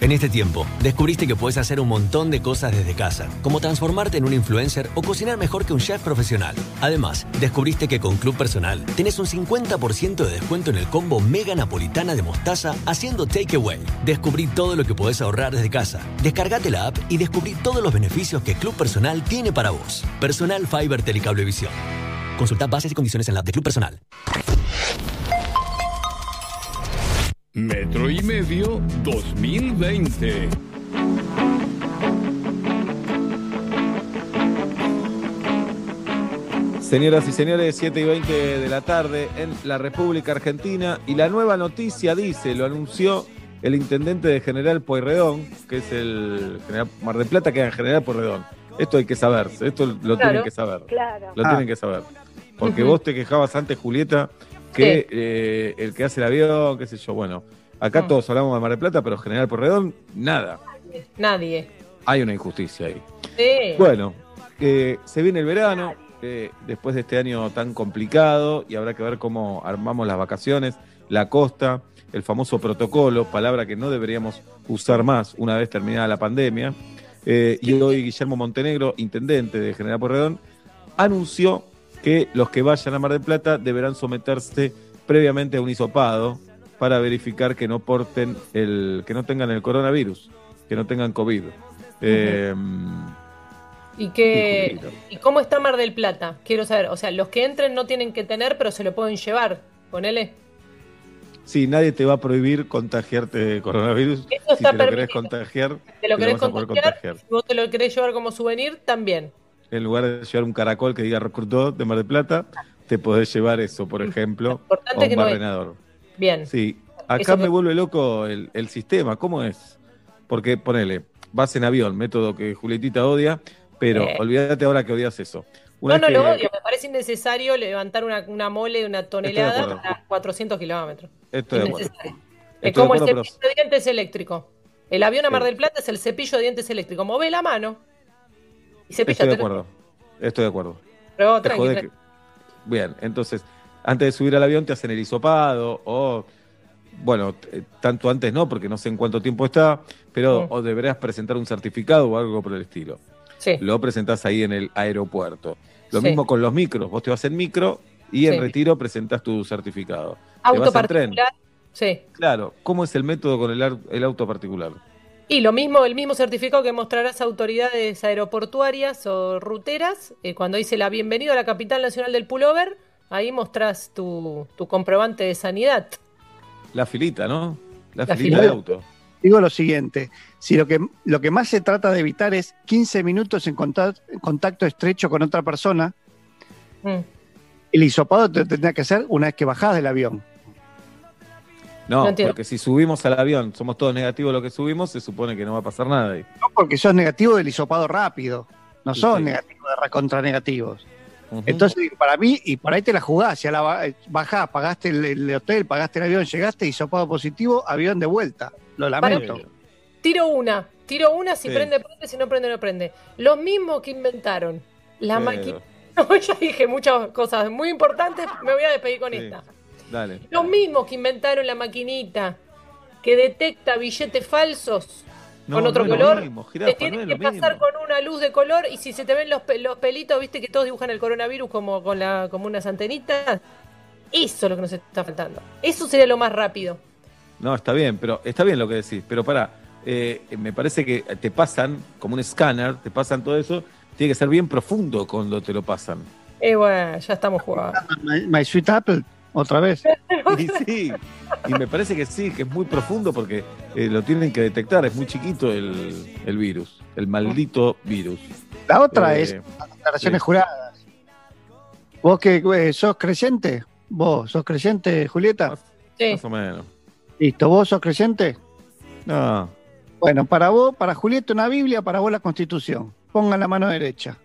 En este tiempo, descubriste que puedes hacer un montón de cosas desde casa, como transformarte en un influencer o cocinar mejor que un chef profesional. Además, descubriste que con Club Personal tenés un 50% de descuento en el combo Mega Napolitana de Mostaza haciendo takeaway. Descubrí todo lo que podés ahorrar desde casa. Descargate la app y descubrí todos los beneficios que Club Personal tiene para vos. Personal Fiber Telecablevisión. Consulta bases y condiciones en la app de Club Personal. Metro y medio 2020. Señoras y señores, 7 y 20 de la tarde en la República Argentina. Y la nueva noticia dice, lo anunció el intendente de General Pueyrredón, que es el General Mar del Plata, que es el General Pueyrredón. Esto hay que saber, esto lo Claro, tienen que saber. claro. Lo Ah. tienen que saber. Porque Ujú. vos te quejabas antes, Julieta, que eh, el que hace el avión, qué sé yo, bueno. Acá Mm. todos hablamos de Mar del Plata, pero General Pueyrredón, nada. Nadie. Hay una injusticia ahí. Sí. Bueno, eh, se viene el verano, eh, después de este año tan complicado, y habrá que ver cómo armamos las vacaciones, la costa, el famoso protocolo, palabra que no deberíamos usar más una vez terminada la pandemia. Eh, y hoy Guillermo Montenegro, intendente de General Porredón, anunció que los que vayan a Mar del Plata deberán someterse previamente a un hisopado para verificar que no porten el, que no tengan el coronavirus, que no tengan COVID. Eh, ¿Y, qué. ¿Y cómo está Mar del Plata? Quiero saber. O sea, los que entren no tienen que tener, pero se lo pueden llevar. Ponele. Sí, nadie te va a prohibir contagiarte de coronavirus. Eso si te lo querés contagiar, Te lo querés vas a poder contagiar. contagiar. Si vos te lo querés llevar como souvenir, también. En lugar de llevar un caracol que diga recrutó de Mar del Plata, te podés llevar eso, por ejemplo, o un no es- barrenador. Bien. Sí, Eso acá me que- vuelve loco el, el sistema. ¿Cómo es? Porque ponele, vas en avión, método que Julietita odia, pero Eh. olvídate ahora que odias eso. Una No, no lo odio. Me parece innecesario levantar una, una mole de una tonelada acuerdo. para 400 kilómetros. De. Innecesario. Estoy Es como de el cepillo de dientes eléctrico. El avión a Mar del Plata es el cepillo de dientes eléctrico. Move la mano y estoy de acuerdo. Estoy de acuerdo. Pero Te tranqui, jodés tranqui. que- Bien, entonces, antes de subir al avión te hacen el hisopado o, bueno, t- tanto antes no, porque no sé en cuánto tiempo está, pero Mm. o deberás presentar un certificado o algo por el estilo. Sí. Lo presentás ahí en el aeropuerto. Lo Sí. mismo con los micros, vos te vas en micro y en Sí. retiro presentás tu certificado. te Auto vas en tren. particular. Sí. Claro, ¿cómo es el método con el, el auto particular? Y lo mismo, el mismo certificado que mostrarás a autoridades aeroportuarias o ruteras, eh, cuando dice la bienvenida a la capital nacional del pullover, ahí mostrás tu, tu comprobante de sanidad. La filita, ¿no? La, La filita filita. de auto. Digo lo siguiente, si lo que, lo que más se trata de evitar es 15 minutos en contacto, en contacto estrecho con otra persona, Mm. el hisopado te tendría que hacer una vez que bajás del avión. No, porque si subimos al avión, somos todos negativos lo que subimos, se supone que no va a pasar nada ahí. No porque sos negativo del hisopado rápido, no Sí, sos sí. negativo de contra negativos. Entonces, para mí, y por ahí te la jugás, ya la ba- bajás, pagaste el, el hotel, pagaste el avión, llegaste, hisopado positivo, avión de vuelta. Lo lamento. Tiro una, tiro una, si Sí. prende, prende, si no prende, no prende. Los mismos que inventaron la Pero- máquina No, ya dije muchas cosas muy importantes, me voy a despedir con esta. Dale. Los mismos que inventaron la maquinita que detecta billetes falsos No, con otro no color, mismo, jirafa, te tiene no es que pasar mismo. con una luz de color y si se te ven los, los pelitos, viste que todos dibujan el coronavirus como con la como unas antenitas. Eso es lo que nos está faltando. Eso sería lo más rápido. No, está bien, pero está bien lo que decís. Pero para, me parece que te pasan, como un escáner, te pasan todo eso. Tiene que ser bien profundo cuando te lo pasan. Eh, bueno, ya estamos jugando. My, My Sweet Apple, otra vez. Y sí, y me parece que sí, que es muy profundo porque eh, lo tienen que detectar. Es muy chiquito el, el virus, el maldito virus. La otra Eh, es las declaraciones sí. juradas. ¿Vos que eh, sos creyente? ¿Vos sos creyente, Julieta? Sí. Más o menos. Listo, ¿vos sos creyente? No, Bueno, para vos, para Julieta una Biblia, para vos la Constitución. Pongan la mano derecha.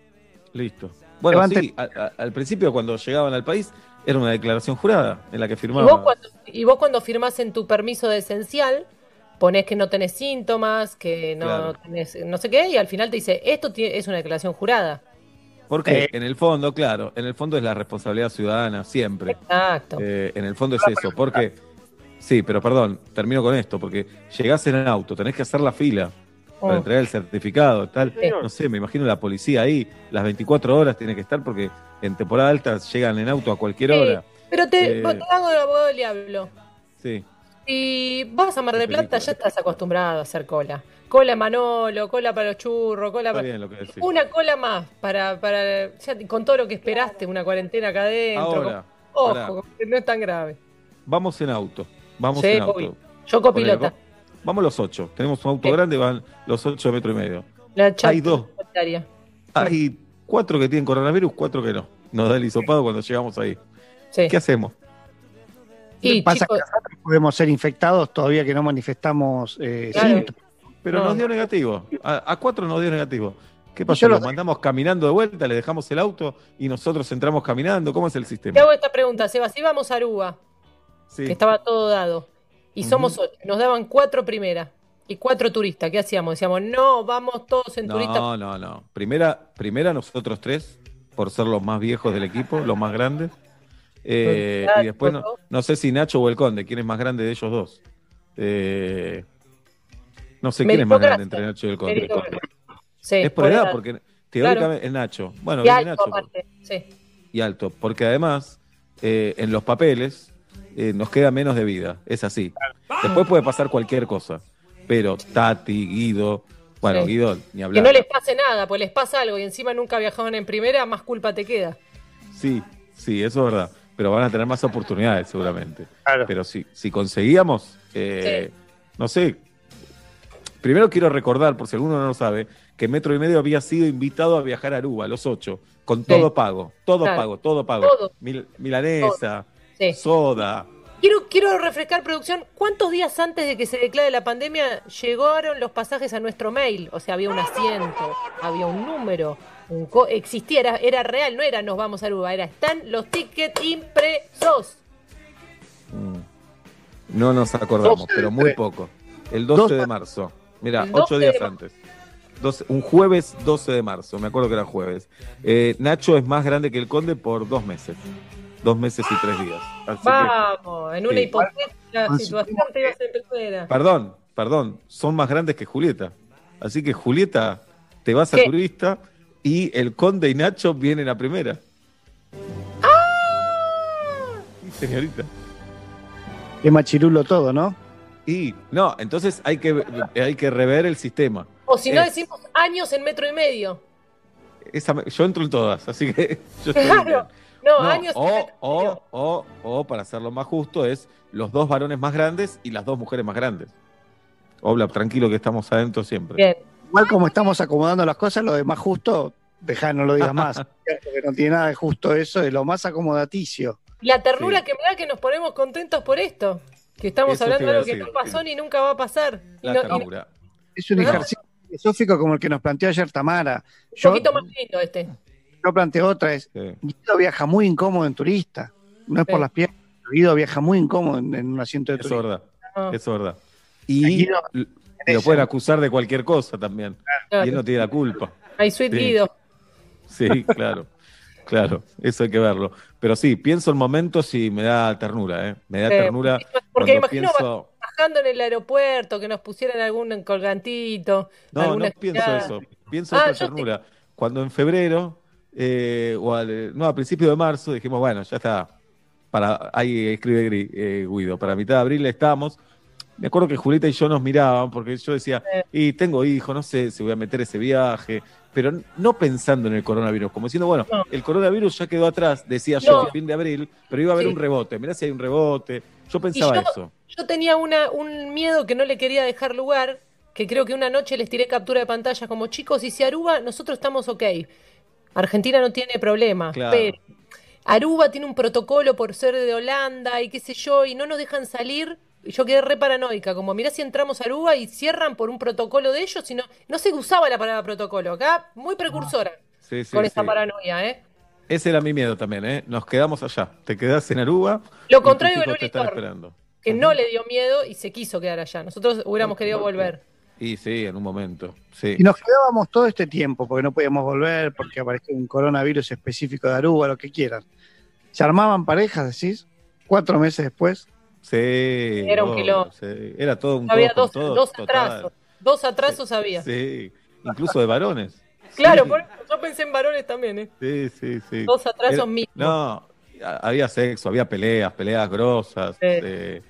listo. Bueno, Levante- sí, a- a- al principio cuando llegaban al país era una declaración jurada en la que Y firmaban. vos, cuando, y vos cuando firmás en tu permiso de esencial, ponés que no tenés síntomas, que no Claro. tenés no sé qué, y al final te dice, esto es una declaración jurada. Porque Eh. en el fondo, claro, en el fondo es la responsabilidad ciudadana, siempre. Exacto. Eh, en el fondo es eso, porque, sí, pero perdón, termino con esto, porque llegás en el auto, tenés que hacer la fila para Oh. entregar el certificado, tal. Sí. No sé, me imagino la policía ahí, las 24 horas tiene que estar porque en temporada alta llegan en auto a cualquier Sí, hora. Pero te, Eh. te hago de abogado del diablo. Sí. Si vas a Mar del Plata, ya estás acostumbrado a hacer cola. Cola Manolo, cola para los churros, cola para... bien lo que decís. Una cola más para, para ya con todo lo que esperaste, una cuarentena acá adentro. Ahora, Ojo, no es tan grave. Vamos en auto. Vamos Sí, en auto. Yo copilota. Ponele, Vamos los ocho. Tenemos un auto Sí. grande, van los ocho de metro y medio. La Hay dos. Hay cuatro que tienen coronavirus, cuatro que no. Nos da el hisopado cuando llegamos ahí. Sí. ¿Qué hacemos? Y, Pasa chicos, que nosotros podemos ser infectados todavía que no manifestamos eh, Claro. síntomas. Pero No. nos dio negativo. A, a cuatro nos dio negativo. ¿Qué pasó? lo Los mandamos caminando de vuelta, le dejamos el auto y nosotros entramos caminando. ¿Cómo es el sistema? te hago esta pregunta, Seba. Si vamos a Aruba, Sí. que estaba todo dado, y somos ocho, nos daban cuatro primeras y cuatro turistas, ¿qué hacíamos? Decíamos, no, vamos todos en turistas. No, no, no. Primera, primera nosotros tres, por ser los más viejos del equipo, los más grandes. Eh, y después no, no sé si Nacho o el Conde, quién es más grande de ellos dos. Eh, no sé quién es más grande entre Nacho y el Conde. Sí, Es por edad, porque teóricamente es Nacho. Bueno, Y alto, Nacho aparte, sí. y alto, porque además eh, en los papeles eh, nos queda menos de vida, es así. Después puede pasar cualquier cosa, pero Tati, Guido, bueno, Sí. Guido, ni Que hablar. no les pase nada, pues les pasa algo y encima nunca viajaban en primera, más culpa te queda. Sí, sí, eso es verdad. Pero van a tener más oportunidades seguramente. Pero si, si conseguíamos, eh, no sé, primero quiero recordar, por si alguno no lo sabe, que Metro y Medio había sido invitado a viajar a Aruba, los ocho, con todo pago, todo Claro. pago, todo pago. Todo. Mil- milanesa, Sí. soda. Quiero, quiero refrescar producción. ¿Cuántos días antes de que se declare la pandemia llegaron los pasajes a nuestro mail? O sea, había un asiento, había un número, un co- existía, era, era real, no era nos vamos a Aruba, era están los tickets impresos. No nos acordamos, 12 de pero muy poco. El 12 Dos de marzo. Mira, ocho 12 días antes. 12 un jueves 12 de marzo, me acuerdo que era jueves. Eh, Nacho es más grande que el Conde por dos meses. Dos meses y tres días. Así que- Vamos, en una sí. hipotética situación te ibas en primera. Perdón, perdón, son más grandes que Julieta. Así que Julieta, te vas a ¿Qué? turista y el Conde y Nacho vienen a primera. Sí, Señorita. Es machirulo todo, ¿no? Y no, entonces hay que, hay que rever el sistema. O si no Es- decimos años en metro y medio. esa yo entro en todas, así que yo estoy Claro. Bien. No, No, años en o, o, o, o, para hacerlo más justo, es los dos varones más grandes y las dos mujeres más grandes. Obla, tranquilo que estamos adentro siempre. Bien. Igual como estamos acomodando las cosas, lo de más justo, dejá, no lo digas más. Cierto que no tiene nada de justo eso, es lo más acomodaticio. La ternura Sí. que me da que nos ponemos contentos por esto. Que estamos Eso hablando de algo que no pasó sí. ni nunca va a pasar. La no-. Es un No. ejercicio filosófico como el que nos planteó ayer Tamara. un Yo, poquito más lindo este. Yo planteo otra, es, Sí. Guido viaja muy incómodo en turista. No es por las piernas, Guido viaja muy incómodo en, en un asiento de Eso es turista. verdad. Ah. Eso es verdad. Y Guido lo pueden acusar de cualquier cosa también. Claro. Y él no tiene la culpa. Ay, sweet Sí. Guido. Sí, claro. Claro, eso hay que verlo. Pero sí, pienso en momentos y me da ternura, ¿eh? Me da ternura Porque cuando imagino pienso... bajando en el aeropuerto, que nos pusieran algún colgantito. No, no pienso eso. Pienso Ah, otra yo sí. ternura. Cuando en febrero, eh, o al- no, a principios de marzo, dijimos, bueno, ya está. Para, ahí escribe eh, Guido, para mitad de abril estamos. Me acuerdo que Julieta y yo nos miraban, porque yo decía, y tengo hijo, no sé si voy a meter ese viaje, pero no pensando en el coronavirus, como diciendo, bueno, el coronavirus ya quedó atrás, decía yo, fin de abril, pero iba a haber Sí. un rebote. Mirá si hay un rebote. Yo pensaba yo, eso. yo tenía una, un miedo que no le quería dejar lugar, que creo que una noche les tiré captura de pantalla como chicos, y si Aruba, nosotros estamos ok. Argentina no tiene problema, Claro. pero Aruba tiene un protocolo por ser de Holanda y qué sé yo, y no nos dejan salir. Y yo quedé re paranoica, como mirá si entramos a Aruba y cierran por un protocolo de ellos, y no, se usaba la palabra protocolo. Acá, muy precursora Sí, sí, con esta sí. paranoia, ¿eh? Ese era mi miedo también, ¿eh? Nos quedamos allá. Te quedás en Aruba. Lo contrario de te están esperando. Que no le dio miedo y se quiso quedar allá. Nosotros hubiéramos querido volver. Y sí, en un momento. Sí. Y nos quedábamos todo este tiempo porque no podíamos volver, porque apareció un coronavirus específico de Aruba, lo que quieran. Se armaban parejas, decís, cuatro meses después. Sí. Era un quilombo. sí. Era todo un Había todo dos, todo, dos total. atrasos. Dos atrasos había. Sí, incluso de varones. Claro, por eso yo pensé en varones también, ¿eh? Sí, sí, sí. Dos atrasos Era- mismos. No, había sexo, había peleas, peleas grosas. eh,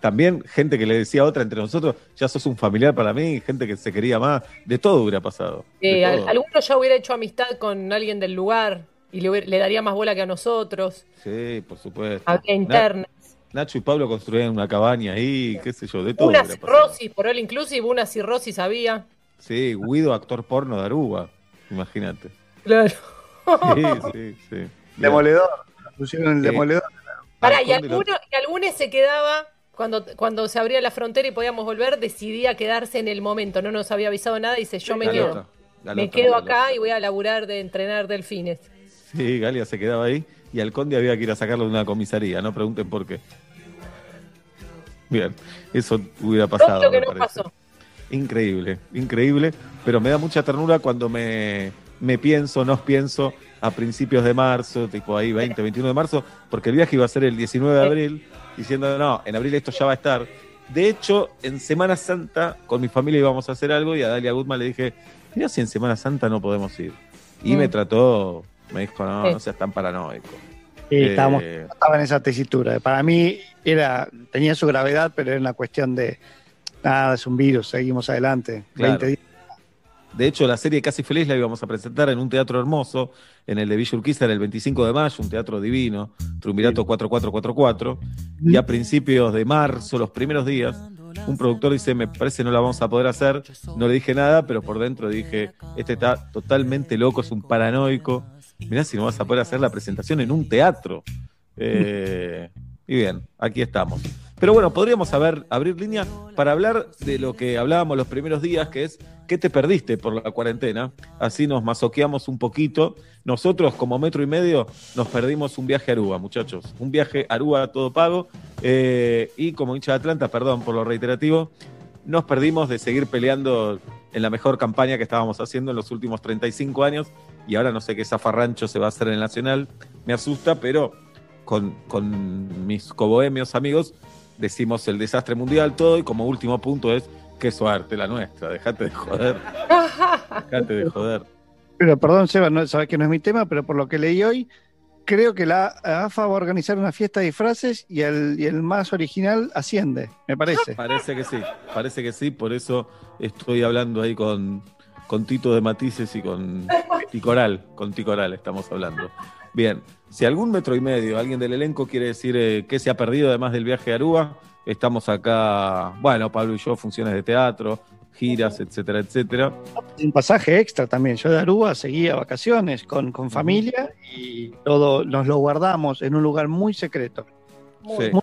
también gente que le decía a otra entre nosotros, ya sos un familiar para mí, gente que se quería más, de todo hubiera pasado. Eh, al- todo. alguno ya hubiera hecho amistad con alguien del lugar y le, hubiera- le daría más bola que a nosotros. Sí, por supuesto. Había internas. Na- Nacho y Pablo construían una cabaña ahí, qué sé yo, de todo. Una cirrosis, por all inclusive, una cirrosis había. Sí, Guido, actor porno de Aruba, imagínate. Claro. Sí, sí, sí. Demoledor. Pusieron el Sí. demoledor. Pará, y alguno, y alguno se quedaba, cuando, cuando se abría la frontera y podíamos volver, decidía quedarse en el momento. No nos había avisado nada y dice, yo me quedo. Me quedo acá y voy a laburar de entrenar delfines. Sí, Galia se quedaba ahí y al conde había que ir a sacarlo de una comisaría, no pregunten por qué. Bien, eso hubiera pasado. Todo lo que parece. pasó. Increíble, increíble, pero me da mucha ternura cuando me, me pienso, nos pienso a principios de marzo, tipo ahí 20, 21 de marzo, porque el viaje iba a ser el 19 de abril, diciendo, no, en abril esto ya va a estar. De hecho, en Semana Santa con mi familia íbamos a hacer algo y a Dalia Guzmán le dije, mira si en Semana Santa no podemos ir. Y Mm. me trató, me dijo, no, Sí. no seas tan paranoico. Sí, Eh, estábamos, estaba en esa tesitura. Para mí era, tenía su gravedad, pero era una cuestión de nada, es un virus, seguimos adelante. Claro. 20 días. De hecho, la serie Casi Feliz la íbamos a presentar en un teatro hermoso, en el de Villa Urquiza, el 25 de mayo, un teatro divino, Triunvirato 4444. Y a principios de marzo, los primeros días, un productor dice, me parece no la vamos a poder hacer. No le dije nada, pero por dentro dije, este está totalmente loco, es un paranoico. Mirá si no vas a poder hacer la presentación en un teatro. Eh, y bien, aquí estamos. Pero bueno, podríamos abrir línea para hablar de lo que hablábamos los primeros días, que es ¿qué te perdiste por la cuarentena? Así nos masoqueamos un poquito. Nosotros, como metro y medio, nos perdimos un viaje a Aruba, muchachos. Un viaje a Aruba todo pago. Eh, y como hincha de Atlanta, perdón por lo reiterativo, nos perdimos de seguir peleando en la mejor campaña que estábamos haciendo en los últimos 35 años. Y ahora no sé qué zafarrancho se va a hacer en el Nacional. Me asusta, pero con, con mis cobohemios amigos decimos el desastre mundial todo y como último punto es qué suerte la nuestra, dejate de joder, dejate de joder. Pero perdón, Seba, no, sabes que no es mi tema, pero por lo que leí hoy, creo que la AFA va a organizar una fiesta de disfraces y el, y el más original asciende, me parece. Parece que sí, parece que sí, por eso estoy hablando ahí con, con Tito de Matices y con Ticoral, con Ticoral estamos hablando. Bien, si algún metro y medio, alguien del elenco quiere decir eh, qué se ha perdido además del viaje a Aruba, estamos acá, bueno, Pablo y yo, funciones de teatro, giras, etcétera, etcétera. Un pasaje extra también. Yo de Aruba seguía vacaciones con, con familia y todo nos lo guardamos en un lugar muy secreto. Sí. Muy-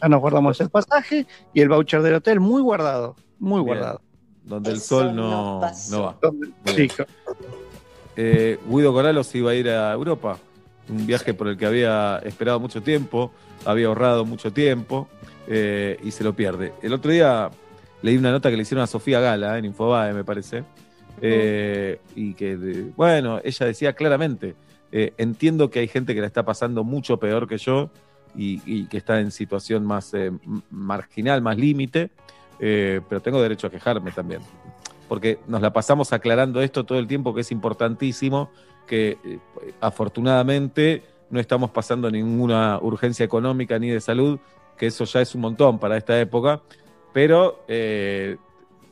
ya nos guardamos el pasaje y el voucher del hotel muy guardado, muy Bien. guardado. Donde el sol no, no va. Donde- sí. Eh, Guido Corralos iba a ir a Europa, un viaje por el que había esperado mucho tiempo, había ahorrado mucho tiempo eh, y se lo pierde. El otro día leí una nota que le hicieron a Sofía Gala en Infobae, me parece, eh, y que, bueno, ella decía claramente, Eh, entiendo que hay gente que la está pasando mucho peor que yo y, y que está en situación más marginal, más límite, pero tengo derecho a quejarme también. Porque nos la pasamos aclarando esto todo el tiempo, que es importantísimo, que eh, afortunadamente no estamos pasando ninguna urgencia económica ni de salud, que eso ya es un montón para esta época, pero eh,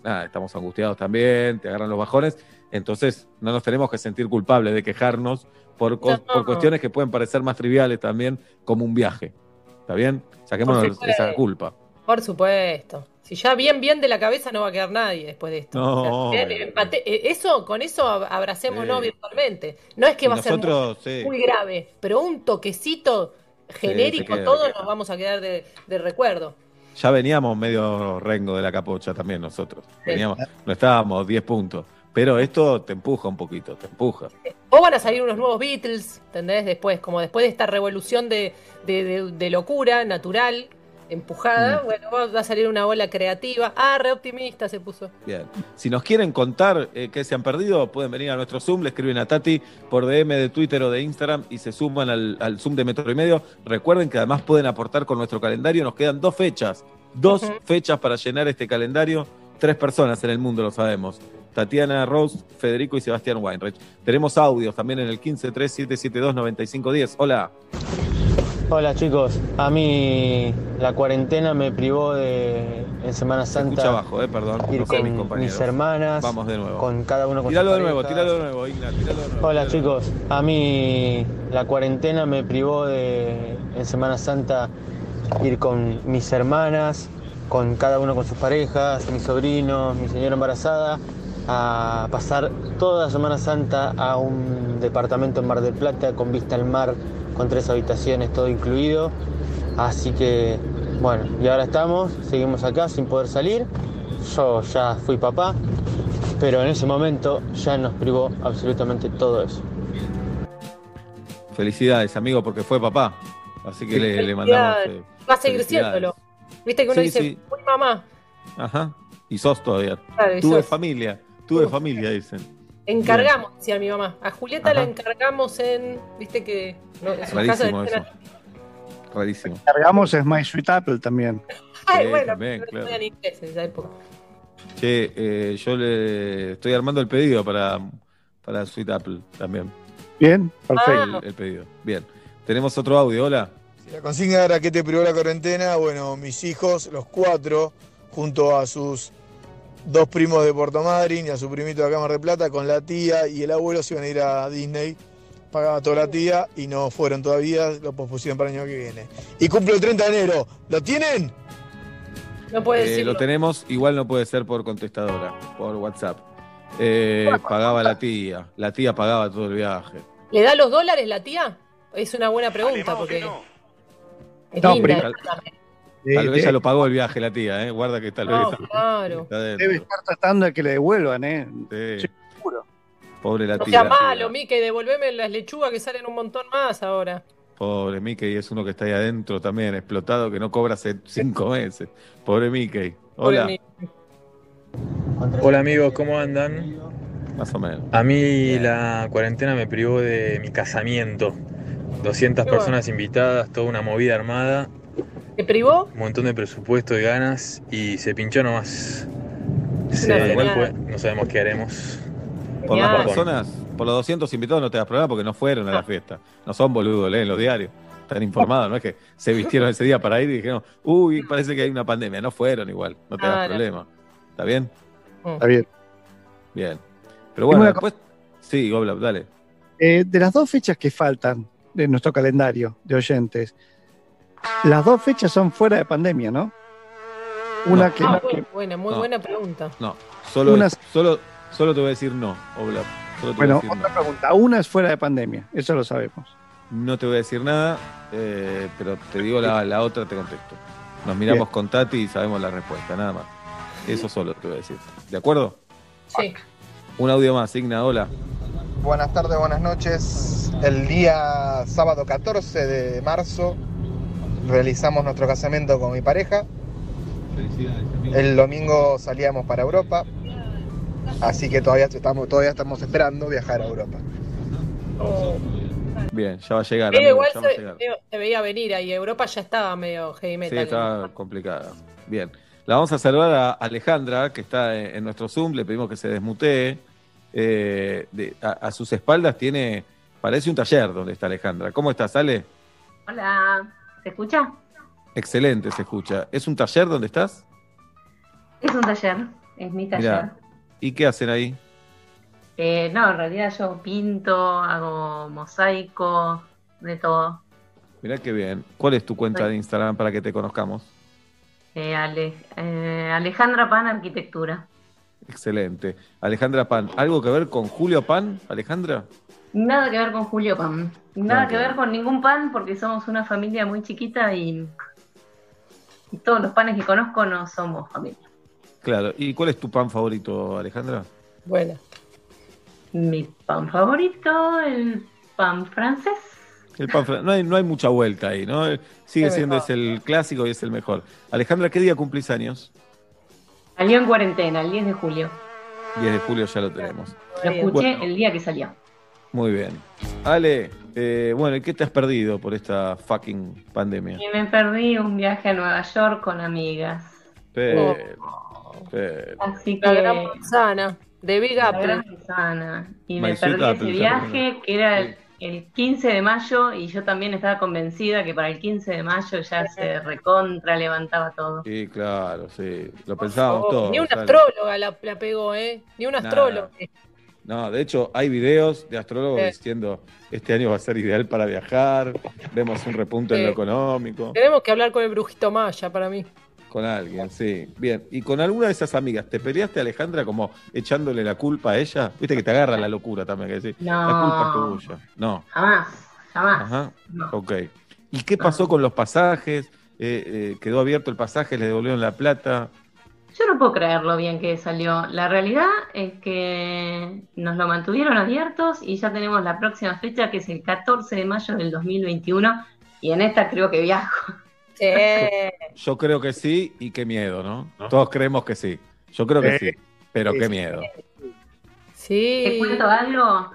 nada, estamos angustiados también, te agarran los bajones, entonces no nos tenemos que sentir culpables de quejarnos por, No. por cuestiones que pueden parecer más triviales también, como un viaje. ¿Está bien? Saquémonos esa culpa. Por supuesto. Si ya bien, bien de la cabeza no va a quedar nadie después de esto. No, O sea, bien, empate- eh, eso, con eso ab- abracémonos Sí. virtualmente. No es que va a ser muy, sí. muy grave, pero un toquecito genérico, queda, todos nos vamos a quedar de, de recuerdo. Ya veníamos medio rengo de la capocha también nosotros. Sí. Veníamos, no estábamos 10 puntos. Pero esto te empuja un poquito, te empuja. O van a salir unos nuevos Beatles, ¿entendés? Después, como después de esta revolución de- de locura natural, empujada, Mm. bueno, va a salir una ola creativa. Ah, re optimista se puso. Bien. Si nos quieren contar eh, qué se han perdido, pueden venir a nuestro Zoom, le escriben a Tati por DM de Twitter o de Instagram y se suman al, al Zoom de Metro y Medio. Recuerden que además pueden aportar con nuestro calendario. Nos quedan dos fechas. Dos fechas para llenar este calendario. Tres personas en el mundo, lo sabemos. Tatiana Rose, Federico y Sebastián Weinreich. Tenemos audios también en el 1537729510. Hola. Hola chicos, a mí la cuarentena me privó de en Semana Santa abajo, eh, perdón. ir No mis con compañeros. mis hermanas, Vamos de nuevo. con cada uno con Tíralo sus de nuevo, parejas. tíralo de nuevo, Igna, tíralo de nuevo. Hola chicos, a mí la cuarentena me privó de en Semana Santa ir con mis hermanas, con cada uno con sus parejas, mis sobrinos, mi señora embarazada, a pasar toda Semana Santa a un departamento en Mar del Plata con vista al mar, con tres habitaciones, todo incluido. Así que, bueno, y ahora estamos, seguimos acá sin poder salir. Yo ya fui papá, pero en ese momento ya nos privó absolutamente todo eso. Felicidades, amigo, porque fue papá. Así que le, le mandamos. Eh, Va a seguir siéndolo. Viste que uno Sí, dice, sí. fui mamá. Ajá. Y sos todavía. Claro, y Tuve sos. familia. Tuve familia, dicen. Encargamos, decía mi mamá. A Julieta la Ajá. encargamos en. Viste que. No, en su casa Rarísimo de eso. Rarísimo. Cargamos es My Sweet Apple también. Ay, Sí, bueno, también, pero claro. no en inglés en esa época. Che, eh, yo le estoy armando el pedido para, para Sweet Apple también. Bien, perfecto. El, el pedido. Bien. Tenemos otro audio, hola. La consigna era que te privó la cuarentena. Bueno, mis hijos, los cuatro, junto a sus dos primos de Puerto Madryn y a su primito de Mar del Plata, con la tía y el abuelo se iban a ir a Disney. Pagaba toda la tía y no fueron todavía, lo pospusieron para el año que viene. Y cumple el 30 de enero. ¿Lo tienen? No puede Eh, decirlo. lo tenemos, igual no puede ser por contestadora, por WhatsApp. Eh, pagaba la tía. La tía pagaba todo el viaje. ¿Le da los dólares la tía? Es una buena pregunta porque. Es No, linda Tal vez ella lo pagó el viaje, la tía, ¿eh? Guarda que tal vez No, está, claro. Debe estar tratando de que le devuelvan, ¿eh? Sí. Pobre la No tía. sea malo, Mickey, devolveme las lechugas que salen un montón más ahora. Pobre Mickey, es uno que está ahí adentro también, explotado, que no cobra hace cinco meses. Pobre Mickey. Pobre Hola. Mickey. Hola amigos, ¿cómo andan? Más o menos. A mí la cuarentena me privó de mi casamiento. 200 Qué personas invitadas, toda una movida armada, ¿Te privó? un montón de presupuesto y ganas y se pinchó nomás. Se- igual genial. fue, no sabemos qué haremos. Por las personas, por los 200 invitados no te das problema porque no fueron a la fiesta. No son boludos, leen los diarios. Están informados, no es que se vistieron ese día para ir y dijeron, uy, parece que hay una pandemia. No fueron igual, no te das Claro. problema. ¿Está bien? Está bien. Bien. Pero bueno, después. Sí, Gobla, dale. Eh, de las dos fechas que faltan de nuestro calendario de oyentes, las dos fechas son fuera de pandemia, ¿no? Una que, Ah, que- muy buena, muy No. buena pregunta. No, solo, Unas- solo, solo te voy a decir no, Oblap. Solo te bueno, voy a decir otra pregunta. Una es fuera de pandemia, eso lo sabemos. no. No te voy a decir nada, eh, pero te digo la, la otra, te contesto. Nos miramos con Tati y sabemos la respuesta, nada más. Eso solo te voy a decir. ¿De acuerdo? Sí. Un audio más, Igna, hola. Buenas tardes, buenas noches. El día sábado 14 de marzo realizamos nuestro casamiento con mi pareja. El domingo salíamos para Europa. Así que todavía estamos, todavía estamos esperando viajar a Europa. Bien, ya va a llegar. Pero amigo, igual ya va a se, llegar. se veía venir ahí. Europa ya estaba medio heavy Sí, metal. está complicada. Bien. La vamos a saludar a Alejandra, que está en, en nuestro Zoom. Le pedimos que se desmutee. Eh, de- a, a sus espaldas tiene, parece un taller donde está Alejandra. ¿Cómo estás, Ale? Hola, ¿se escucha? Excelente, se escucha. ¿Es un taller donde estás? Es un taller, es mi taller. Mirá. ¿Y qué hacen ahí? Eh, no, en realidad yo pinto, hago mosaico, de todo. Mirá qué bien. ¿Cuál es tu cuenta Soy- de Instagram para que te conozcamos? Eh, Ale- eh, Alejandra Pan Arquitectura. Excelente. Alejandra Pan. ¿Algo que ver con Julio Pan, Alejandra? Nada que ver con Julio Pan. Nada que ver con ningún pan porque somos una familia muy chiquita y, y todos los panes que conozco no somos familia. Claro. ¿Y cuál es tu pan favorito, Alejandra? Bueno. Mi pan favorito, el pan francés. El pan fran- no, hay, no hay mucha vuelta ahí, ¿no? Sigue El siendo mejor. es el clásico y es el mejor. Alejandra, ¿qué día cumplís años? Salió en cuarentena, el 10 de julio. 10 de julio ya lo tenemos. Lo escuché Bueno. el día que salió. Muy bien. Ale, eh, bueno, ¿y qué te has perdido por esta fucking pandemia? Y me perdí un viaje a Nueva York con amigas. Pero, pero- Así que. La gran manzana de Big La Apple. gran manzana. Y me perdí ese viaje que era el, el 15 de mayo y yo también estaba convencida que para el 15 de mayo ya se recontra levantaba todo. Sí, claro, sí. Lo pensábamos Oh, todos. ni una astróloga la, la pegó, ¿eh? Ni un Nada. No, de hecho, hay videos de astrólogos Sí. diciendo este año va a ser ideal para viajar, vemos un repunte en lo económico. Tenemos que hablar con el brujito Maya para mí. Con alguien, sí. Bien. ¿Y con alguna de esas amigas te peleaste, Alejandra, como echándole la culpa a ella? Viste que te agarra la locura también, que decís, No. la culpa es tuya. No. Jamás, jamás. Ajá. No. Ok. ¿Y qué pasó con los pasajes? Eh, eh, ¿Quedó abierto el pasaje? ¿Le devolvieron la plata? Yo no puedo creer lo bien que salió. La realidad es que nos lo mantuvieron abiertos y ya tenemos la próxima fecha que es el 14 de mayo del 2021 y en esta creo que viajo. Sí. Yo creo que sí y qué miedo, ¿no? Todos creemos que sí. Yo creo que Sí. sí, pero Sí, qué miedo. Sí. Te cuento algo.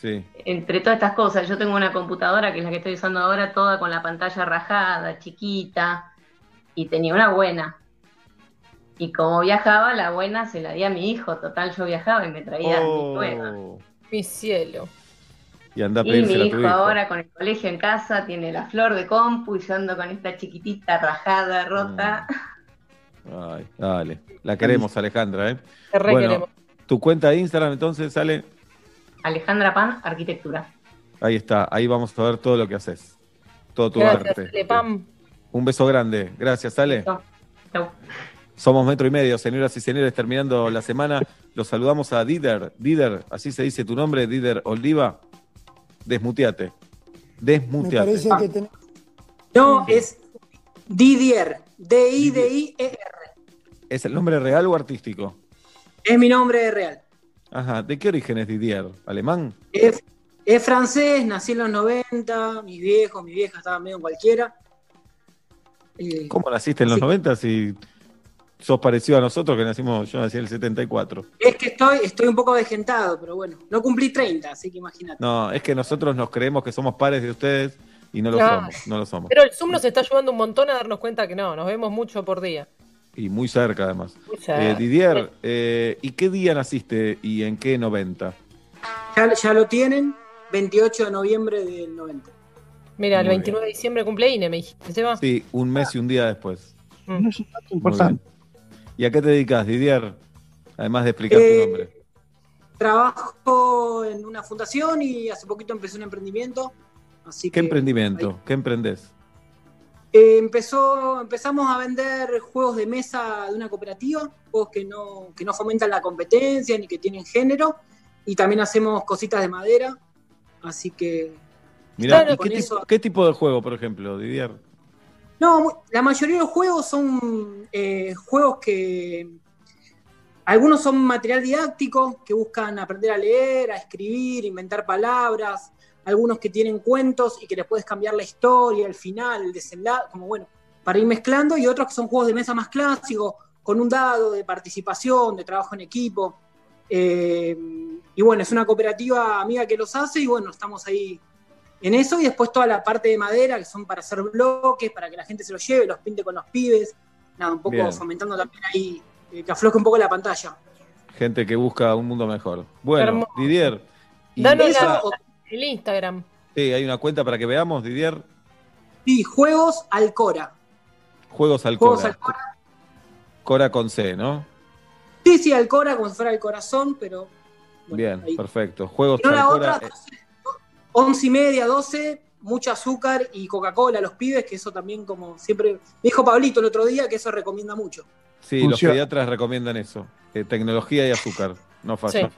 Sí. Entre todas estas cosas, yo tengo una computadora que es la que estoy usando ahora, toda con la pantalla rajada, chiquita, y tenía una buena. Y como viajaba, la buena se la di a mi hijo. Total, yo viajaba y me traía mi nueva. Oh. Mi cielo. Y anda a Y mi hijo tu hijo. ahora con el colegio en casa tiene la flor de compu y yo ando con esta chiquitita rajada, rota. Ay, dale. La queremos, Alejandra, ¿eh? Te re queremos. tu cuenta de Instagram entonces sale. Alejandra Pan, arquitectura. Ahí está. Ahí vamos a ver todo lo que haces. Todo tu Gracias, arte. Ale Pam. Un beso grande. Gracias, Ale. Chau. Somos metro y medio, señoras y señores, terminando la semana. Los saludamos a Dider. Dider, así se dice tu nombre, Dider Oldiva. Desmuteate. Me Desmuteate. que ten- No, es Didier. D-I-D-I-E-R. ¿Es el nombre real o artístico? Es mi nombre real. Ajá. ¿De qué origen es Didier? ¿Alemán? Es, es francés, nací en los 90, mis viejos, mi vieja estaban medio en cualquiera. Eh, ¿Cómo naciste en los 90 si sos parecido a nosotros que nacimos, yo nací en el 74? es que estoy, estoy un poco desgentado, pero bueno, no cumplí 30, así que imagínate. No, es que nosotros nos creemos que somos pares de ustedes y no lo somos, no lo somos. Pero el Zoom nos está ayudando un montón a darnos cuenta que no, nos vemos mucho por día. Y muy cerca además. Muy cerca. Eh, Didier, eh, ¿y qué día naciste y en qué 90? Ya, ya lo tienen, 28 de noviembre del 90. Mira, el Muy 29 de diciembre cumple Ine, me dijiste. Sí, un mes y un día después. Mm. Es un dato importante. ¿Y a qué te dedicas, Didier? Además de explicar Eh, tu nombre. Trabajo en una fundación y hace poquito empecé un emprendimiento. Así ¿Qué que emprendimiento? ¿Qué emprendés? Eh, empezó, empezamos a vender juegos de mesa de una cooperativa, juegos que no, que no fomentan la competencia ni que tienen género, y también hacemos cositas de madera, así que... Mirá, Claro, ¿y con qué, eso- qué tipo de juego, por ejemplo, Didier? No, la mayoría de los juegos son eh, juegos que... Algunos son material didáctico, que buscan aprender a leer, a escribir, inventar palabras, algunos que tienen cuentos y que les puedes cambiar la historia, el final, el desenlace, como bueno, para ir mezclando, y otros que son juegos de mesa más clásicos, con un dado de participación, de trabajo en equipo. Eh, y bueno, es una cooperativa amiga que los hace y bueno, estamos ahí en eso y después toda la parte de madera, que son para hacer bloques, para que la gente se los lleve, los pinte con los pibes. Nada, un poco Bien. fomentando también ahí eh, que afloje un poco la pantalla. Gente que busca un mundo mejor. Bueno, Hermoso. Didier. Danos esa- el Instagram. Sí, hay una cuenta para que veamos, Didier. Sí, juegos Alcora. Juegos al Juegos Cora. Alcora. Cora con C, ¿no? Sí, sí, Alcora, como si fuera el corazón, pero Bien, ahí. perfecto. Juegos no la al Cora. Otra, 11 y media, 12, mucho azúcar y Coca-Cola a los pibes, que eso también como siempre, me dijo Pablito el otro día que eso recomienda mucho. Sí, los pediatras recomiendan eso. eh, tecnología y azúcar. No falla. Sí.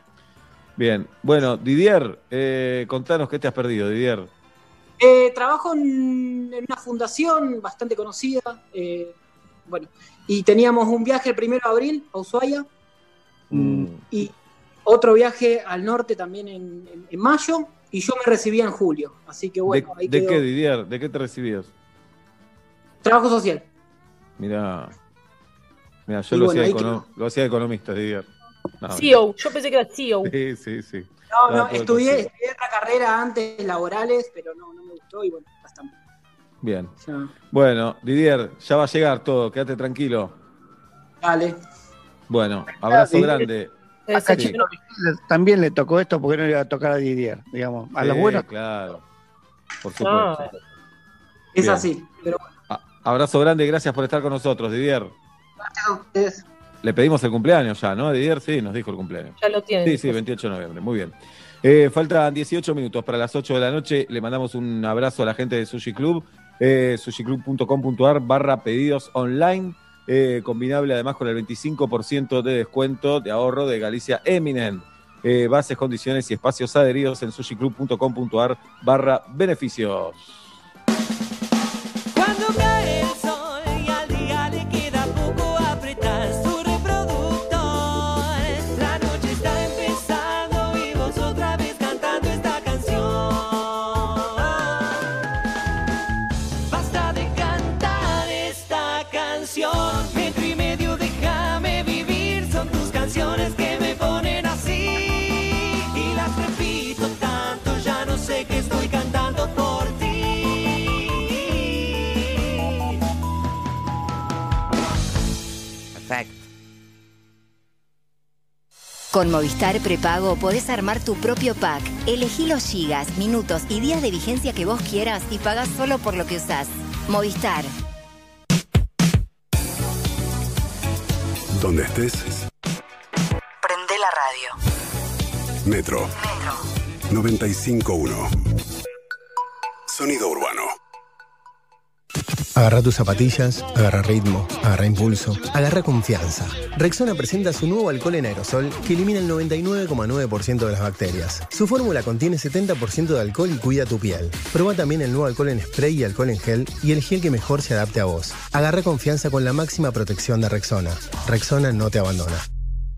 Bien. Bueno, Didier, eh, contanos qué te has perdido, Didier. Eh, trabajo en, en una fundación bastante conocida, eh, bueno, y teníamos un viaje el primero de abril a Ushuaia y otro viaje al norte también en, en- en mayo, y yo me recibía en julio, así que bueno, ¿De, ahí de quedó. qué, Didier? ¿De qué te recibías? Trabajo social. Mira. Mira, yo lo, bueno, hacía econo- lo hacía de economista, Didier. No, CEO, yo pensé que era CEO. Sí, sí, sí. No, no, estudié, estudié otra carrera antes, laborales, pero no, no me gustó y bueno, bastante. Bien. Ya. Bueno, Didier, ya va a llegar todo, quédate tranquilo. Dale. Bueno, abrazo grande. A Sí. También le tocó esto porque no le iba a tocar a Didier, digamos. A los Sí, buenos. claro. Por supuesto. Ah, es Bien. así, pero Abrazo grande, gracias por estar con nosotros, Didier. gracias a ustedes. Le pedimos el cumpleaños ya, ¿no? Didier, sí, nos dijo el cumpleaños. Ya lo tienen. Sí, sí, 28 de noviembre, muy bien. Eh, faltan 18 minutos para las 8 de la noche. Le mandamos un abrazo a la gente de Sushi Club, eh, sushiclub.com.ar barra pedidos online, eh, combinable además con el 25% de descuento de ahorro de Galicia Eminent. Eh, bases, condiciones y espacios adheridos en sushiclub.com.ar barra beneficios. Cuando Con Movistar Prepago podés armar tu propio pack. Elegí los gigas, minutos y días de vigencia que vos quieras y pagás solo por lo que usás. Movistar. Donde estés, Prende la radio. Metro. 951. Sonido urbano. Agarra tus zapatillas, agarra ritmo, agarra impulso, agarra confianza. Rexona presenta su nuevo alcohol en aerosol que elimina el 99,9% de las bacterias. Su fórmula contiene 70% de alcohol y cuida tu piel. Proba también el nuevo alcohol en spray y alcohol en gel y el gel que mejor se adapte a vos. Agarra confianza con la máxima protección de Rexona. Rexona no te abandona.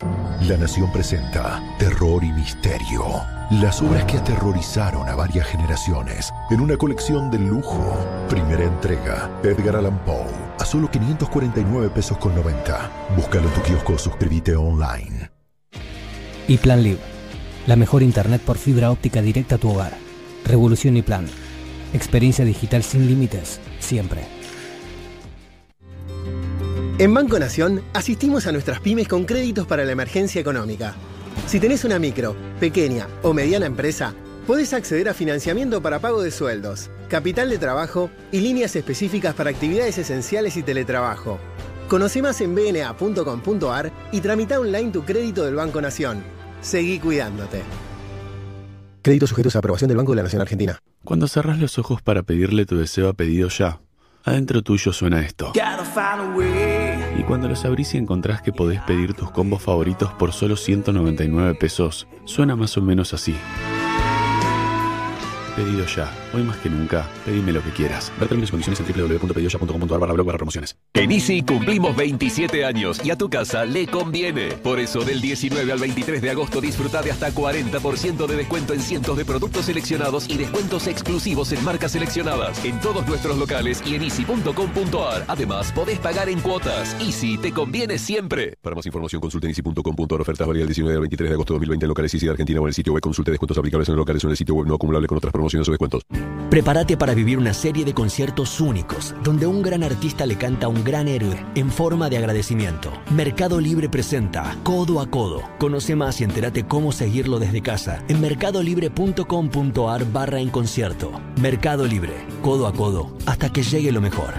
La Nación presenta Terror y Misterio. Las obras que aterrorizaron a varias generaciones en una colección de lujo. Primera entrega, Edgar Allan Poe, a solo 549 pesos con 90. Búscalo en tu kiosco suscríbete online. Y Plan Live, la mejor internet por fibra óptica directa a tu hogar. Revolución y Plan. Experiencia digital sin límites, siempre. En Banco Nación asistimos a nuestras pymes con créditos para la emergencia económica. Si tenés una micro, pequeña o mediana empresa, podés acceder a financiamiento para pago de sueldos, capital de trabajo y líneas específicas para actividades esenciales y teletrabajo. Conoce más en bna.com.ar y tramita online tu crédito del Banco Nación. Seguí cuidándote. Créditos sujetos a aprobación del Banco de la Nación Argentina. Cuando cerrás los ojos para pedirle tu deseo a pedido ya, adentro tuyo suena esto. Gotta find a way. Y cuando los abrís y encontrás que podés pedir tus combos favoritos por solo 199 pesos, suena más o menos así. Pedido ya. Hoy más que nunca, pedime lo que quieras. Ver términos y condiciones en www.pedidoya.com.ar barra blog barra promociones. En Easy cumplimos 27 años y a tu casa le conviene. Por eso del 19 al 23 de agosto disfruta de hasta 40% de descuento en cientos de productos seleccionados y descuentos exclusivos en marcas seleccionadas en todos nuestros locales y en easy.com.ar. Además, podés pagar en cuotas. Easy te conviene siempre. Para más información consulte en easy.com.ar ofertas válidas del 19 al 23 de agosto de 2020 en locales Easy de Argentina o en el sitio web consulte descuentos aplicables en locales o en el sitio web no acumulable con otras promociones o descuentos. Prepárate para vivir una serie de conciertos únicos, donde un gran artista le canta a un gran héroe en forma de agradecimiento. Mercado Libre presenta Codo a Codo. Conoce más y entérate cómo seguirlo desde casa en mercadolibre.com.ar barra en concierto. Mercado Libre, codo a codo, hasta que llegue lo mejor.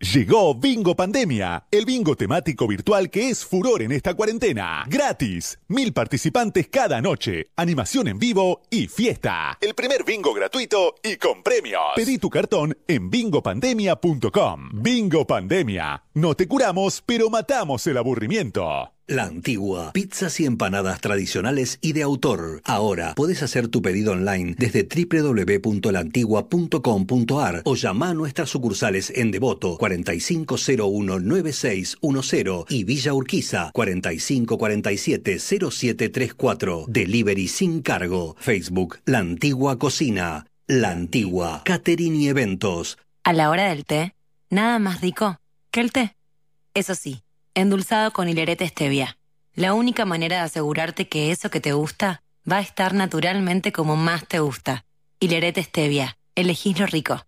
Llegó Bingo Pandemia, el bingo temático virtual que es furor en esta cuarentena. Gratis, mil participantes cada noche, animación en vivo y fiesta. El primer bingo gratuito y con premios. Pedí tu cartón en bingopandemia.com. Bingo Pandemia. No te curamos, pero matamos el aburrimiento. La Antigua, pizzas y empanadas tradicionales y de autor. Ahora puedes hacer tu pedido online desde www.lantigua.com.ar o llama a nuestras sucursales en Devoto 45019610 y Villa Urquiza 45470734. Delivery sin cargo. Facebook La Antigua Cocina. La Antigua Catering y Eventos. A la hora del té, nada más rico que el té. Eso sí, endulzado con hilerete stevia. La única manera de asegurarte que eso que te gusta va a estar naturalmente como más te gusta. Hilerete stevia. Elegís lo rico.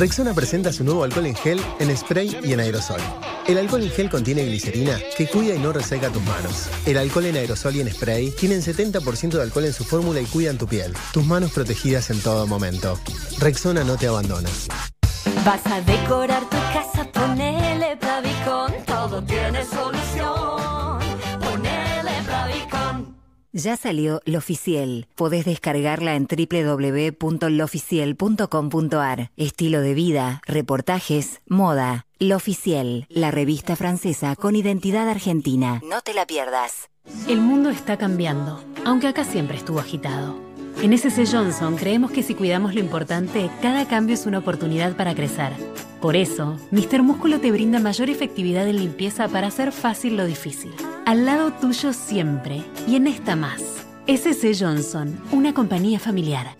Rexona presenta su nuevo alcohol en gel, en spray y en aerosol. El alcohol en gel contiene glicerina que cuida y no reseca tus manos. El alcohol en aerosol y en spray tienen 70% de alcohol en su fórmula y cuidan tu piel. Tus manos protegidas en todo momento. Rexona no te abandona. Vas a decorar tu casa, ponele Pavicon, todo tiene solución. Ya salió L'Oficiel. Podés descargarla en www.loficiel.com.ar. Estilo de vida, reportajes, moda. L'Oficiel, la revista francesa con identidad argentina. No te la pierdas. El mundo está cambiando, aunque acá siempre estuvo agitado. En SC Johnson creemos que si cuidamos lo importante, cada cambio es una oportunidad para crecer. Por eso, Mr. Músculo te brinda mayor efectividad en limpieza para hacer fácil lo difícil. Al lado tuyo siempre, y en esta más. SC Johnson, una compañía familiar.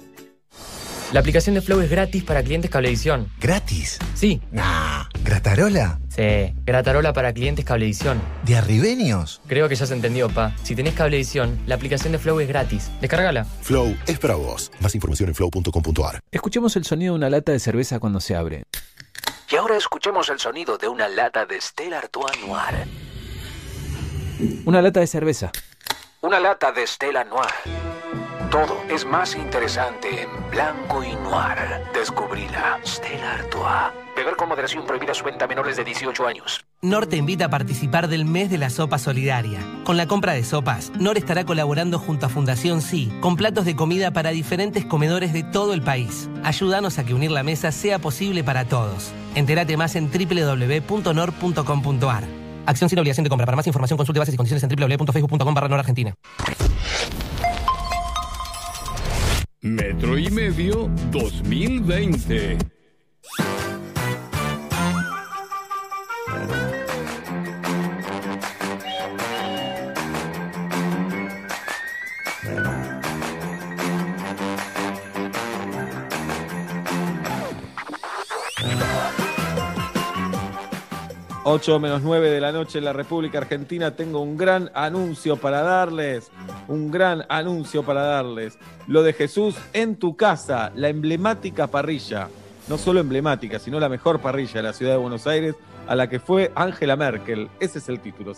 La aplicación de Flow es gratis para clientes Cablevisión. ¿Gratis? Sí. Nah. ¿Gratarola? Sí, Gratarola para clientes Cablevisión. ¿De arribeños? Creo que ya se entendió, pa. Si tenés Cablevisión, la aplicación de Flow es gratis. Descárgala. Flow es para vos. Más información en flow.com.ar. Escuchemos el sonido de una lata de cerveza cuando se abre. Y ahora escuchemos el sonido de una lata de Stella Artois Noir. Una lata de cerveza. Una lata de Stella Noir. Todo es más interesante en blanco y noir. Descubrila. Stella Artois. Beber con moderación prohibida su venta a menores de 18 años. NOR te invita a participar del mes de la sopa solidaria. Con la compra de sopas, NOR estará colaborando junto a Fundación Sí con platos de comida para diferentes comedores de todo el país. Ayúdanos a que unir la mesa sea posible para todos. Entérate más en www.nor.com.ar. Acción sin obligación de compra. Para más información consulte bases y condiciones en www.facebook.com. Metro y medio 2020. Ocho menos 9 de la noche en la República Argentina. Tengo un gran anuncio para darles. Un gran anuncio para darles. Lo de Jesús en tu casa, la emblemática parrilla. No solo emblemática, sino la mejor parrilla de la ciudad de Buenos Aires, a la que fue Angela Merkel. Ese es el título,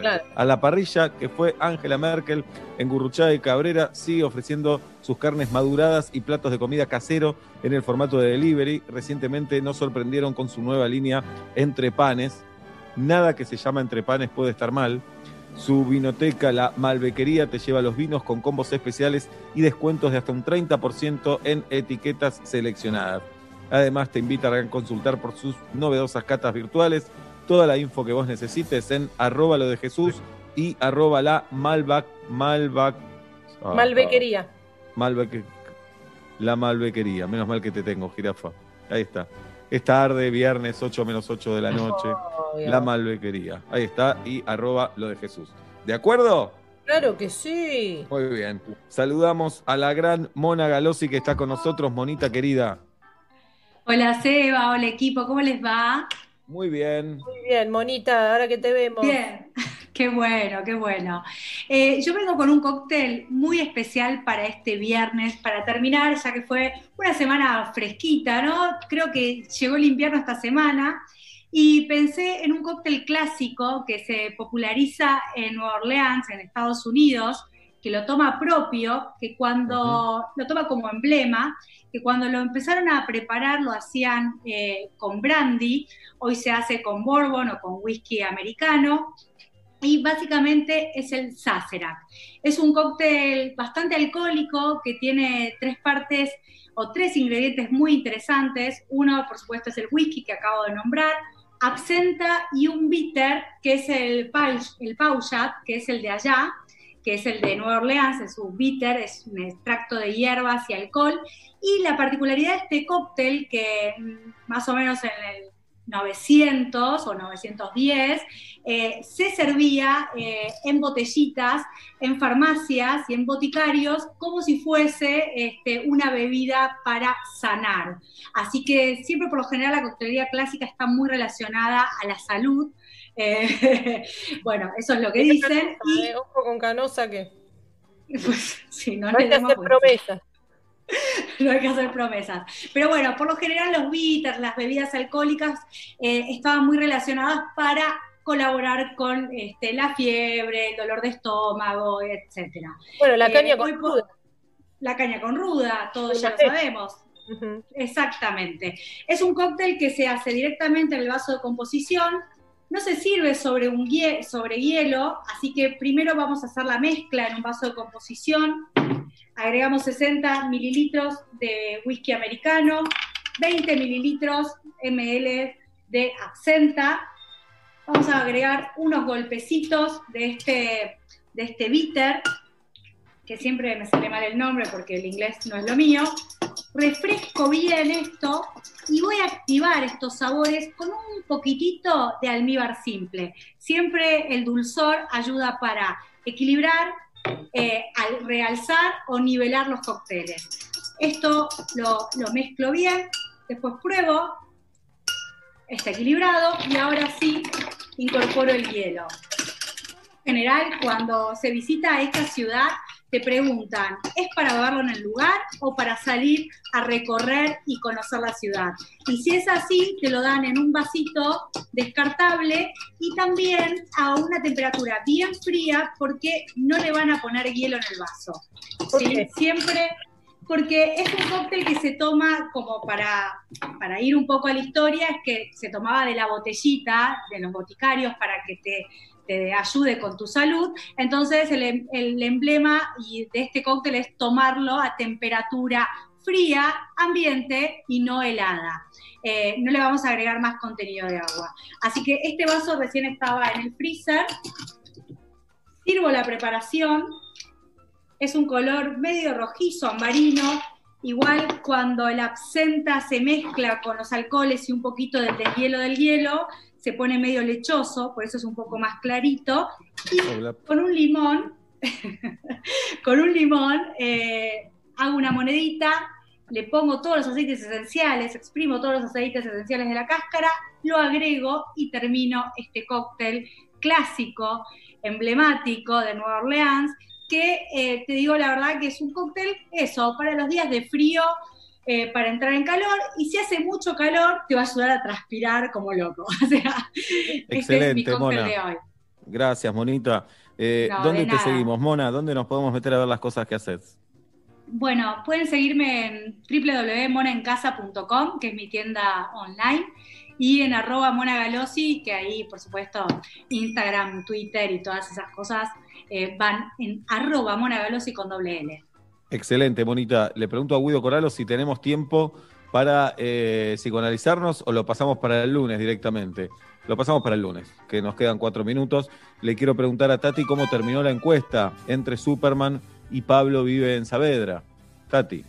claro. A la parrilla que fue Angela Merkel en Gurruchaga y Cabrera sigue ofreciendo sus carnes maduradas y platos de comida casero en el formato de delivery. Recientemente nos sorprendieron con su nueva línea Entre Panes. Nada que se llama Entre Panes puede estar mal. Su vinoteca, la Malbequería, te lleva los vinos con combos especiales y descuentos de hasta un 30% en etiquetas seleccionadas. Además, te invita a consultar por sus novedosas catas virtuales. Toda la info que vos necesites en arroba lo de Jesús y arroba la Malvac, Malvac, ah, Malbequería. Malbeque- la Malbequería. Menos mal que te tengo, jirafa. Ahí está. Es tarde, viernes 8 menos 8 de la noche. La Malbequería. Ahí está. Y arroba lo de Jesús. ¿De acuerdo? Claro que sí. Muy bien. Saludamos a la gran Mona Galosi que está con nosotros, Monita querida. Hola Seba, hola equipo, ¿cómo les va? Muy bien. Muy bien, Monita, ahora que te vemos. Bien, qué bueno, qué bueno. Eh, yo vengo con un cóctel muy especial para este viernes, para terminar, ya que fue una semana fresquita, ¿no? Creo que llegó el invierno esta semana y pensé en un cóctel clásico que se populariza en Nueva Orleans, en Estados Unidos, que lo toma propio, que cuando lo toma como emblema, que cuando lo empezaron a preparar lo hacían eh, con brandy, hoy se hace con bourbon o con whisky americano, y básicamente es el Sazerac. Es un cóctel bastante alcohólico que tiene tres partes o tres ingredientes muy interesantes. Uno, por supuesto, es el whisky que acabo de nombrar, absenta y un bitter, que es el, el Pauchat, que es el de allá, que es el de Nueva Orleans, es un bitter, es un extracto de hierbas y alcohol. Y la particularidad de este cóctel, que mm, más o menos en el 900 o 910, eh, se servía eh, en botellitas, en farmacias y en boticarios como si fuese este, una bebida para sanar. Así que siempre por lo general la coctelería clásica está muy relacionada a la salud. Eh, bueno, eso es lo que dicen. Y, Ojo con Canosa que pues, sí, no, no hay que hacer promesas. no hay que hacer promesas. Pero bueno, por lo general los bitters, las bebidas alcohólicas, eh, estaban muy relacionadas para colaborar con este, la fiebre, el dolor de estómago, etcétera. Bueno, la Eh, caña con por- La caña con ruda, todos ya lo sabemos. Exactamente. Es un cóctel que se hace directamente en el vaso de composición. No se sirve sobre, un hielo, así que primero vamos a hacer la mezcla en un vaso de composición. Agregamos 60 mililitros de whisky americano, 20 mililitros ml de absenta. Vamos a agregar unos golpecitos de este, de este bitter, que siempre me sale mal el nombre porque el inglés no es lo mío. Refresco bien esto y voy a activar estos sabores con un poquitito de almíbar simple. Siempre el dulzor ayuda para equilibrar, eh, al realzar o nivelar los cócteles. Esto lo, lo mezclo bien, después pruebo, está equilibrado y ahora sí incorporo el hielo. En general, cuando se visita esta ciudad, te preguntan, ¿es para beberlo en el lugar o para salir a recorrer y conocer la ciudad? Y si es así, te lo dan en un vasito descartable y también a una temperatura bien fría porque no le van a poner hielo en el vaso. ¿sí? Siempre porque es un cóctel que se toma como para, para ir un poco a la historia, es que se tomaba de la botellita, de los boticarios, para que te, te ayude con tu salud. Entonces el, em- emblema de este cóctel es tomarlo a temperatura fría, ambiente y no helada. Eh, no le vamos a agregar más contenido de agua. Así que este vaso recién estaba en el freezer. Sirvo la preparación. Es un color medio rojizo, amarino. Igual cuando el absenta se mezcla con los alcoholes y un poquito del deshielo del hielo, se pone medio lechoso, por eso es un poco más clarito. Y con un limón, con un limón, eh, hago una monedita, le pongo todos los aceites esenciales, exprimo todos los aceites esenciales de la cáscara, lo agrego y termino este cóctel clásico, emblemático de Nueva Orleans, que eh, te digo la verdad que es un cóctel, eso, para los días de frío, eh, para entrar en calor, y si hace mucho calor, te va a ayudar a transpirar como loco. O sea, este es mi Excelente, Mona. de hoy. Gracias, Monita. Eh, No, ¿Dónde de te nada. seguimos, Mona? ¿Dónde nos podemos meter a ver las cosas que haces? Bueno, pueden seguirme en www.monaencasa.com, que es mi tienda online, y en arroba Mona Galosi, que ahí, por supuesto, Instagram, Twitter y todas esas cosas eh, van en arroba Mona Galosi con doble L. Excelente, Monita. Le pregunto a Guido Coralo si tenemos tiempo para eh, psicoanalizarnos o lo pasamos para el lunes directamente. Lo pasamos para el lunes, que nos quedan cuatro minutos. Le quiero preguntar a Tati cómo terminó la encuesta entre Superman y Pablo vive en Saavedra. Tati.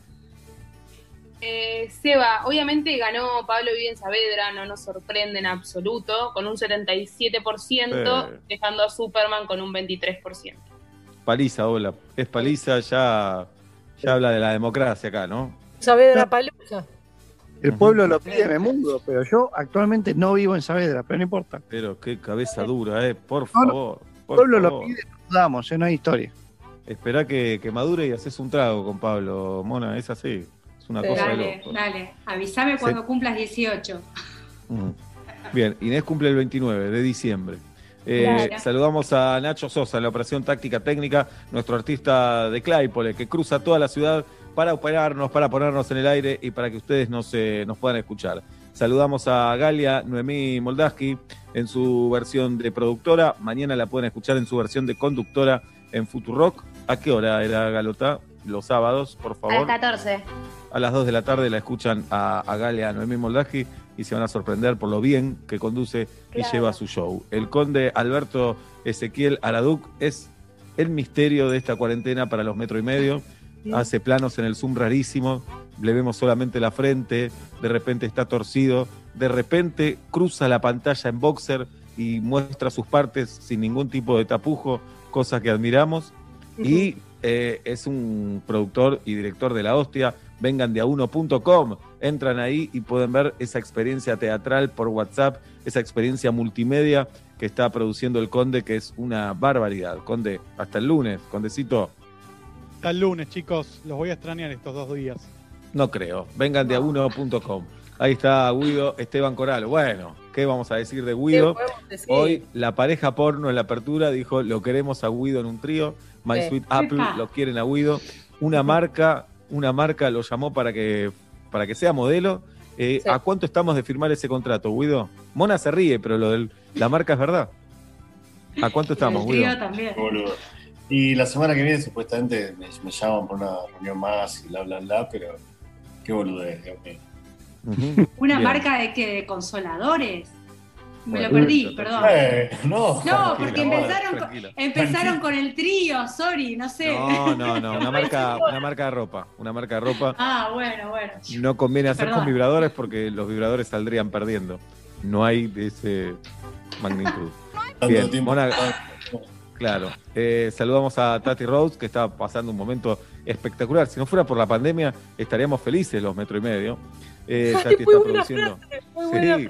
Eh, Seba, obviamente ganó Pablo Vive en Saavedra, no nos sorprende en absoluto, con un 77%, Eh. dejando a Superman con un 23%. Paliza, hola. Es Paliza, ya, ya habla de la democracia acá, ¿no? Saavedra Palusa. El pueblo lo pide, me mudo, pero yo actualmente no vivo en Saavedra, pero no importa. Pero qué cabeza dura, eh. Por No, no. favor. El pueblo lo pide, nos damos, eh, no hay historia. Esperá que, que madure y haces un trago con Pablo, Mona, es así. Es una cosa de Dale, loco. dale, avísame cuando cumplas 18. Mm. Bien, Inés cumple el 29 de diciembre. Eh, Claro. Saludamos a Nacho Sosa en la operación táctica técnica, nuestro artista de Claypole, que cruza toda la ciudad para operarnos, para ponernos en el aire y para que ustedes nos, eh, nos puedan escuchar. Saludamos a Galia Noemí Moldaski en su versión de productora. Mañana la pueden escuchar en su versión de conductora en Futurock. ¿A qué hora era Galota? Los sábados, por A favor. las 14. A las 2 de la tarde la escuchan a, a Galia Noemí Moldaji y se van a sorprender por lo bien que conduce y lleva su show. El conde Alberto Ezequiel Araduc es el misterio de esta cuarentena para los metro y medio. Hace planos en el Zoom rarísimo, le vemos solamente la frente, de repente está torcido, de repente cruza la pantalla en boxer y muestra sus partes sin ningún tipo de tapujo, cosa que admiramos. Y eh, es un productor y director de la hostia. Vengan de a uno.com, entran ahí y pueden ver esa experiencia teatral por WhatsApp, esa experiencia multimedia que está produciendo el Conde, que es una barbaridad. Conde, hasta el lunes, Condecito, Hasta el lunes, chicos. Los voy a extrañar estos dos días. no creo. Vengan de a uno.com. Ahí está Guido Esteban Coral. Bueno, ¿qué vamos a decir de Guido? decir? Hoy la pareja porno en la apertura dijo, lo queremos a Guido en un trío. My Sí. Sweet Apple lo quieren a Guido. Una marca, una marca lo llamó para que, para que sea modelo. Eh, Sí. ¿A cuánto estamos de firmar ese contrato, Guido? Mona se ríe, pero lo de la marca es verdad. ¿A cuánto estamos, Guido? también. Boludo. Y la semana que viene supuestamente me, me llaman por una reunión más y bla, bla, bla, pero qué boludez, Dios mío. ¿Una Bien. marca de que de consoladores? Me lo perdí, perdón. Eh, no, No, porque empezaron, con, empezaron con el trío, sorry, no sé. No, no, no, una marca, una marca de ropa. Una marca de ropa. Ah, bueno, bueno. No conviene hacer con vibradores porque los vibradores saldrían perdiendo. No hay de ese magnitud. Bien. Mona- claro. Eh, saludamos a Tati Rose, que está pasando un momento espectacular. Si no fuera por la pandemia, estaríamos felices los metro y medio. Eh, Ay, Tati muy está buena produciendo. frase, muy Sí.